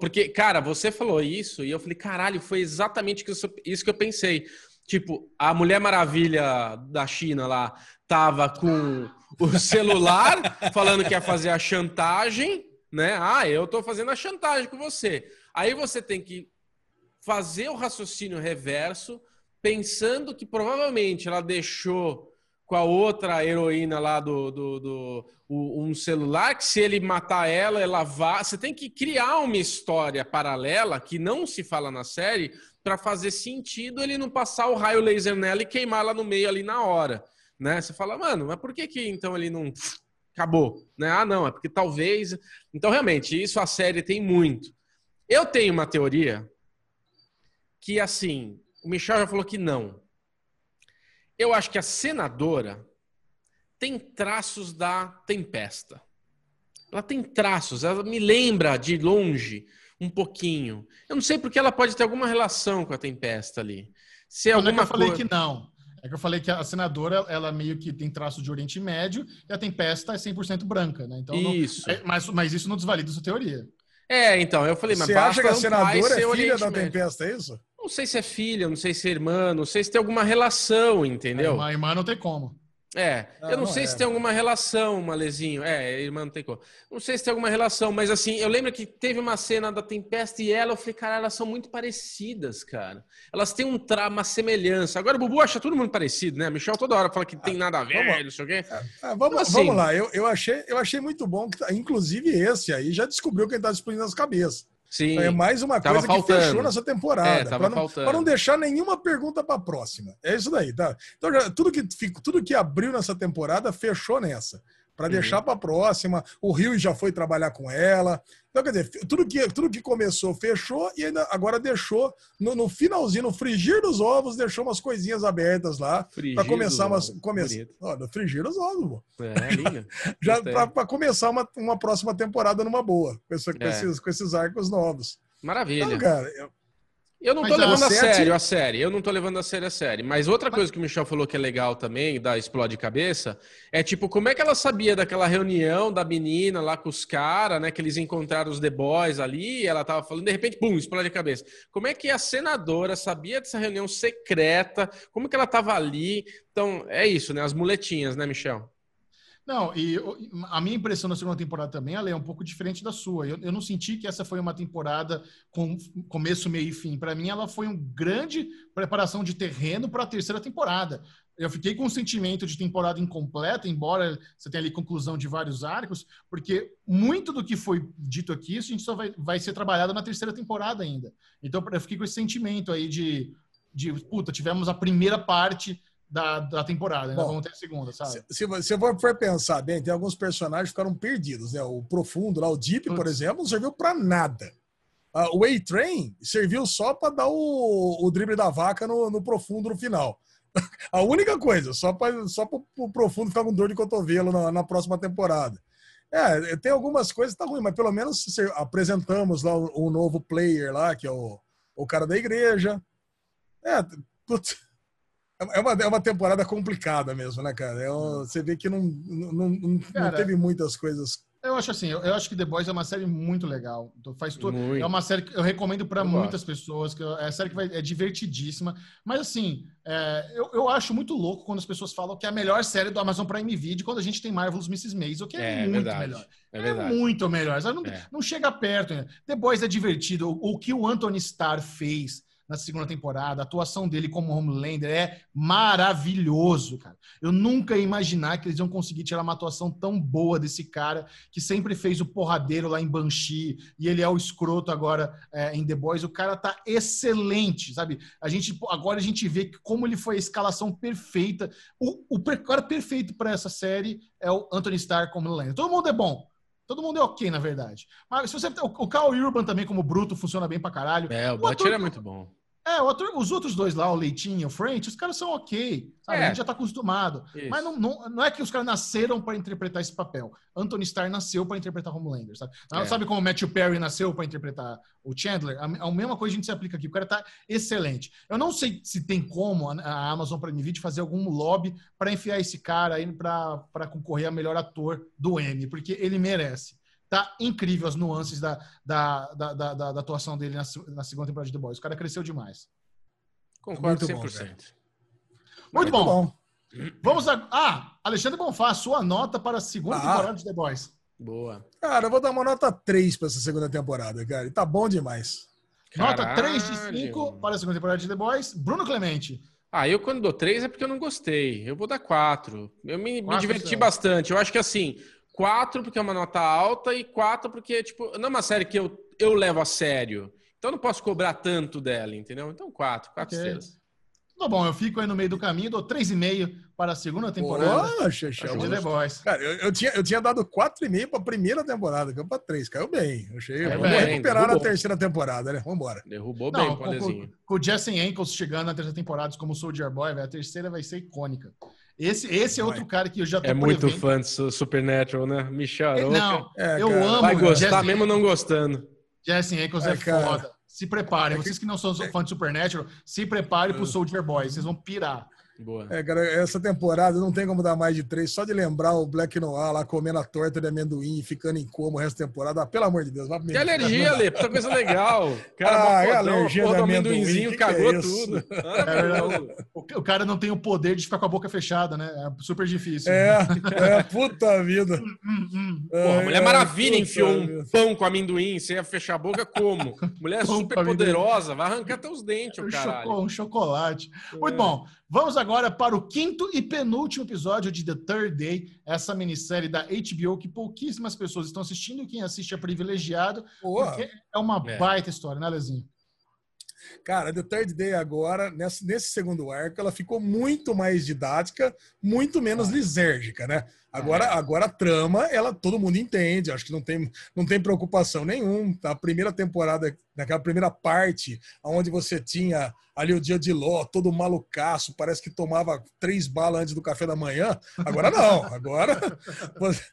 Porque, cara, você falou isso e eu falei, caralho, foi exatamente isso que eu pensei. Tipo, a Mulher Maravilha da China lá tava com o celular (laughs) falando que ia fazer a chantagem, né? Ah, eu tô fazendo a chantagem com você. Aí você tem que fazer o raciocínio reverso, pensando que provavelmente ela deixou com a outra heroína lá do, do, do um celular, que se ele matar ela, ela vai. Você tem que criar uma história paralela que não se fala na série para fazer sentido ele não passar o raio laser nela e queimar ela no meio ali na hora. Né? Você fala, mano, mas por que, que então ele não (sniffs) acabou? Né? Ah, não, é porque talvez. Então, realmente, isso a série tem muito. Eu tenho uma teoria que, assim, o Michel já falou que não. Eu acho que a senadora tem traços da Tempesta. Ela tem traços, ela me lembra de longe um pouquinho. Eu não sei porque ela pode ter alguma relação com a Tempesta ali. Se é alguma não é que eu falei que não. É que eu falei que a senadora, ela meio que tem traço de Oriente Médio e a Tempesta é 100% branca, né? Então, isso. Não, é, mas, mas isso não desvalida sua teoria. É, então, eu falei, mas Você acha que a senadora é filha da Tempesta, é isso? Não sei se é filha, não sei se é irmã, não sei se tem alguma relação, entendeu? A irmã não tem como. É, não, eu não, não sei é. se tem alguma relação, Malezinho. É, irmã não tem como. Não sei se tem alguma relação, mas assim, eu lembro que teve uma cena da Tempesta e ela, eu falei, cara, elas são muito parecidas, cara. Elas têm um tra uma semelhança. Agora o Bubu acha todo mundo parecido, né? Michel toda hora fala que tem ah, nada a ver, vamos, não sei o quê. É, é, vamos, então, assim, vamos lá, eu, eu, achei, eu achei muito bom, que, tá, inclusive esse aí já descobriu quem tá explodindo as cabeças. Sim. É mais uma coisa faltando. que fechou nessa temporada. É, para não, não, deixar nenhuma pergunta para a próxima. É isso daí, tá? Então, já, tudo, que, tudo que abriu nessa temporada fechou nessa para uhum. deixar para a próxima. O Rio já foi trabalhar com ela. Então, quer dizer, tudo que, tudo que começou, fechou e ainda agora deixou, no, no finalzinho, no frigir dos ovos, deixou umas coisinhas abertas lá para começar umas. Come, ó, no frigir dos ovos, É, (laughs) já para começar uma, uma próxima temporada numa boa, com, com, é. esses, com esses arcos novos. Maravilha. Então, cara, eu, não tô levando a, sério a série, eu não tô levando a sério a série. Mas outra coisa que o Michel falou que é legal também, da Explode Cabeça, é tipo, como é que ela sabia daquela reunião da menina lá com os caras, né? Que eles encontraram os The Boys ali, ela tava falando, de repente, pum, explode a cabeça. Como é que a senadora sabia dessa reunião secreta? Como que ela tava ali? Então, é isso, né? As muletinhas, né, Michel? Não, e a minha impressão na segunda temporada também é um pouco diferente da sua. Eu, eu não senti que essa foi uma temporada com começo, meio e fim. Para mim, ela foi uma grande preparação de terreno para a terceira temporada. Eu fiquei com um sentimento de temporada incompleta, embora você tenha ali conclusão de vários arcos, porque muito do que foi dito aqui, a gente só vai, vai ser trabalhado na terceira temporada ainda. Então, eu fiquei com esse sentimento aí de, de puta, tivemos a primeira parte da, da temporada. Ainda Bom, vamos ter a segunda, sabe? Se, você for pensar bem, tem alguns personagens que ficaram perdidos, né? O Profundo lá, o Deep, por exemplo, não serviu para nada. Uh, o A-Train serviu só para dar o, o drible da vaca no, no Profundo no final. (laughs) a única coisa, só para só o Profundo ficar com dor de cotovelo na, na próxima temporada. É, tem algumas coisas que tá ruim, mas pelo menos apresentamos lá um, um novo player lá, que é o, o cara da igreja. É, putz, é uma, é uma temporada complicada mesmo, né, cara? É, você vê que não, não, não, cara, não, teve muitas coisas. Eu acho assim, eu, eu, acho que The Boys é uma série muito legal. Então faz tudo. É uma série que eu recomendo para muitas pessoas. Que é uma série que vai, é divertidíssima. Mas assim, é, eu, eu acho muito louco quando as pessoas falam que é a melhor série do Amazon Prime Video quando a gente tem Marvelous Mrs. Maisel, que é, é muito verdade. melhor. É, é muito melhor. Não, é. não chega perto. Né? The Boys é divertido. O, o que o Anthony Starr fez na segunda temporada. A atuação dele como Homelander é maravilhoso, cara. Eu nunca ia imaginar que eles iam conseguir tirar uma atuação tão boa desse cara que sempre fez o porradeiro lá em Banshee e ele é o escroto agora é, em The Boys. O cara tá excelente, sabe? A gente agora a gente vê como ele foi a escalação perfeita. O, o cara perfeito para essa série é o Anthony Starr como Homelander. Todo mundo é bom. Todo mundo é ok, na verdade. Mas se você. O, Carl Urban também, como bruto, funciona bem pra caralho. É, o, o Butcher é muito bom. É, os outros dois lá, o Leitinho e o French, os caras são ok. Sabe? É. A gente já tá acostumado. Isso. Mas não, não, não é que os caras nasceram para interpretar esse papel. Anthony Starr nasceu para interpretar Homelander, sabe? É. Sabe como o Matthew Perry nasceu para interpretar o Chandler? A, a, mesma coisa a gente se aplica aqui. O cara tá excelente. Eu não sei se tem como a, a Amazon Prime Video fazer algum lobby para enfiar esse cara aí para concorrer a melhor ator do Emmy, porque ele merece. Tá incrível as nuances da, da, da, da, da atuação dele na, na, segunda temporada de The Boys. O cara cresceu demais. Concordo Muito 100%. Bom, Muito, Muito bom. bom. Vamos a... Ah, Alexandre Bonfá, sua nota para a segunda ah. temporada de The Boys. Boa. Cara, eu vou dar uma nota 3 para essa segunda temporada, cara. E tá bom demais. Caralho. Nota 3 de 5 para a segunda temporada de The Boys. Bruno Clemente. Ah, eu quando dou três é porque eu não gostei. Eu vou dar quatro. Eu me, me diverti bastante. Eu acho que assim, quatro porque é uma nota alta e quatro porque, tipo, não é uma série que eu, eu levo a sério. Então eu não posso cobrar tanto dela, entendeu? Então quatro, quatro Ok. estrelas. Tá bom, eu fico aí no meio do caminho, dou 3,5 para a segunda temporada Poxa, de The. Boys. Cara, eu, eu tinha, eu tinha dado 4,5 pra primeira temporada, caiu pra 3. Caiu bem. Eu achei. Caiu Vamos bem, recuperar na derrubou. terceira temporada, né? Vambora. Derrubou bem Não, o com, com, com o Jesse Ankles chegando na terceira temporada como Soldier Boy, velho, a terceira vai ser icônica. Esse, esse é Vai. outro cara que eu já tô É muito prevendo. fã de Su- Supernatural, né? Michel Aroca. Não, É, eu cara. amo Vai gostar Jesse mesmo não gostando. Jesse Ankles Ai, é cara. foda. Se preparem. Vocês que não são fãs de Supernatural, se preparem pro Soldier Boy. Vocês vão pirar. Boa. É, cara, essa temporada não tem como dar mais de três. Só de lembrar o Black Noir lá comendo a torta de amendoim e ficando em coma o resto da temporada. Ah, pelo amor de Deus, vai Que alergia, Lê, puta coisa legal. O Cara, Ah, é alergia porra de do amendoinzinho, que que é cagou tudo. (laughs) É Maravilhoso. O, o cara não tem o poder de ficar com a boca fechada, né? É super difícil. É, é, puta vida. Hum, hum. Porra, Ai, Mulher ai, Maravilha enfiou um vida. pão com amendoim, você ia fechar a boca como? Mulher Pão super poderosa, vai arrancar até os dentes, o caralho. choco- um chocolate. Muito É. bom. Vamos agora para o quinto e penúltimo episódio de The Third Day, essa minissérie da HBO que pouquíssimas pessoas estão assistindo. Quem assiste é privilegiado, porque é uma É. baita história, né, Lezinho? Cara, The Third Day agora, nesse, nesse segundo arco, ela ficou muito mais didática, muito menos lisérgica, né? Agora, É. agora a trama, ela todo mundo entende, acho que não tem, não tem preocupação nenhuma. A primeira temporada, naquela primeira parte, onde você tinha ali o dia de Ló, todo malucaço, parece que tomava três balas antes do café da manhã. Agora não, (laughs) agora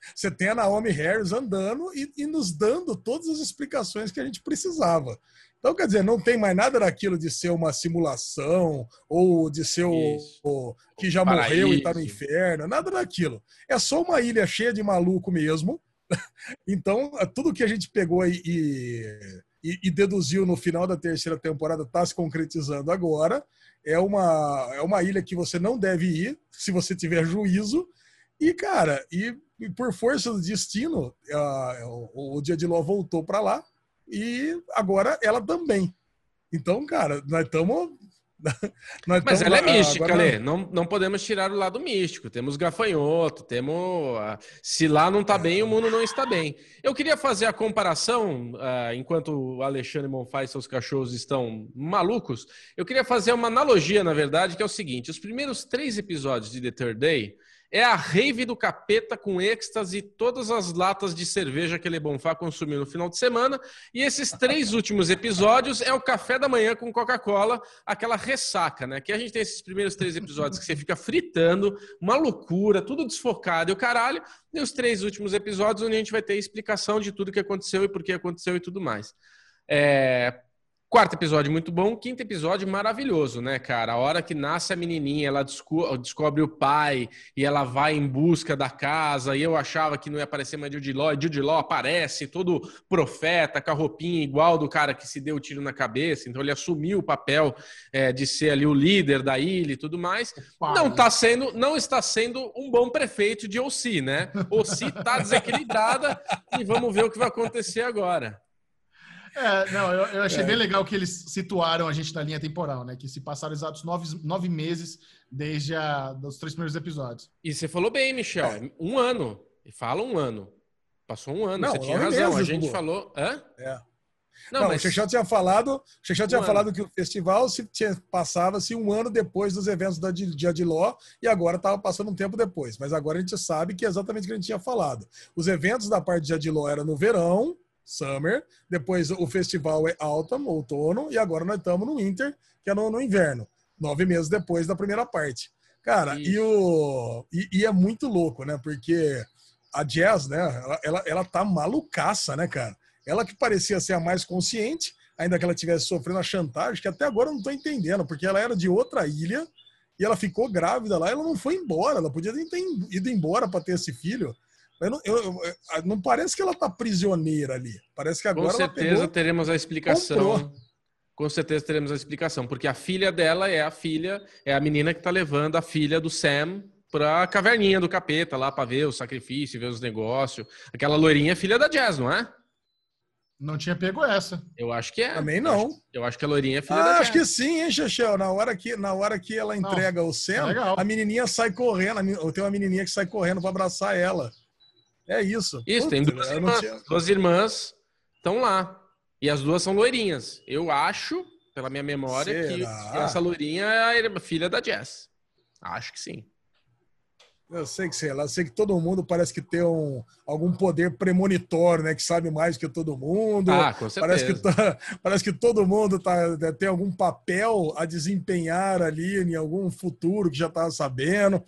você tem a Naomi Harris andando e, e nos dando todas as explicações que a gente precisava. Então, quer dizer, não tem mais nada daquilo de ser uma simulação ou de ser o, o que já morreu e tá no inferno, nada daquilo. É só uma ilha cheia de maluco mesmo. (laughs) Então, tudo que a gente pegou e, e, e deduziu no final da terceira temporada está se concretizando agora. É uma, é uma ilha que você não deve ir se você tiver juízo. E, cara, e, e por força do destino, o, o Dia de Ló voltou para lá e agora ela também. Então, cara, nós estamos. (laughs) Mas ela é mística, agora- Lê. Não, não podemos tirar o lado místico. Temos gafanhoto, temos. ah, Se lá não tá bem, o mundo não está bem. Eu queria fazer a comparação, ah, enquanto o Alexandre Monfá e seus cachorros estão malucos, eu queria fazer uma analogia, na verdade, que é o seguinte: os primeiros três episódios de The Third Day. É a rave do capeta com êxtase e todas as latas de cerveja que ele Bonfá consumiu no final de semana. E esses três (laughs) últimos episódios é o café da manhã com Coca-Cola, aquela ressaca, né? Que a gente tem esses primeiros três episódios que você fica fritando, uma loucura, tudo desfocado e o caralho. E os três últimos episódios onde a gente vai ter explicação de tudo que aconteceu e por que aconteceu e tudo mais. É, Quarto episódio muito bom, quinto episódio maravilhoso, né, cara? A hora que nasce a menininha, ela desco- descobre o pai e ela vai em busca da casa. E eu achava que não ia aparecer mais Jude Law. E Jude Law aparece, todo profeta, com a roupinha igual do cara que se deu o tiro na cabeça. Então ele assumiu o papel é, de ser ali o líder da ilha e tudo mais. Pai. Não tá sendo, não está sendo um bom prefeito de Ossi, né? Ossi tá desequilibrada e vamos ver o que vai acontecer agora. É, não, eu, eu achei É. bem legal que eles situaram a gente na linha temporal, né? Que se passaram exatos nove, nove meses desde a, dos três primeiros episódios. E você falou bem, Michel. Um ano. E fala um ano. Passou um ano. Não, você tinha razão. a meses, gente Gugu. falou. Hã? É. Não, Não, mas. o Chechel tinha falado, o Chechel tinha Um ano. falado que o festival se passava-se um ano depois dos eventos da Di- Dia de Ló e agora estava passando um tempo depois. Mas agora a gente sabe que é exatamente o que a gente tinha falado. Os eventos da parte de Dia de Ló eram no verão, summer, depois o festival é autumn, outono, e agora nós estamos no winter, que é no, no inverno, nove meses depois da primeira parte. Cara, e, o, e, e é muito louco, né? Porque a Jazz, né, ela, ela, ela tá malucaça, né, cara? Ela que parecia ser a mais consciente, ainda que ela estivesse sofrendo a chantagem, que até agora eu não tô entendendo, porque ela era de outra ilha e ela ficou grávida lá, ela não foi embora, ela podia ter ido embora para ter esse filho. Mas não, eu- eu- eu- não parece que ela tá prisioneira ali. Parece que Com agora ela certeza pegou. teremos a explicação. comprou. Com certeza teremos a explicação. Porque a filha dela é a filha, é a menina que tá levando a filha do Sam pra caverninha do capeta lá pra ver o sacrifício, ver os negócios. Aquela loirinha é filha da Jazz, não é? Não tinha pego essa. Eu acho que é. Também não. Eu acho, eu acho que a loirinha é filha ah, da acho que sim, hein, Chechel? Na hora que, na hora que ela entrega não, o Sam, é a menininha sai correndo. Tem uma menininha que sai correndo para abraçar ela. É isso. Isso, Puta, tem duas irmãs. Tinha... Duas irmãs estão lá. E as duas são loirinhas. Eu acho, pela minha memória, que, que essa loirinha é a filha da Jess. Acho que sim. Eu sei que sei lá, sei que todo mundo parece que tem um, algum poder premonitório, né? Que sabe mais que todo mundo. Ah, com certeza. Parece que, tá, (laughs) parece que todo mundo tá, tem algum papel a desempenhar ali em algum futuro que já estava sabendo.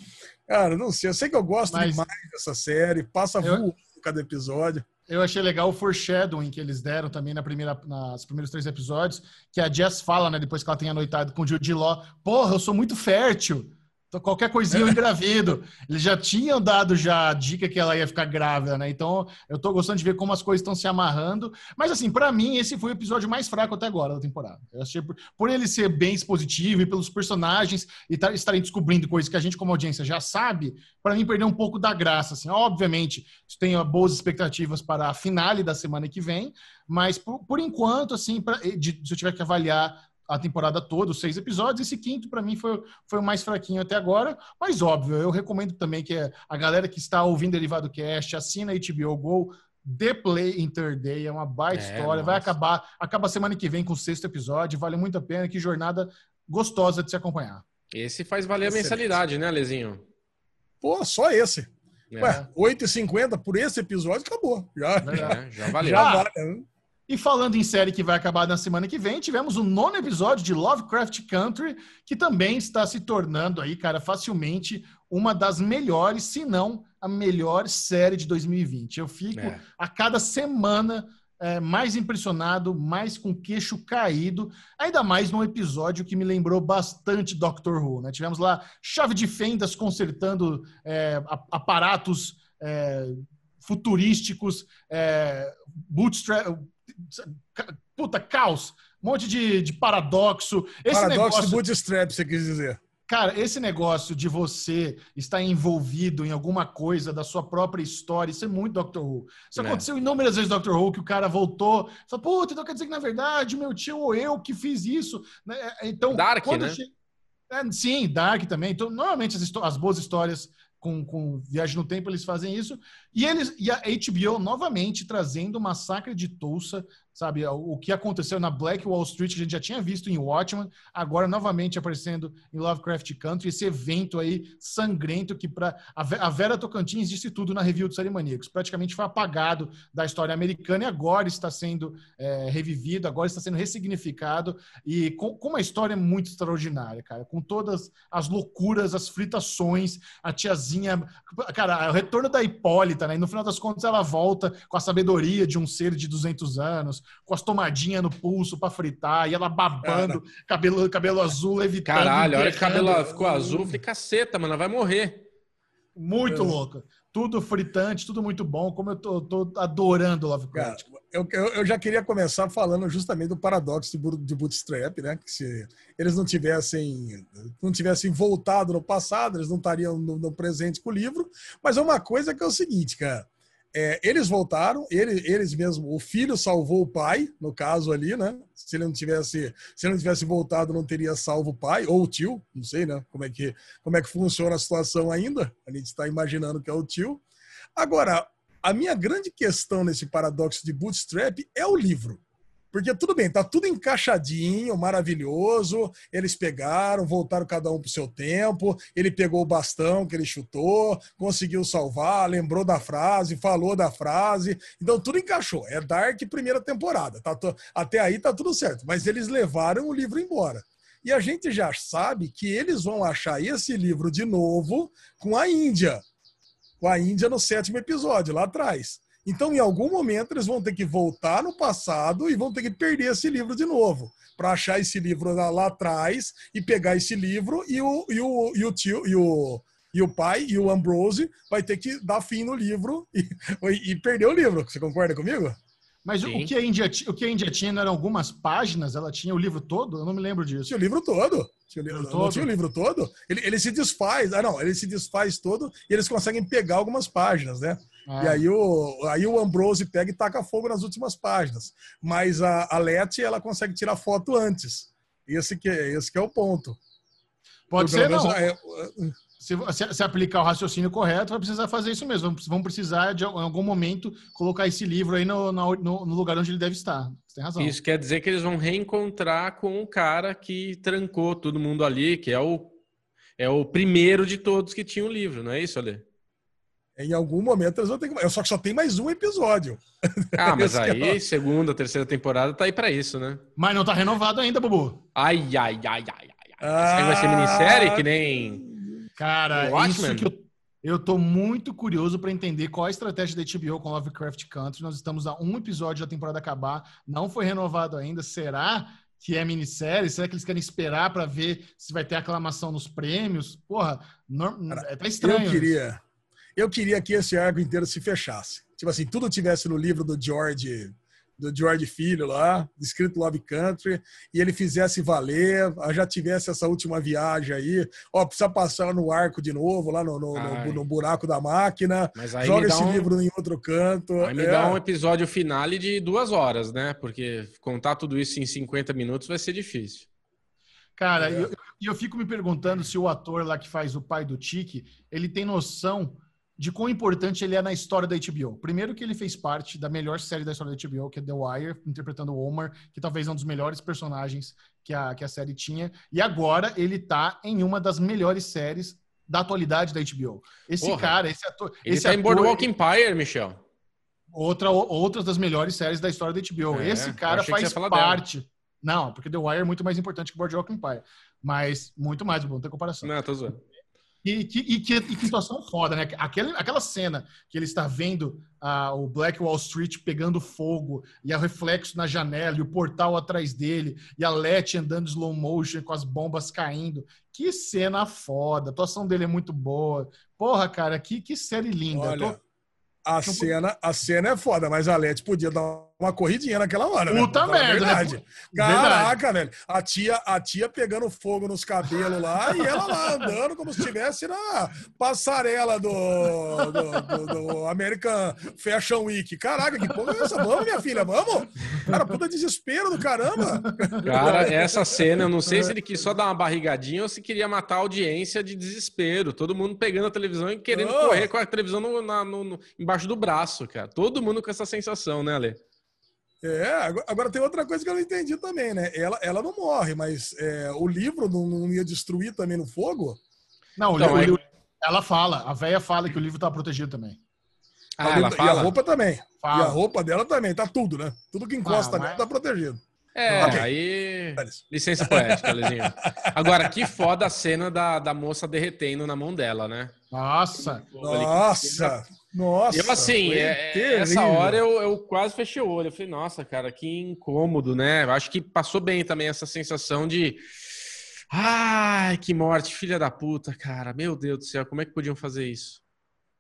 Cara, não sei. Eu sei que eu gosto Mas... demais dessa série, passa eu... voando cada episódio. Eu achei legal o foreshadowing que eles deram também na primeira, nas primeiros três episódios, que a Jess fala, né, depois que ela tem anoitado com o Jude Law, porra, eu sou muito fértil. Então, qualquer coisinha eu engravido. Eles já tinham dado já a dica que ela ia ficar grávida, né? Então, eu tô gostando de ver como as coisas estão se amarrando. Mas, assim, para mim, esse foi o episódio mais fraco até agora da temporada. Eu achei, por ele ser bem expositivo e pelos personagens e estarem descobrindo coisas que a gente, como audiência, já sabe, para mim, perdeu um pouco da graça, assim. Obviamente, tenho boas expectativas para a finale da semana que vem, mas, por, por enquanto, assim, pra, de, se eu tiver que avaliar a temporada toda, os seis episódios. Esse quinto, para mim, foi, foi o mais fraquinho até agora. Mas, óbvio, eu recomendo também que a galera que está ouvindo Derivado Cast, assina a HBO Go, The Play in Third Day, é uma baita é, história. Nossa. Vai acabar, acaba semana que vem com o sexto episódio, vale muito a pena. Que jornada gostosa de se acompanhar. Esse faz valer Excelente. a mensalidade, né, Lezinho? Pô, só esse. É. Ué, 8,50 por esse episódio, acabou. Já, é, já valeu. Já vale. E falando em série que vai acabar na semana que vem, tivemos o nono episódio de Lovecraft Country, que também está se tornando aí, cara, facilmente uma das melhores, se não a melhor série de 2020. Eu fico é. a cada semana é, mais impressionado, mais com queixo caído, ainda mais num episódio que me lembrou bastante Doctor Who. Né? Tivemos lá chave de fendas consertando é, aparatos é, futurísticos, é, bootstrap, puta, caos, um monte de, de paradoxo. Esse paradoxo negócio... bootstrap, você quis dizer. Cara, esse negócio de você estar envolvido em alguma coisa da sua própria história, isso é muito Doctor Who. Isso é. aconteceu inúmeras vezes Doctor Who, que o cara voltou, falou, puta, então quer dizer que na verdade meu tio ou eu que fiz isso. Né? Então, Dark, né? Che... É, sim, Dark também. Então, normalmente as, as boas histórias com, com Viagem no Tempo eles fazem isso. E, eles, e a HBO novamente trazendo o Massacre de Tulsa sabe? O que aconteceu na Black Wall Street, a gente já tinha visto em Watchmen, agora novamente aparecendo em Lovecraft Country, esse evento aí sangrento que para a Vera Tocantins disse tudo na review do Serimaníacos, praticamente foi apagado da história americana e agora está sendo é, revivido, agora está sendo ressignificado e com, com, uma história muito extraordinária, cara, com todas as loucuras, as fritações, a tiazinha, cara, o retorno da Hipólita, né? E no final das contas ela volta com a sabedoria de um ser de 200 anos, com as tomadinhas no pulso para fritar, e ela babando, cabelo, cabelo azul, evitando. Caralho, a hora que o cabelo ficou azul, eu falei, caceta, mano, ela vai morrer. Muito é. louca. Tudo fritante, tudo muito bom, como eu tô, tô adorando Lovecraft. Eu, eu, eu, já queria começar falando justamente do paradoxo de, de Bootstrap, né? Que se eles não tivessem, não tivessem voltado no passado, eles não estariam no, no presente com o livro. Mas é uma coisa que é o seguinte, cara é, eles voltaram, ele, eles mesmo, o filho salvou o pai, no caso ali, né? Se ele não tivesse, se ele não tivesse voltado, não teria salvo o pai ou o tio, não sei, né? Como é que, como é que funciona a situação ainda? A gente está imaginando que é o tio. Agora, a minha grande questão nesse paradoxo de Bootstrap é o livro. Porque tudo bem, tá tudo encaixadinho, maravilhoso. Eles pegaram, voltaram cada um pro seu tempo. Ele pegou o bastão que ele chutou, conseguiu salvar, lembrou da frase, falou da frase. Então tudo encaixou. É Dark primeira temporada. Tá Até aí tá tudo certo. Mas eles levaram o livro embora. E a gente já sabe que eles vão achar esse livro de novo com a Índia. Com a Índia no sétimo episódio, lá atrás. Então, em algum momento, eles vão ter que voltar no passado e vão ter que perder esse livro de novo, para achar esse livro lá, lá, atrás e pegar esse livro e o, e o, e o tio e o, e o pai e o Ambrose vai ter que dar fim no livro e, (laughs) e perder o livro. Você concorda comigo? Mas o que, a Índia, o que a Índia tinha eram algumas páginas? Ela tinha o livro todo? Eu não me lembro disso. Tinha o livro todo. Tinha o livro, não todo. tinha o livro todo? Ele, ele se desfaz. Ah, não, ele se desfaz todo e eles conseguem pegar algumas páginas, né? É. E aí o, aí o Ambrose pega e taca fogo nas últimas páginas. Mas a, a Leti, ela consegue tirar foto antes. Esse que, é, esse que é o ponto. Pode ser, não. É, se, se, se, aplicar o raciocínio correto, vai precisar fazer isso mesmo. Vão precisar, de, em algum momento, colocar esse livro aí no, no, no, lugar onde ele deve estar. Você tem razão. Isso quer dizer que eles vão reencontrar com o cara que trancou todo mundo ali, que é o, é o primeiro de todos que tinha o livro, não é isso, Ale? Em algum momento eles vão ter que. Só que só tem mais um episódio. Ah, (laughs) mas é aí, é... segunda, terceira temporada tá aí para isso, né? Mas não tá renovado ainda, Bubu. Ai, ai, ai, ai, ai. Ah... Isso aí vai ser minissérie, que nem Cara, isso que eu, eu tô muito curioso para entender qual a estratégia da HBO com Lovecraft Country. Nós estamos a um episódio da temporada acabar, não foi renovado ainda. Será que é minissérie? Será que eles querem esperar para ver se vai ter aclamação nos prêmios? Porra, não, Cara, tá estranho. Eu queria, eu queria que esse arco inteiro se fechasse. Tipo assim, tudo tivesse no livro do George do George Filho lá, escrito Love Country, e ele fizesse valer, já tivesse essa última viagem aí, ó, precisa passar no arco de novo, lá no, no, no, no buraco da máquina, joga esse um... livro em outro canto. Aí me é. dá um episódio finale de duas horas, né? Porque contar tudo isso em 50 minutos vai ser difícil. Cara, e é. eu, eu fico me perguntando se o ator lá que faz o pai do Tiki, ele tem noção de quão importante ele é na história da HBO. Primeiro que ele fez parte da melhor série da história da HBO, que é The Wire, interpretando o Omar, que talvez é um dos melhores personagens que a, que a série tinha. E agora ele tá em uma das melhores séries da atualidade da HBO. Esse Porra, cara, esse ator... Ele esse tá ator, em Boardwalk Empire, Michel. Outra, outras das melhores séries da história da HBO. É, esse cara faz parte... Dela. Não, porque The Wire é muito mais importante que Boardwalk Empire. Mas muito mais, não tem comparação. Não, tô zoando. E que, e, que, e que situação foda, né? Aquela, aquela cena que ele está vendo uh, o Black Wall Street pegando fogo e o reflexo na janela e o portal atrás dele e a Letty andando slow motion com as bombas caindo. Que cena foda. A atuação dele é muito boa. Porra, cara, que, que série linda. Olha, tô... a, cena, a cena é foda, mas a Letty podia dar uma corridinha naquela hora. Né? Puta né? merda, verdade. Né? Caraca, velho. A tia, a tia pegando fogo nos cabelos lá e ela lá andando como se estivesse na passarela do, do, do, do, American Fashion Week. Caraca, que porra é essa? Vamos, minha filha, vamos? Cara, puta desespero do caramba. Cara, essa cena, eu não sei se ele quis só dar uma barrigadinha ou se queria matar a audiência de desespero. Todo mundo pegando a televisão e querendo oh. correr com a televisão no, na, no, no, embaixo do braço, cara. Todo mundo com essa sensação, né, Ale? É, agora tem outra coisa que eu não entendi também, né? Ela, ela não morre, mas é, o livro não, não, ia destruir também no fogo? Não, então, o livro, ela fala, a velha fala que o livro tá protegido também. Ah, a ela fala? E a roupa também. Fala. E a roupa dela também, tá tudo, né? Tudo que encosta nela mas... tá protegido. É, okay. aí. Licença poética, Lezinho. Agora, que foda a cena da, da moça derretendo na mão dela, né? Nossa! Nossa! Nossa! Eu, assim, é, é essa hora eu, eu quase fechei o olho. Eu falei, nossa, cara, que incômodo, né? Eu acho que passou bem também essa sensação de. Ai, que morte, filha da puta, cara. Meu Deus do céu, como é que podiam fazer isso?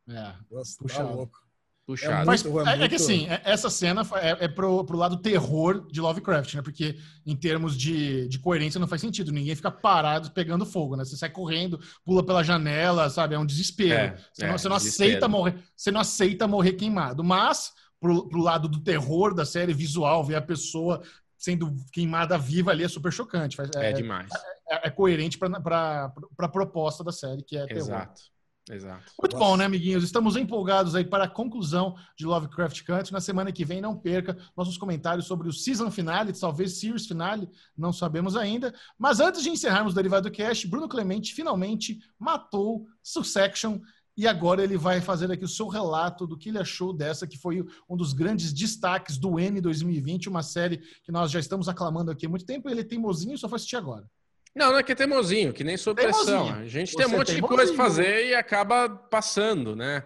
É, Nossa, puxa tá louco. Puxado. É, Mas, é, é, é, que assim, é, essa cena é, é pro, pro lado terror de Lovecraft, né? Porque em termos de, de coerência não faz sentido. Ninguém fica parado pegando fogo, né? Você sai correndo, pula pela janela, sabe? É um desespero. É, você, não, você não desespero. aceita morrer, você não aceita morrer queimado. Mas, pro, pro lado do terror da série visual, ver a pessoa sendo queimada viva ali é super chocante. É, demais. É, coerente para a proposta da série, que é terror. Exato. Exato. Muito bom, né, amiguinhos? Estamos empolgados aí para a conclusão de Lovecraft Country. Na semana que vem, não perca nossos comentários sobre o season finale, talvez series finale, não sabemos ainda. Mas antes de encerrarmos o Derivado Cast, Bruno Clemente finalmente matou Succession e agora ele vai fazer aqui o seu relato do que ele achou dessa, que foi um dos grandes destaques do M 2020, uma série que nós já estamos aclamando aqui há muito tempo. Ele é teimosinho e só foi assistir agora. Não, não é que é teimosinho, que nem sob pressão. A gente Você tem um monte de coisa pra fazer e acaba passando, né?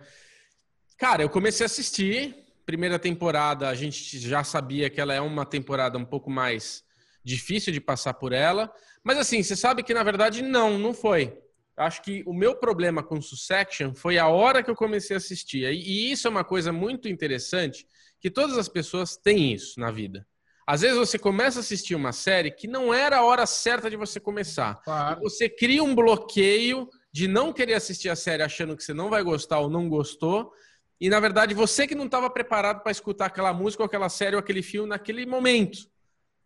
Cara, eu comecei a assistir. Primeira temporada, a gente já sabia que ela é uma temporada um pouco mais difícil de passar por ela. Mas assim, você sabe que na verdade não, não foi. Acho que o meu problema com Succession foi a hora que eu comecei a assistir. E isso é uma coisa muito interessante, que todas as pessoas têm isso na vida. Às vezes você começa a assistir uma série que não era a hora certa de você começar. Claro. Você cria um bloqueio de não querer assistir a série achando que você não vai gostar ou não gostou. e na verdade você que não estava preparado para escutar aquela música ou aquela série ou aquele filme naquele momento.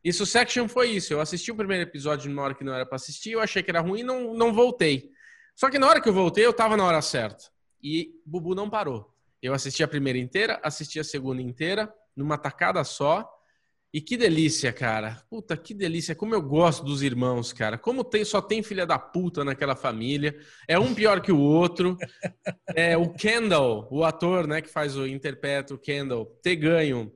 Isso Section foi isso. Eu assisti o primeiro episódio numa hora que não era para assistir, eu achei que era ruim e não, não voltei. Só que na hora que eu voltei, eu estava na hora certa. E Bubu não parou. Eu assisti a primeira inteira, assisti a segunda inteira, numa tacada só. E que delícia, cara. Puta, que delícia. Como eu gosto dos irmãos, cara. Como tem, só tem filha da puta naquela família. É um pior que o outro. É, o Kendall, o ator, né, que faz o interpreta o Kendall, ter ganho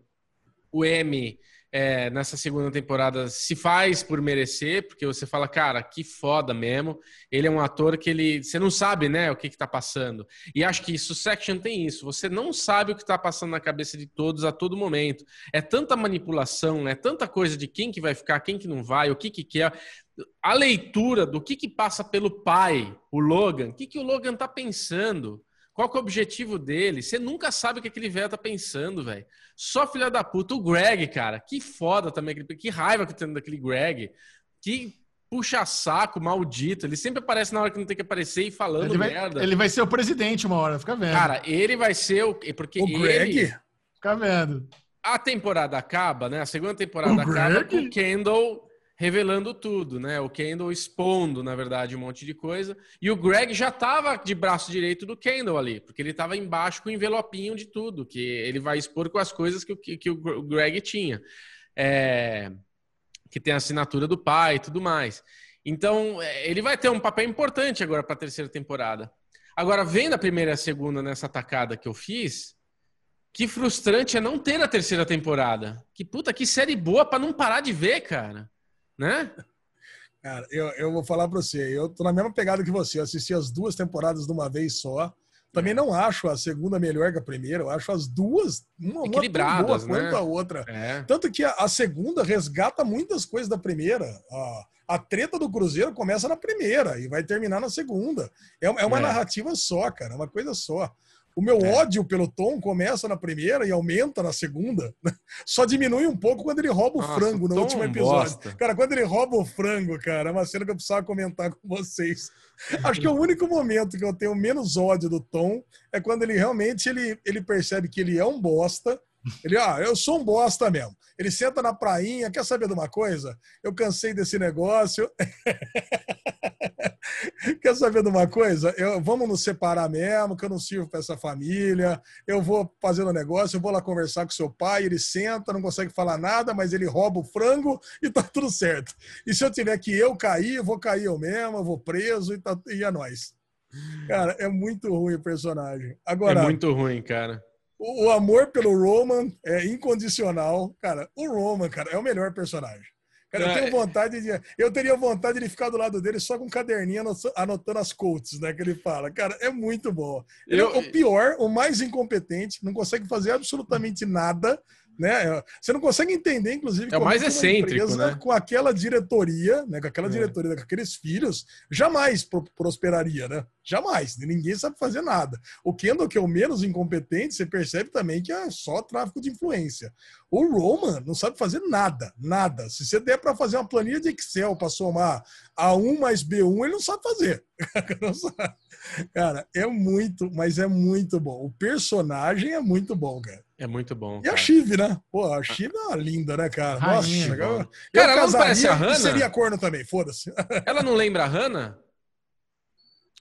o M é, nessa segunda temporada se faz por merecer, porque você fala, cara, que foda mesmo. Ele é um ator que ele. Você não sabe, né, o que, que tá passando. E acho que Succession tem isso. Você não sabe o que tá passando na cabeça de todos a todo momento. É tanta manipulação, é tanta coisa de quem que vai ficar, quem que não vai, o que que quer. A leitura do que que passa pelo pai, o Logan, o que que o Logan tá pensando. Qual que é o objetivo dele? Você nunca sabe o que aquele velho tá pensando, velho. Só filha da puta. O Greg, cara, que foda também. Que raiva que eu tenho daquele Greg. Que puxa saco, maldito. Ele sempre aparece na hora que não tem que aparecer e falando ele vai, merda. Ele vai ser o presidente uma hora, fica vendo. Cara, ele vai ser o. Porque o Greg? Ele... Fica vendo. A temporada acaba, né? A segunda temporada o acaba Greg? com o Kendall revelando tudo, né? O Kendall expondo, na verdade, um monte de coisa. E o Greg já estava de braço direito do Kendall ali, porque ele estava embaixo com o envelopinho de tudo, que ele vai expor com as coisas que, que, que o Greg tinha. É, que tem a assinatura do pai e tudo mais. Então, é, ele vai ter um papel importante agora para a terceira temporada. Agora, vendo a primeira e a segunda nessa atacada que eu fiz, que frustrante é não ter a terceira temporada. Que puta, que série boa para não parar de ver, cara né? Cara, eu, eu vou falar para você, eu tô na mesma pegada que você, eu assisti as duas temporadas de uma vez só. Também não acho a segunda melhor que a primeira, eu acho as duas uma, equilibradas, uma quanto né? a outra. É. Tanto que a, a, segunda resgata muitas coisas da primeira. A, a treta do Cruzeiro começa na primeira e vai terminar na segunda. É, é uma é. narrativa só, cara, é uma coisa só. O meu é. ódio pelo Tom começa na primeira e aumenta na segunda. Só diminui um pouco quando ele rouba o Nossa, frango no último episódio. Bosta. Cara, quando ele rouba o frango, cara, é uma cena que eu precisava comentar com vocês. Acho que o único momento que eu tenho menos ódio do Tom é quando ele realmente ele, ele percebe que ele é um bosta. Ele, ah, eu sou um bosta mesmo. Ele senta na prainha, quer saber de uma coisa? Eu cansei desse negócio. (laughs) Quer saber de uma coisa? Eu, vamos nos separar mesmo, que eu não sirvo para essa família. Eu vou fazendo um negócio, eu vou lá conversar com seu pai, ele senta, não consegue falar nada, mas ele rouba o frango e tá (laughs) tudo certo. E se eu tiver que eu cair, eu vou cair eu mesmo, eu vou preso e, tá, e é nóis. Cara, é muito ruim o personagem. Agora, é muito ruim, cara. O, o amor pelo Roman é incondicional. Cara, o Roman, cara, é o melhor personagem. Cara, eu tenho é. vontade de. Eu teria vontade de ficar do lado dele só com um caderninho anotando as quotes, né? Que ele fala. Cara, é muito bom. Ele eu... é o pior, o mais incompetente, não consegue fazer absolutamente nada né? Você não consegue entender, inclusive, é o mais excêntrico, né? com aquela diretoria, né? Com aquela é. diretoria, com aqueles filhos, jamais prosperaria, né? Jamais. Ninguém sabe fazer nada. O Kendall, que é o menos incompetente, você percebe também que é só tráfico de influência. O Roman não sabe fazer nada, nada. Se você der para fazer uma planilha de Excel para somar A1 mais B1, ele não sabe fazer. (laughs) não sabe. Cara, é muito, mas é muito bom. O personagem é muito bom, cara. É muito bom. E cara. a Chive, né? Pô, a Chive é linda, né, cara? Rainha, Nossa, cara, cara ela não parece a Hannah? seria corno também, foda-se. (laughs) Ela não lembra a Hannah?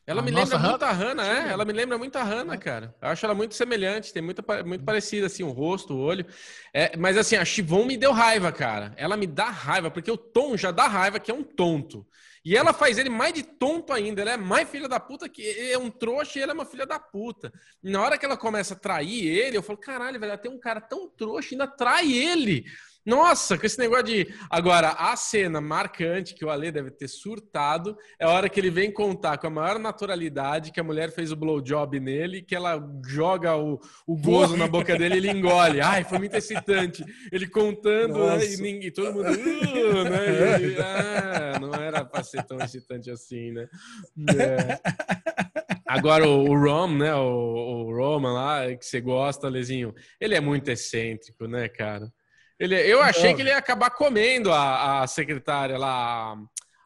Ela a me lembra muito a Hannah, é? Ela me lembra muito a Hannah, cara. Eu acho ela muito semelhante, tem muito, muito parecida, assim, o rosto, o olho. É, mas, assim, a Chivon me deu raiva, cara. Ela me dá raiva, porque o Tom já dá raiva, que é um tonto. E ela faz ele mais de tonto ainda. Ela é mais filha da puta que ele é um trouxa e ela é uma filha da puta. E na hora que ela começa a trair ele, eu falo, caralho, velho, ela tem um cara tão trouxa e ainda trai ele. Nossa, com esse negócio de. Agora, a cena marcante que o Ale deve ter surtado é a hora que ele vem contar com a maior naturalidade que a mulher fez o blowjob nele, que ela joga o, o gozo na boca dele e ele engole. Ai, foi muito excitante. Ele contando, né, e, ninguém, todo mundo. Uh, né, ah, não era pra ser tão excitante assim, né? É. Agora o, Rom, né? O, o Roman lá, que você gosta, Lezinho, ele é muito excêntrico, né, cara? Ele, eu achei que ele ia acabar comendo a, a secretária lá,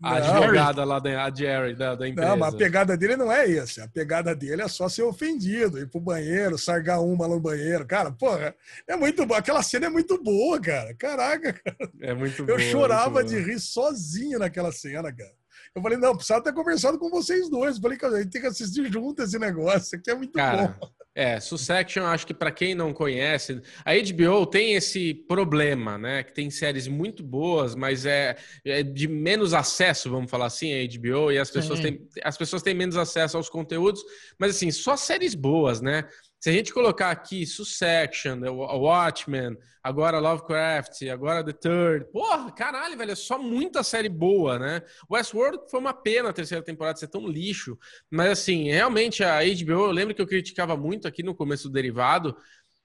a advogada lá da a Jerry, da, da empresa. Não, mas a pegada dele não é essa. A pegada dele é só ser ofendido, ir pro banheiro, sargar uma no banheiro. Cara, porra, é muito bom. Aquela cena é muito boa, cara. Caraca, cara. É muito Eu boa, chorava muito de boa. rir sozinho naquela cena, cara. Eu falei, não, precisava ter conversado com vocês dois. Eu falei, cara, a gente tem que assistir junto esse negócio. Aqui é muito Cara, bom. É, Succession, acho que para quem não conhece, a HBO tem esse problema, né? Que tem séries muito boas, mas é, é de menos acesso, vamos falar assim, a HBO, e as pessoas, Sim. têm, as pessoas têm menos acesso aos conteúdos, mas assim, só séries boas, né? Se a gente colocar aqui Succession, Watchmen, agora Lovecraft, agora The Third, porra, caralho, velho, é só muita série boa, né? Westworld foi uma pena a terceira temporada ser tão lixo, mas assim, realmente a HBO, eu lembro que eu criticava muito aqui no começo do derivado,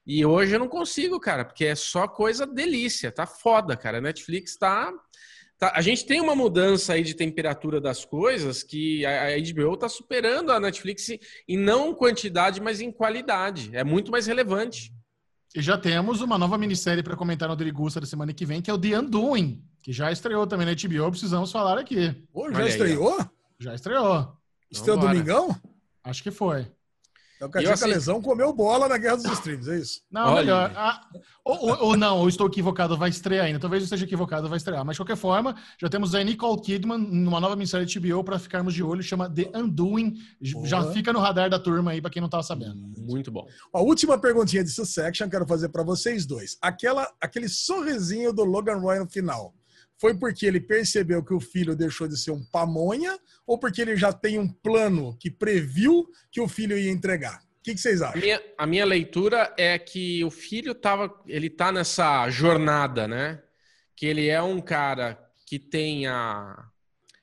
e hoje eu não consigo, cara, porque é só coisa delícia, tá foda, cara. A Netflix tá, tá- A gente tem uma mudança aí de temperatura das coisas que a, a HBO tá superando a Netflix em não quantidade, mas em qualidade. É muito mais relevante. E já temos uma nova minissérie para comentar no Derigusta da semana que vem, que é o The Undoing, que já estreou também na HBO, precisamos falar aqui. Pô, já Olha aí, estreou? Já estreou. Estreou Vambora. domingão? Acho que foi. Então, eu a assisti- lesão comeu bola na guerra dos streams, é isso? Não, Olha. melhor. Ah, ou, ou- ou não, ou estou equivocado, vai estrear ainda. Talvez eu esteja equivocado, vai estrear. Mas, de qualquer forma, já temos a Nicole Kidman numa nova minissérie de HBO para ficarmos de olho, chama The Undoing. Já fica no radar da turma aí, para quem não estava sabendo. Muito bom. A última perguntinha de Succession quero fazer para vocês dois. Aquela, aquele sorrisinho do Logan Roy no final. Foi porque ele percebeu que o filho deixou de ser um pamonha ou porque ele já tem um plano que previu que o filho ia entregar? O que, que vocês A acham? minha, a minha leitura é que o filho tava, ele tá nessa jornada, né? Que ele é um cara que tem a,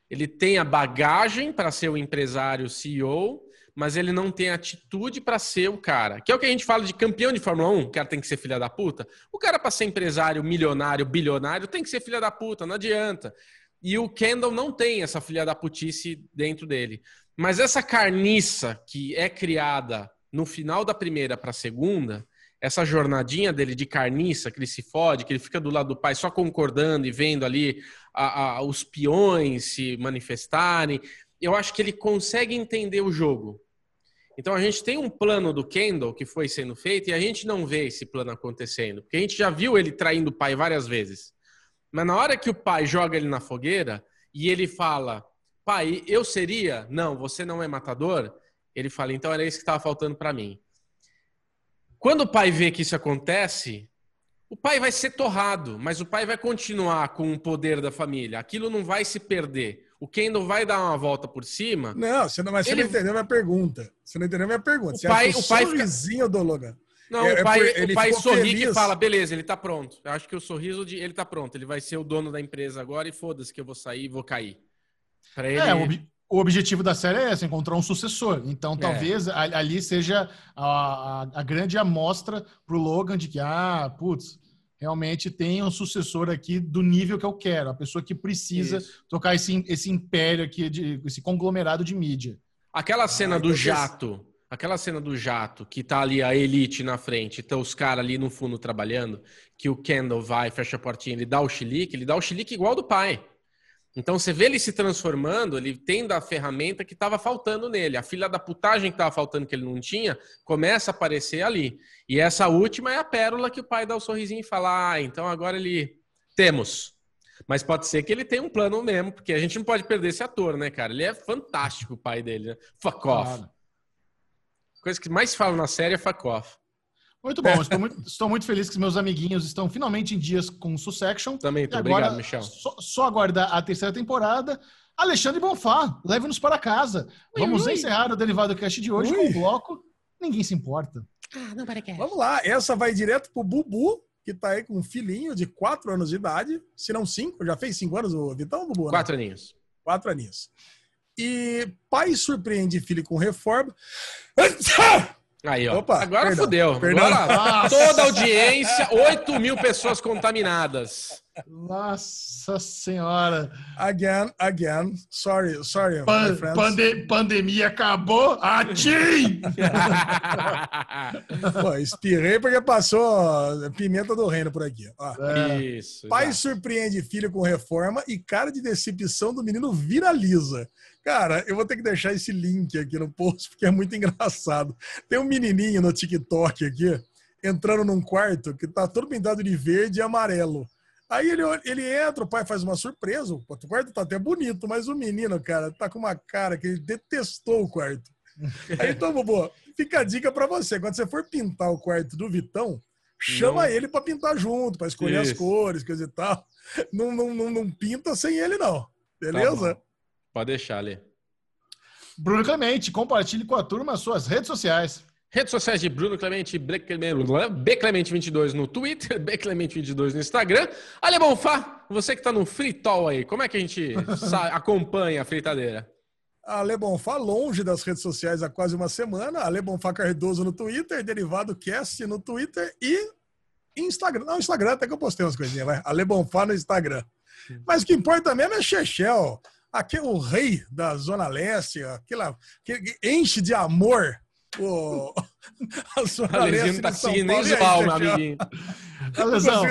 ele tem a bagagem para ser o empresário CEO, mas ele não tem atitude para ser o cara. Que é o que a gente fala de campeão de Fórmula 1, o cara tem que ser filha da puta. O cara para ser empresário, milionário, bilionário, tem que ser filha da puta, não adianta. E o Kendall não tem essa filha da putice dentro dele. Mas essa carniça que é criada no final da primeira para a segunda, essa jornadinha dele de carniça, que ele se fode, que ele fica do lado do pai só concordando e vendo ali a- a- os peões se manifestarem, eu acho que ele consegue entender o jogo. Então a gente tem um plano do Kendall que foi sendo feito e a gente não vê esse plano acontecendo, porque a gente já viu ele traindo o pai várias vezes. Mas na hora que o pai joga ele na fogueira e ele fala: "Pai, eu seria? Não, você não é matador." Ele fala: "Então era isso que estava faltando para mim." Quando o pai vê que isso acontece, o pai vai ser torrado, mas o pai vai continuar com o poder da família. Aquilo não vai se perder. O Kendall vai dar uma volta por cima. Não, você não, mas você Ele- não entendeu minha pergunta. Você não entendeu minha pergunta. O Você pai- acha o pai fica- sorrisinho do Logan. Não, É- o é pai, por- o pai sorri feliz. que fala, beleza, ele tá pronto. Eu acho que o sorriso de ele tá pronto. Ele vai ser o dono da empresa agora e foda-se que eu vou sair e vou cair. Pra ele, É, o, ob- o objetivo da série é esse, encontrar um sucessor. Então, É. talvez a- ali seja a, a- a grande amostra pro Logan de que, ah, putz, realmente tem um sucessor aqui do nível que eu quero. A pessoa que precisa Isso. tocar esse, esse império aqui, de, esse conglomerado de mídia. Aquela cena Ah, do então vocês- jato, aquela cena do jato, que tá ali a elite na frente, então os caras ali no fundo trabalhando, que o Kendall vai, fecha a portinha, ele dá o chilique, ele dá o chilique igual do pai. Então você vê ele se transformando, ele tem da ferramenta que estava faltando nele. A filha da putagem que estava faltando que ele não tinha, começa a aparecer ali. E essa última é a pérola que o pai dá o sorrisinho e fala: Ah, então agora ele. Temos. Mas pode ser que ele tenha um plano mesmo, porque a gente não pode perder esse ator, né, cara? Ele é fantástico, o pai dele, né? Fuck off. Claro. Coisa que mais fala na série é fuck off. Muito bom, estou muito, estou muito feliz que meus amiguinhos estão finalmente em dias com Succession. Também tô. E agora, Obrigado, Michel. Só, só aguardar a terceira temporada. Alexandre Bonfá, leve-nos para casa. Ui, Vamos ui. encerrar o Derivado Cast de hoje Ui. com o bloco Ninguém se importa. Vamos lá, essa vai direto pro Bubu, que tá aí com um filhinho de 4 anos de idade, se não 5, já fez 5 anos o Vitão, Bubu? né? Quatro aninhos. Quatro aninhos. E pai surpreende filho com reforma. (laughs) Aí, ó. Opa, Agora perdão, fudeu. perdão. Agora toda a audiência, 8 mil pessoas contaminadas. Nossa senhora. Again, again. Sorry, sorry, Pan, pande, pandemia acabou. Atim! (laughs) Pô, espirrei porque passou pimenta do reino por aqui. Ó. É. Isso. Pai já. surpreende filho com reforma e cara de decepção do menino viraliza. Cara, eu vou ter que deixar esse link aqui no post porque é muito engraçado. Tem um menininho no TikTok aqui entrando num quarto que tá todo pintado de verde e amarelo. Aí ele, ele entra, o pai faz uma surpresa. O quarto tá até bonito, mas o menino, cara, tá com uma cara que ele detestou o quarto. Aí, então, Bobo, fica a dica para você. Quando você for pintar o quarto do Vitão, chama não. ele para pintar junto, para escolher Isso. as cores, coisa e tal. Não, não, não, não, pinta sem ele, não. Beleza? Tá Pode deixar ali. Bruno Clemente, compartilhe com a turma suas redes sociais. Redes sociais de Bruno Clemente, Bclemente22 no Twitter, (laughs) Bclemente22 no Instagram. Ale Bonfá, você que está no Fritol aí, como é que a gente (laughs) acompanha a fritadeira? Ale Bonfá, longe das redes sociais há quase uma semana. Ale Bonfá Cardoso no Twitter, Derivado Cast no Twitter e Instagram. Não, Instagram até que eu postei umas coisinhas, vai. Ale Bonfá no Instagram. Mas o que importa mesmo é Chechel, aquele o rei da Zona Leste, aquela, que enche de amor Pô, (laughs) a sua Alezinho não tá conseguindo nem (laughs) zoar, meu amiguinho. Alesão,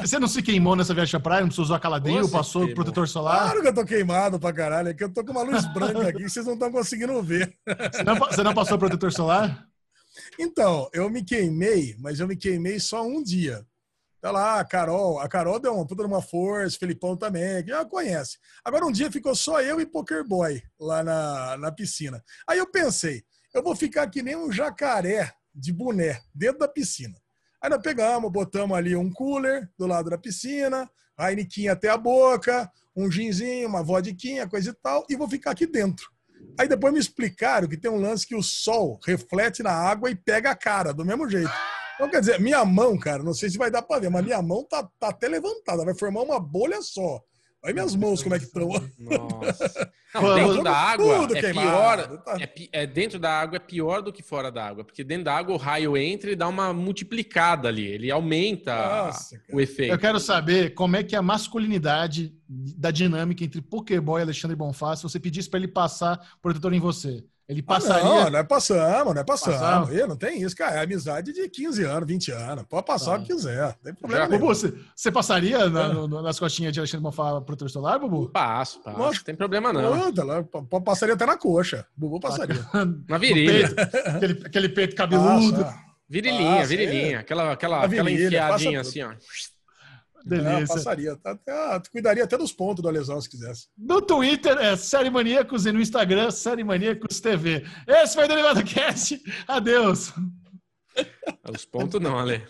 você não se queimou nessa viagem à praia? Não precisou usar caladinho? Passou protetor solar? Claro que eu tô queimado pra caralho. É que eu tô com uma luz branca aqui que vocês não estão conseguindo ver. Você não, você não passou protetor solar? Então, eu me queimei, mas eu me queimei só um dia. Tá lá, a Carol. A Carol deu uma puta uma força, Felipão também, que já conhece. Agora, um dia ficou só eu e Poker Boy lá na, na piscina. Aí eu pensei, eu vou ficar que nem um jacaré de boné dentro da piscina. Aí nós pegamos, botamos ali um cooler do lado da piscina, a Heineken até a boca, um ginzinho, uma vodquinha, coisa e tal, e vou ficar aqui dentro. Aí depois me explicaram que tem um lance que o sol reflete na água e pega a cara, do mesmo jeito. Então, quer dizer, minha mão, cara, não sei se vai dar para ver, mas minha mão tá, tá até levantada, vai formar uma bolha só. Olha minhas mãos como é que estão. Nossa. (laughs) Não, dentro da água é pior. Tá. É, é, dentro da água é pior do que fora da água, porque dentro da água o raio entra e dá uma multiplicada ali, ele aumenta Nossa, o efeito. Eu quero saber como é que é a masculinidade da dinâmica entre Pokéboy e Alexandre Bonfá se você pedisse para ele passar protetor em você. Ele passaria. Ah, não, é passamos, não é passamos. passamos. não tem isso, cara. É amizade de 15 anos, 20 anos. Pode passar ah. o que quiser. Não tem problema. Bubu, você, você passaria na, no, nas costinhas de Alexandre Bonfá protetor solar, Bubu? Passo, passo. Não tem problema, não. Pô, passaria até na coxa. Bubu passaria. (laughs) na virilha. aquele, aquele peito cabeludo. Passa. Virilinha, Passa, virilinha. É. Aquela, aquela, virilha, aquela enfiadinha assim, ó. Delícia. É, passaria. Tá até, cuidaria até dos pontos da lesão, se quisesse. No Twitter é Série Maníacos e no Instagram, Série Maníacos TV. Esse foi o Derivado Cast. Adeus. Os pontos não, Ale.